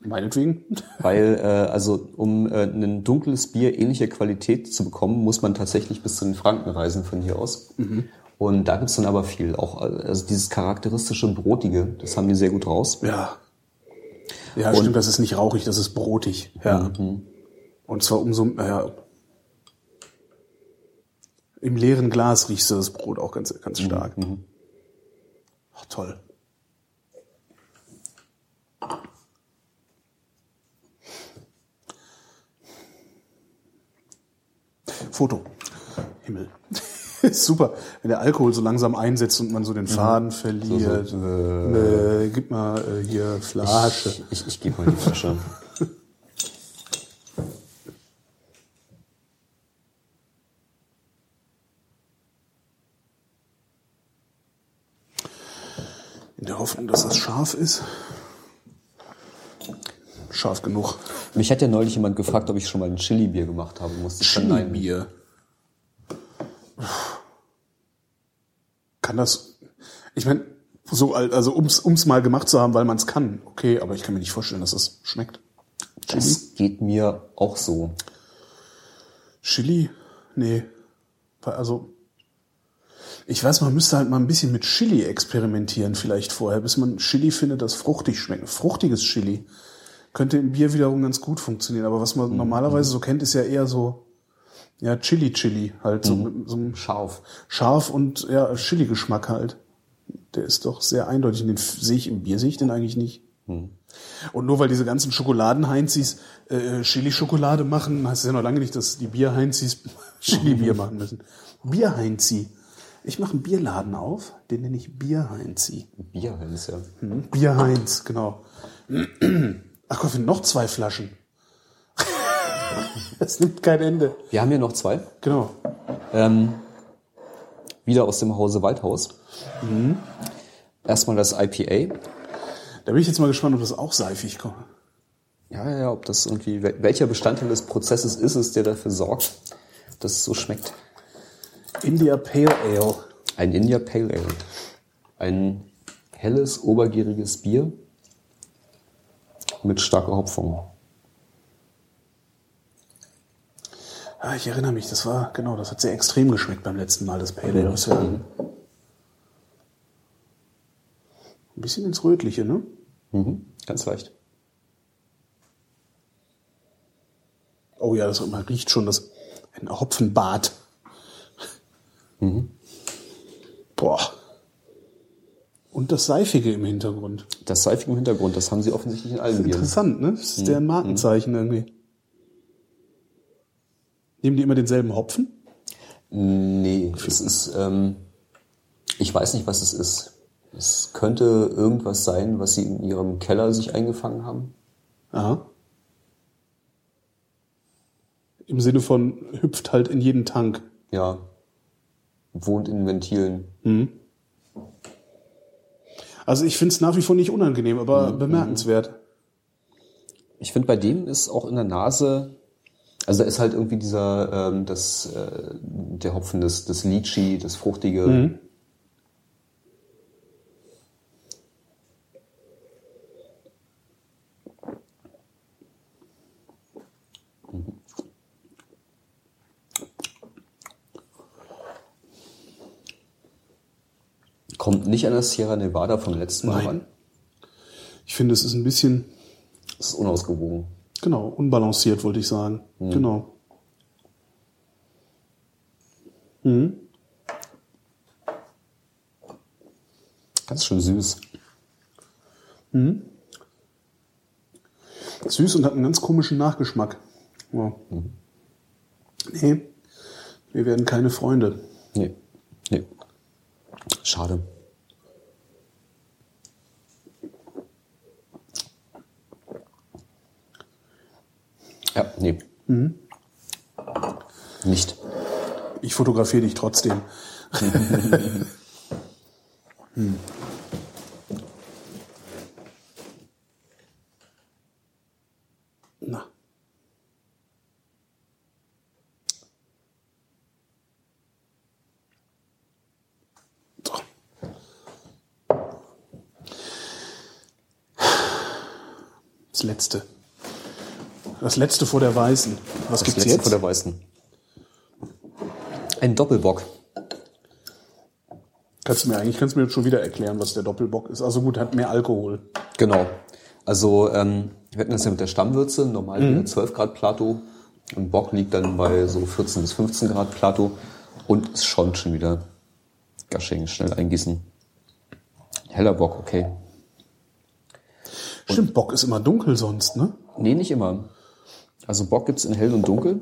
Meinetwegen. Weil, äh, also um äh, ein dunkles Bier ähnliche Qualität zu bekommen, muss man tatsächlich bis zu den Franken reisen von hier aus. Und da gibt's dann aber viel. Auch äh, also dieses charakteristische Brotige, das haben die sehr gut raus. Ja. Ja, stimmt, das ist nicht rauchig, das ist brotig. Ja. Und zwar umso, ja. Im leeren Glas riechst du das Brot auch ganz, ganz stark. Ach, toll. Foto. Himmel. Super, wenn der Alkohol so langsam einsetzt und man so den Faden verliert. äh, gib mal äh, hier Flasche. Ich, ich, ich gebe mal die Flasche. In der Hoffnung, dass das scharf ist. Scharf genug. Mich hat ja neulich jemand gefragt, ob ich schon mal ein Chili-Bier gemacht habe. Musste ich. Chili-Bier. Kann das. Ich meine, so alt, also ums, ums mal gemacht zu haben, weil man es kann, okay, aber ich kann mir nicht vorstellen, dass es schmeckt. Chili? Das geht mir auch so. Chili? Nee. Also, ich weiß, man müsste halt mal ein bisschen mit Chili experimentieren, vielleicht vorher, bis man Chili findet, das fruchtig schmeckt. Fruchtiges Chili könnte im Bier wiederum ganz gut funktionieren. Aber was man normalerweise so kennt, ist ja eher so, ja, Chili-Chili, halt, so, mit so Scharf. scharf und ja, Chili-Geschmack halt. Der ist doch sehr eindeutig. Den sehe ich im Bier, sehe ich den eigentlich nicht. Und nur weil diese ganzen Schokoladen-Heinzis äh, Chili-Schokolade machen, heißt es ja noch lange nicht, dass die Bier-Heinzis Chili-Bier machen müssen. Bier-Heinzi. Ich mache einen Bierladen auf, den nenne ich Bier-Heinzi. Bier heißt ja. Hm? Bier-Heinz, genau. Ach Gott, noch zwei Flaschen. Es nimmt kein Ende. Wir haben hier noch zwei. Genau. Ähm, wieder aus dem Hause Waldhaus. Erstmal das IPA. Da bin ich jetzt mal gespannt, ob das auch seifig kommt. Ja, ja, ja, ob das irgendwie, wel- welcher Bestandteil des Prozesses ist es, der dafür sorgt, dass es so schmeckt. India Pale Ale. Ein India Pale Ale. Ein helles, obergäriges Bier mit starker Hopfung. Ah, ich erinnere mich, das war, genau, das hat sehr extrem geschmeckt beim letzten Mal, das Pale Ale. Ja ein bisschen ins Rötliche, ne? Mhm, ganz leicht. Oh ja, das, riecht schon das, ein Hopfenbad. Boah. Und das Seifige im Hintergrund. Das seifige im Hintergrund, das haben sie offensichtlich in allen Bieren. Interessant, ne? Das ist deren Markenzeichen irgendwie. Nehmen die immer denselben Hopfen? Nee, es ist, ähm, ich weiß nicht, was es ist. Es könnte irgendwas sein, was sie in ihrem Keller sich eingefangen haben. Aha. Im Sinne von hüpft halt in jeden Tank. Ja, wohnt in Ventilen. Also ich finde es nach wie vor nicht unangenehm, aber bemerkenswert. Ich finde, bei dem ist auch in der Nase, also da ist halt irgendwie dieser, ähm, das, äh, der Hopfen, das, das Lychee, das Fruchtige. Kommt nicht an das Sierra Nevada vom letzten Mal Nein. ran. Ich finde, es ist ein bisschen, Das ist unausgewogen. genau, unbalanciert, wollte ich sagen. Genau. Ganz schön süß. Süß und hat einen ganz komischen Nachgeschmack. Ja. Nee, wir werden keine Freunde. Nee. Nee. Schade. Ja, nee. Nicht. Ich fotografiere dich trotzdem. hm. Das letzte. Das letzte vor der Weißen. Was Das gibt's letzte jetzt? vor der Weißen. Ein Doppelbock. Kannst du mir eigentlich kannst du mir jetzt schon wieder erklären, was der Doppelbock ist? Also gut, hat mehr Alkohol. Genau. Also ähm, wir hatten das ja mit der Stammwürze, normal mhm. 12 Grad Plato. Und Bock liegt dann bei so 14 bis 15 Grad Plato und es schäumt schon wieder. Gasching, schnell eingießen. Heller Bock, okay. Stimmt, Bock ist immer dunkel sonst, ne? Nee, nicht immer. Also Bock gibt's in hell und dunkel.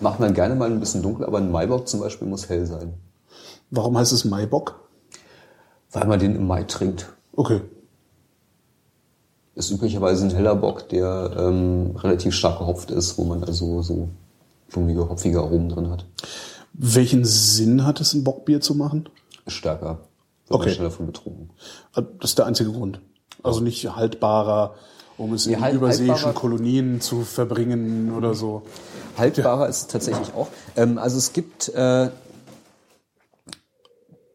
Macht man gerne mal ein bisschen dunkel, aber ein Maibock zum Beispiel muss hell sein. Warum heißt es Maibock? Weil man den im Mai trinkt. Okay. Ist üblicherweise ein heller Bock, der ähm, relativ stark gehopft ist, wo man also so flummige, hopfige Aromen drin hat. Welchen Sinn hat es, ein Bockbier zu machen? Stärker. Okay. schneller von betrunken. Das ist der einzige Grund. Also nicht haltbarer, um es in halt- überseeischen Kolonien zu verbringen oder so. Haltbarer ist es tatsächlich auch. Ähm, also es gibt äh,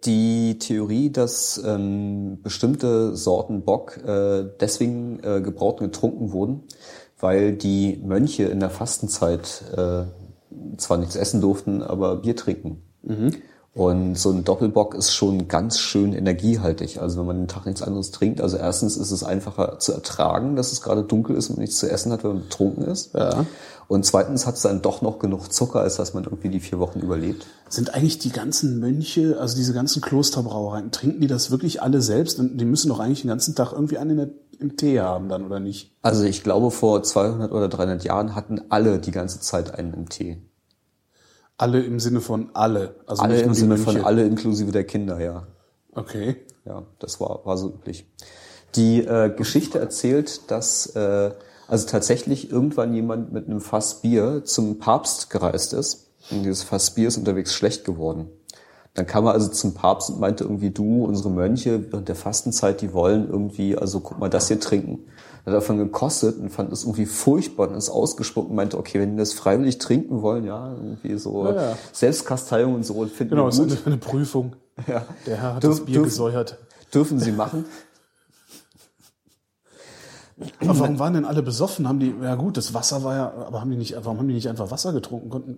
die Theorie, dass ähm, bestimmte Sorten Bock äh, deswegen äh, gebraut und getrunken wurden, weil die Mönche in der Fastenzeit äh, zwar nichts essen durften, aber Bier trinken. Und so ein Doppelbock ist schon ganz schön energiehaltig. Also wenn man den Tag nichts anderes trinkt, also erstens ist es einfacher zu ertragen, dass es gerade dunkel ist und man nichts zu essen hat, wenn man betrunken ist. Ja. Und zweitens hat es dann doch noch genug Zucker, als dass man irgendwie die vier Wochen überlebt. Sind eigentlich die ganzen Mönche, also diese ganzen Klosterbrauereien, trinken die das wirklich alle selbst? Und die müssen doch eigentlich den ganzen Tag irgendwie einen in der, im Tee haben dann, oder nicht? Also ich glaube, vor 200 oder 300 Jahren hatten alle die ganze Zeit einen im Tee. Alle im Sinne von alle. Also Alle im Sinne von alle inklusive der Kinder, ja. Okay. Ja, das war, war so üblich. Die äh, Geschichte erzählt, dass äh, also tatsächlich irgendwann jemand mit einem Fass Bier zum Papst gereist ist. Und dieses Fass Bier ist unterwegs schlecht geworden. Dann kam er also zum Papst und meinte irgendwie, du, unsere Mönche während der Fastenzeit, die wollen irgendwie, also guck mal, das hier trinken. Hat davon gekostet und fand es irgendwie furchtbar und ist ausgespuckt und meinte, okay, wenn die das freiwillig trinken wollen, ja, irgendwie so Ja, ja. Selbstkasteiung und so, finden Genau, wir das ist gut. eine, eine Prüfung. Ja. Der Herr hat Dürf- das Bier dürf- gesäuert. Dürfen sie machen. Aber warum waren denn alle besoffen? Haben die, ja gut, das Wasser war ja, aber haben die nicht, warum haben die nicht einfach Wasser getrunken? Konnten,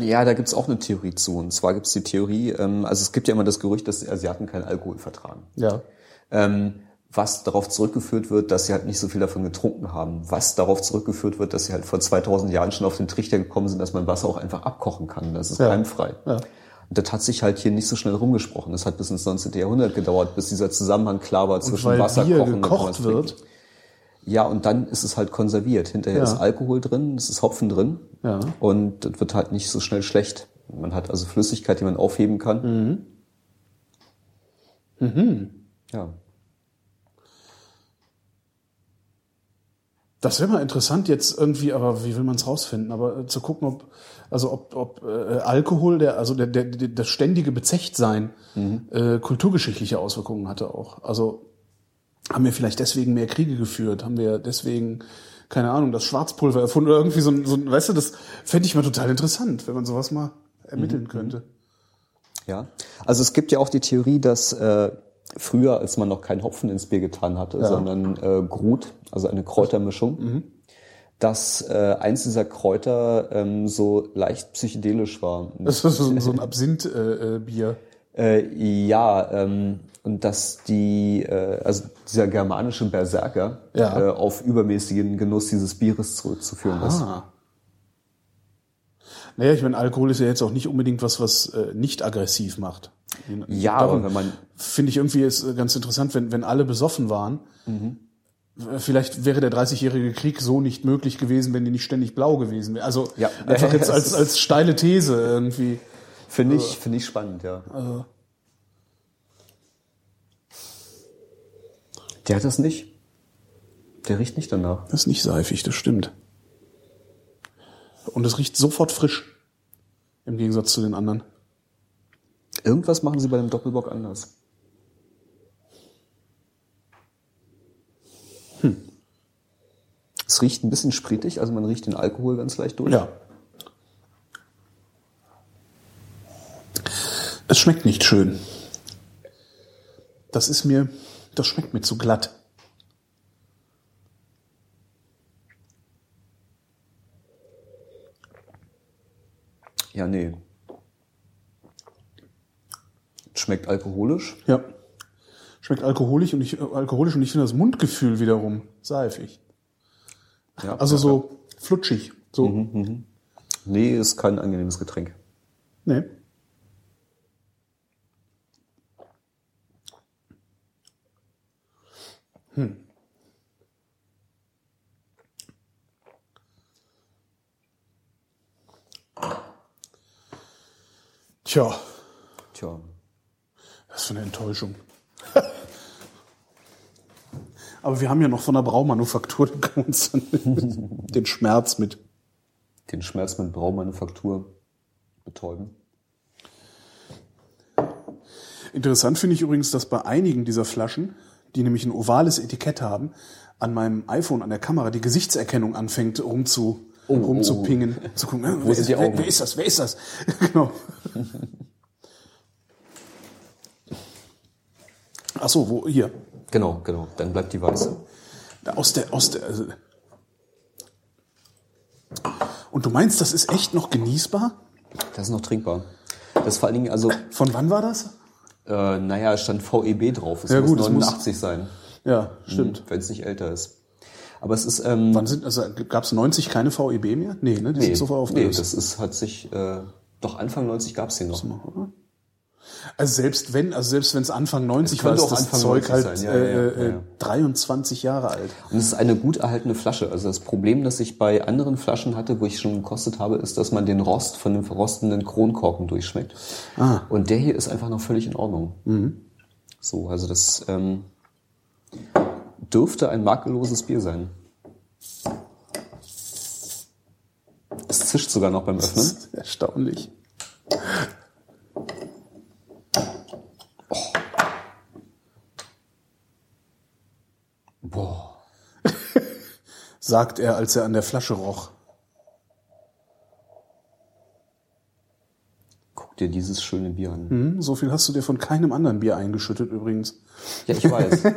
Ja, da gibt's auch eine Theorie zu. Und zwar gibt's die Theorie, ähm, also es gibt ja immer das Gerücht, dass die Asiaten keinen Alkohol vertragen. ja. Ähm, was darauf zurückgeführt wird, dass sie halt nicht so viel davon getrunken haben. Was darauf zurückgeführt wird, dass sie halt vor 2000 Jahren schon auf den Trichter gekommen sind, dass man Wasser auch einfach abkochen kann. Das ist Ja. keimfrei. Ja. Und das hat sich halt hier nicht so schnell rumgesprochen. Das hat bis ins 19. Jahrhundert gedauert, bis dieser Zusammenhang klar war zwischen weil Wasser Bier kochen und gekocht was trinken. Ja, und dann ist es halt konserviert. Hinterher Ja. ist Alkohol drin, es ist Hopfen drin. Ja. Und das wird halt nicht so schnell schlecht. Man hat also Flüssigkeit, die man aufheben kann. Mhm. Ja. Das wäre mal interessant jetzt irgendwie, aber wie will man es rausfinden? Aber äh, zu gucken, ob also ob, ob äh, Alkohol, der also der, der, der das ständige Bezechtsein äh, kulturgeschichtliche Auswirkungen hatte auch. Also haben wir vielleicht deswegen mehr Kriege geführt? Haben wir deswegen keine Ahnung das Schwarzpulver erfunden oder irgendwie so ein, so ein weißt du, das fände ich mal total interessant, wenn man sowas mal ermitteln könnte. Ja. Also es gibt ja auch die Theorie, dass äh, früher, als man noch keinen Hopfen ins Bier getan hatte, sondern äh, Grut, also eine Kräutermischung, dass äh, eins dieser Kräuter ähm, so leicht psychedelisch war. Das ist so, so ein Absinth-Bier. Äh, Bier. Äh, ja, ähm, und dass die, äh, also dieser germanische Berserker Ja. äh, auf übermäßigen Genuss dieses Bieres zurückzuführen ist. Ah. Naja, ich meine, Alkohol ist ja jetzt auch nicht unbedingt was, was äh, nicht aggressiv macht. Ja, Darum aber wenn man Finde ich irgendwie ist äh, ganz interessant, wenn, wenn alle besoffen waren. Äh, Vielleicht wäre der 30-jährige Krieg so nicht möglich gewesen, wenn die nicht ständig blau gewesen wäre. Also Ja. einfach jetzt als, ist- als steile These irgendwie. finde ich, finde ich spannend, ja. Der hat das nicht. Der riecht nicht danach. Das ist nicht seifig, das stimmt. Und es riecht sofort frisch. Im Gegensatz zu den anderen. Irgendwas machen sie bei dem Doppelbock anders. Hm. Es riecht ein bisschen spritig, also man riecht den Alkohol ganz leicht durch. Ja. Es schmeckt nicht schön. Das ist mir, das schmeckt mir zu glatt. Ja, nee. Schmeckt alkoholisch. Ja. Schmeckt alkoholisch und ich, äh, alkoholisch und ich finde das Mundgefühl wiederum seifig. Ja, Also ja, so flutschig. So. ja. Nee, ist kein angenehmes Getränk. Nee. Hm. Tja, Tja. was für eine Enttäuschung. Aber wir haben ja noch von der Braumanufaktur, da können wir uns dann den Schmerz mit. Den Schmerz mit Braumanufaktur betäuben. Interessant finde ich übrigens, dass bei einigen dieser Flaschen, die nämlich ein ovales Etikett haben, an meinem iPhone, an der Kamera, die Gesichtserkennung anfängt rumzu, rumzupingen. Zu gucken, äh, wer, sind die wer, Augen? wer ist das? Wer ist das? genau. Ach so, wo, hier. Genau, genau. Dann bleibt die weiße. Aus der, aus der, also. Und du meinst, das ist echt noch genießbar? Das ist noch trinkbar. Das vor allen Dingen, also, Von wann war das? Äh, naja, es stand VEB drauf. Es Ja, muss gut, es muss- 89 sein, Ja, stimmt. wenn es nicht älter ist. Aber es ist, ähm, Wann sind, also gab es 90 keine VEB mehr? Nee, ne? Die nee, sind sofort nee, aufgelöst. das ist, hat sich, äh, doch Anfang 90 gab's den noch. Also selbst wenn, also selbst wenn es Anfang 90 Es war, könnte ist auch das Anfang Zeug 90 halt sein, ja, äh, ja, äh, ja. 23 Jahre alt. Und es ist eine gut erhaltene Flasche. Also das Problem, das ich bei anderen Flaschen hatte, wo ich schon gekostet habe, ist, dass man den Rost von dem verrostenden Kronkorken durchschmeckt. Ah. Und der hier ist einfach noch völlig in Ordnung. So, also das ähm, dürfte ein makelloses Bier sein. Es zischt sogar noch beim Das Öffnen. ist erstaunlich. Sagt er, als er an der Flasche roch. Guck dir dieses schöne Bier an. Hm, so viel hast du dir von keinem anderen Bier eingeschüttet übrigens. Ja, ich weiß.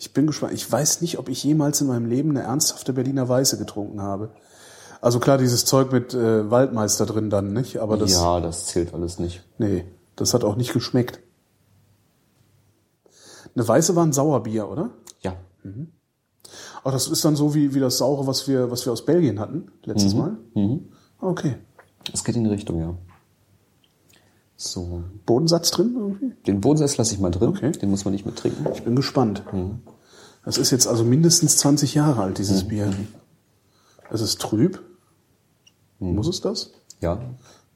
Ich bin gespannt. Ich weiß nicht, ob ich jemals in meinem Leben eine ernsthafte Berliner Weiße getrunken habe. Also klar, dieses Zeug mit äh, Waldmeister drin dann, nicht? Aber das, ja, das zählt alles nicht. nee, das hat auch nicht geschmeckt. Eine Weiße war ein Sauerbier, oder? Ja. Ach, das ist dann so wie, wie das Saure, was wir, was wir aus Belgien hatten, letztes Mal? Okay. Es geht in die Richtung, ja. So. Bodensatz drin irgendwie? Den Bodensatz lasse ich mal drin. Okay. Den muss man nicht mehr trinken. Ich bin gespannt. Das ist jetzt also mindestens 20 Jahre alt, dieses Mhm. Bier. Es ist trüb. Muss es das? Ja.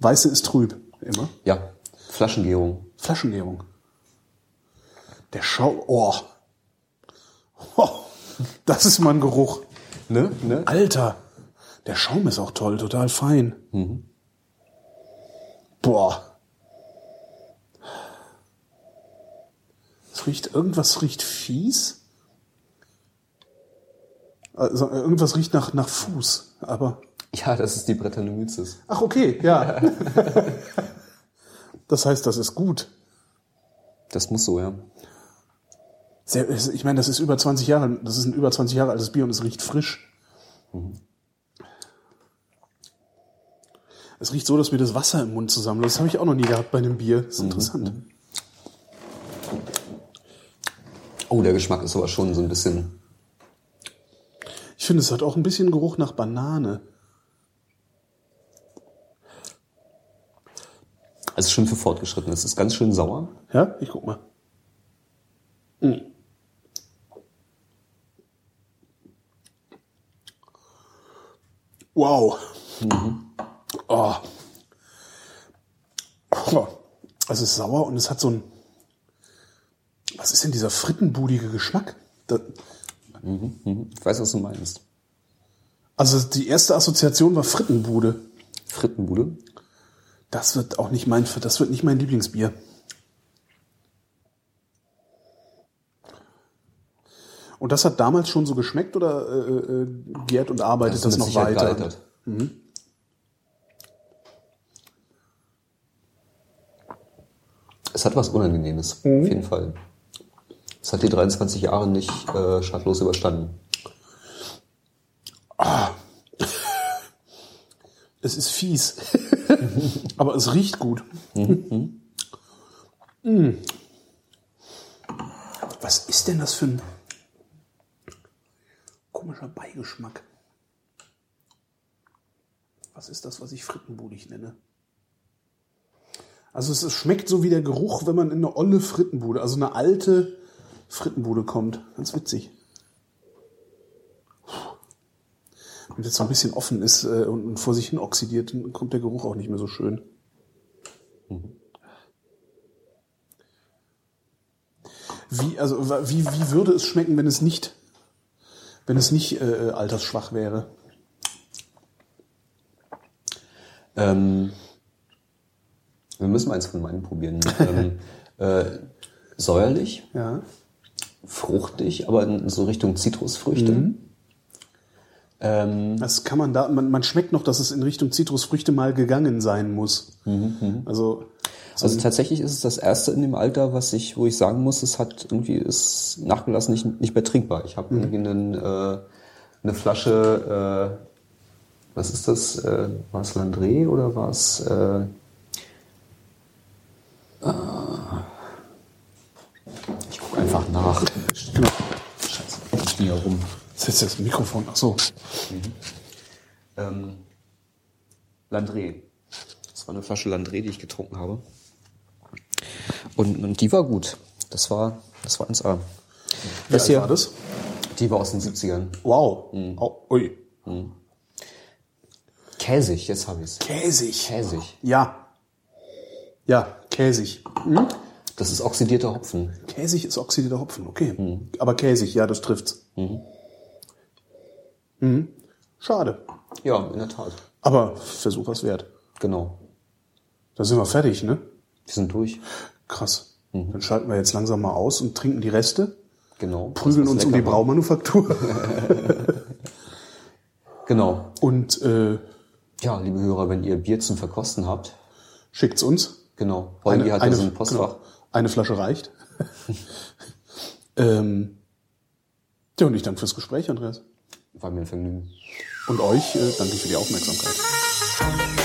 Weiße ist trüb, immer. Ja. Flaschengärung. Flaschengärung. Der Schau... Oh. oh. Das ist mal ein Geruch. Ne? ne? Alter, der Schaum ist auch toll, total fein. Boah. Es riecht, irgendwas riecht fies. Also, irgendwas riecht nach, nach Fuß, aber. Ja, das ist die Brettanomyces. Ach, okay, ja. das heißt, das ist gut. Das muss so, ja. Sehr, ich meine, das ist über 20 Jahre, das ist ein über 20 Jahre altes Bier und es riecht frisch. Es riecht so, dass mir das Wasser im Mund zusammenläuft. Das habe ich auch noch nie gehabt bei einem Bier. Das ist interessant. Oh, der Geschmack ist aber schon so ein bisschen. Ich finde, es hat auch ein bisschen Geruch nach Banane. Es ist schon für Fortgeschrittene. Es ist ganz schön sauer. Ja, ich guck mal. Mm. Wow. Oh. Oh. Es ist sauer und es hat so ein. Was ist denn dieser frittenbudige Geschmack? Da, Ich weiß, was du meinst. also die erste Assoziation war Frittenbude. Frittenbude. Das wird auch nicht mein, das wird nicht mein Lieblingsbier. Und das hat damals schon so geschmeckt oder äh, äh, gärt und arbeitet das, mit noch Sicherheit weiter? gealtert. Es hat was Unangenehmes, auf jeden Fall. Es hat die 23 Jahre nicht äh, schadlos überstanden. Es ist fies, aber es riecht gut. Mm. Was ist denn das für ein komischer Beigeschmack? Was ist das, was ich frittenbudig nenne? Also es schmeckt so wie der Geruch, wenn man in eine olle Frittenbude, also eine alte Frittenbude kommt. Ganz witzig. Wenn das so ein bisschen offen ist äh, und, vor sich hin oxidiert, dann kommt der Geruch auch nicht mehr so schön. Wie, also, wie, wie würde es schmecken, wenn es nicht, wenn es nicht äh, altersschwach wäre? Ähm, wir müssen eins von meinen probieren. ähm, äh, säuerlich, Ja. fruchtig, aber in so Richtung Zitrusfrüchte. Ähm, Das kann man da, man, man schmeckt noch, dass es in Richtung Zitrusfrüchte mal gegangen sein muss. Also, also tatsächlich ist es das erste in dem Alter, was ich, wo ich sagen muss, es hat irgendwie ist nachgelassen nicht, nicht mehr trinkbar. Ich habe irgendwie einen, äh, eine Flasche, äh, was ist das? Äh, war es Landré oder war es äh, ah, ich gucke einfach nach. genau. Scheiße, ich bin hier rum. Das ist jetzt das Mikrofon. Ach so. Ähm, Landré. Das war eine Flasche Landré, die ich getrunken habe. Und, und die war gut. Das war, das war 1A. Wie Das alt hier, war das? die war aus den 70ern. Wow. Au, ui. Käsig, jetzt habe ich's. Käsig. Käsig. Ja. Ja, käsig. Hm? Das ist oxidierter Hopfen. Käsig ist oxidierter Hopfen, okay. Aber käsig, ja, das trifft's. Mhm. Schade. Ja, in der Tat. Aber Versuch was wert. Genau. Da sind wir fertig, ne? Wir sind durch. Krass. Dann schalten wir jetzt langsam mal aus und trinken die Reste, Genau. prügeln uns um die war. Braumanufaktur Genau. und äh, Ja, liebe Hörer, wenn ihr Bier zum Verkosten habt, schickt's uns. genau. Holgi hat ja so ein Postfach. genau, eine Flasche reicht. ähm, ja, und ich danke fürs Gespräch, Andreas. War mir ein Vergnügen. Und euch äh, danke für die Aufmerksamkeit.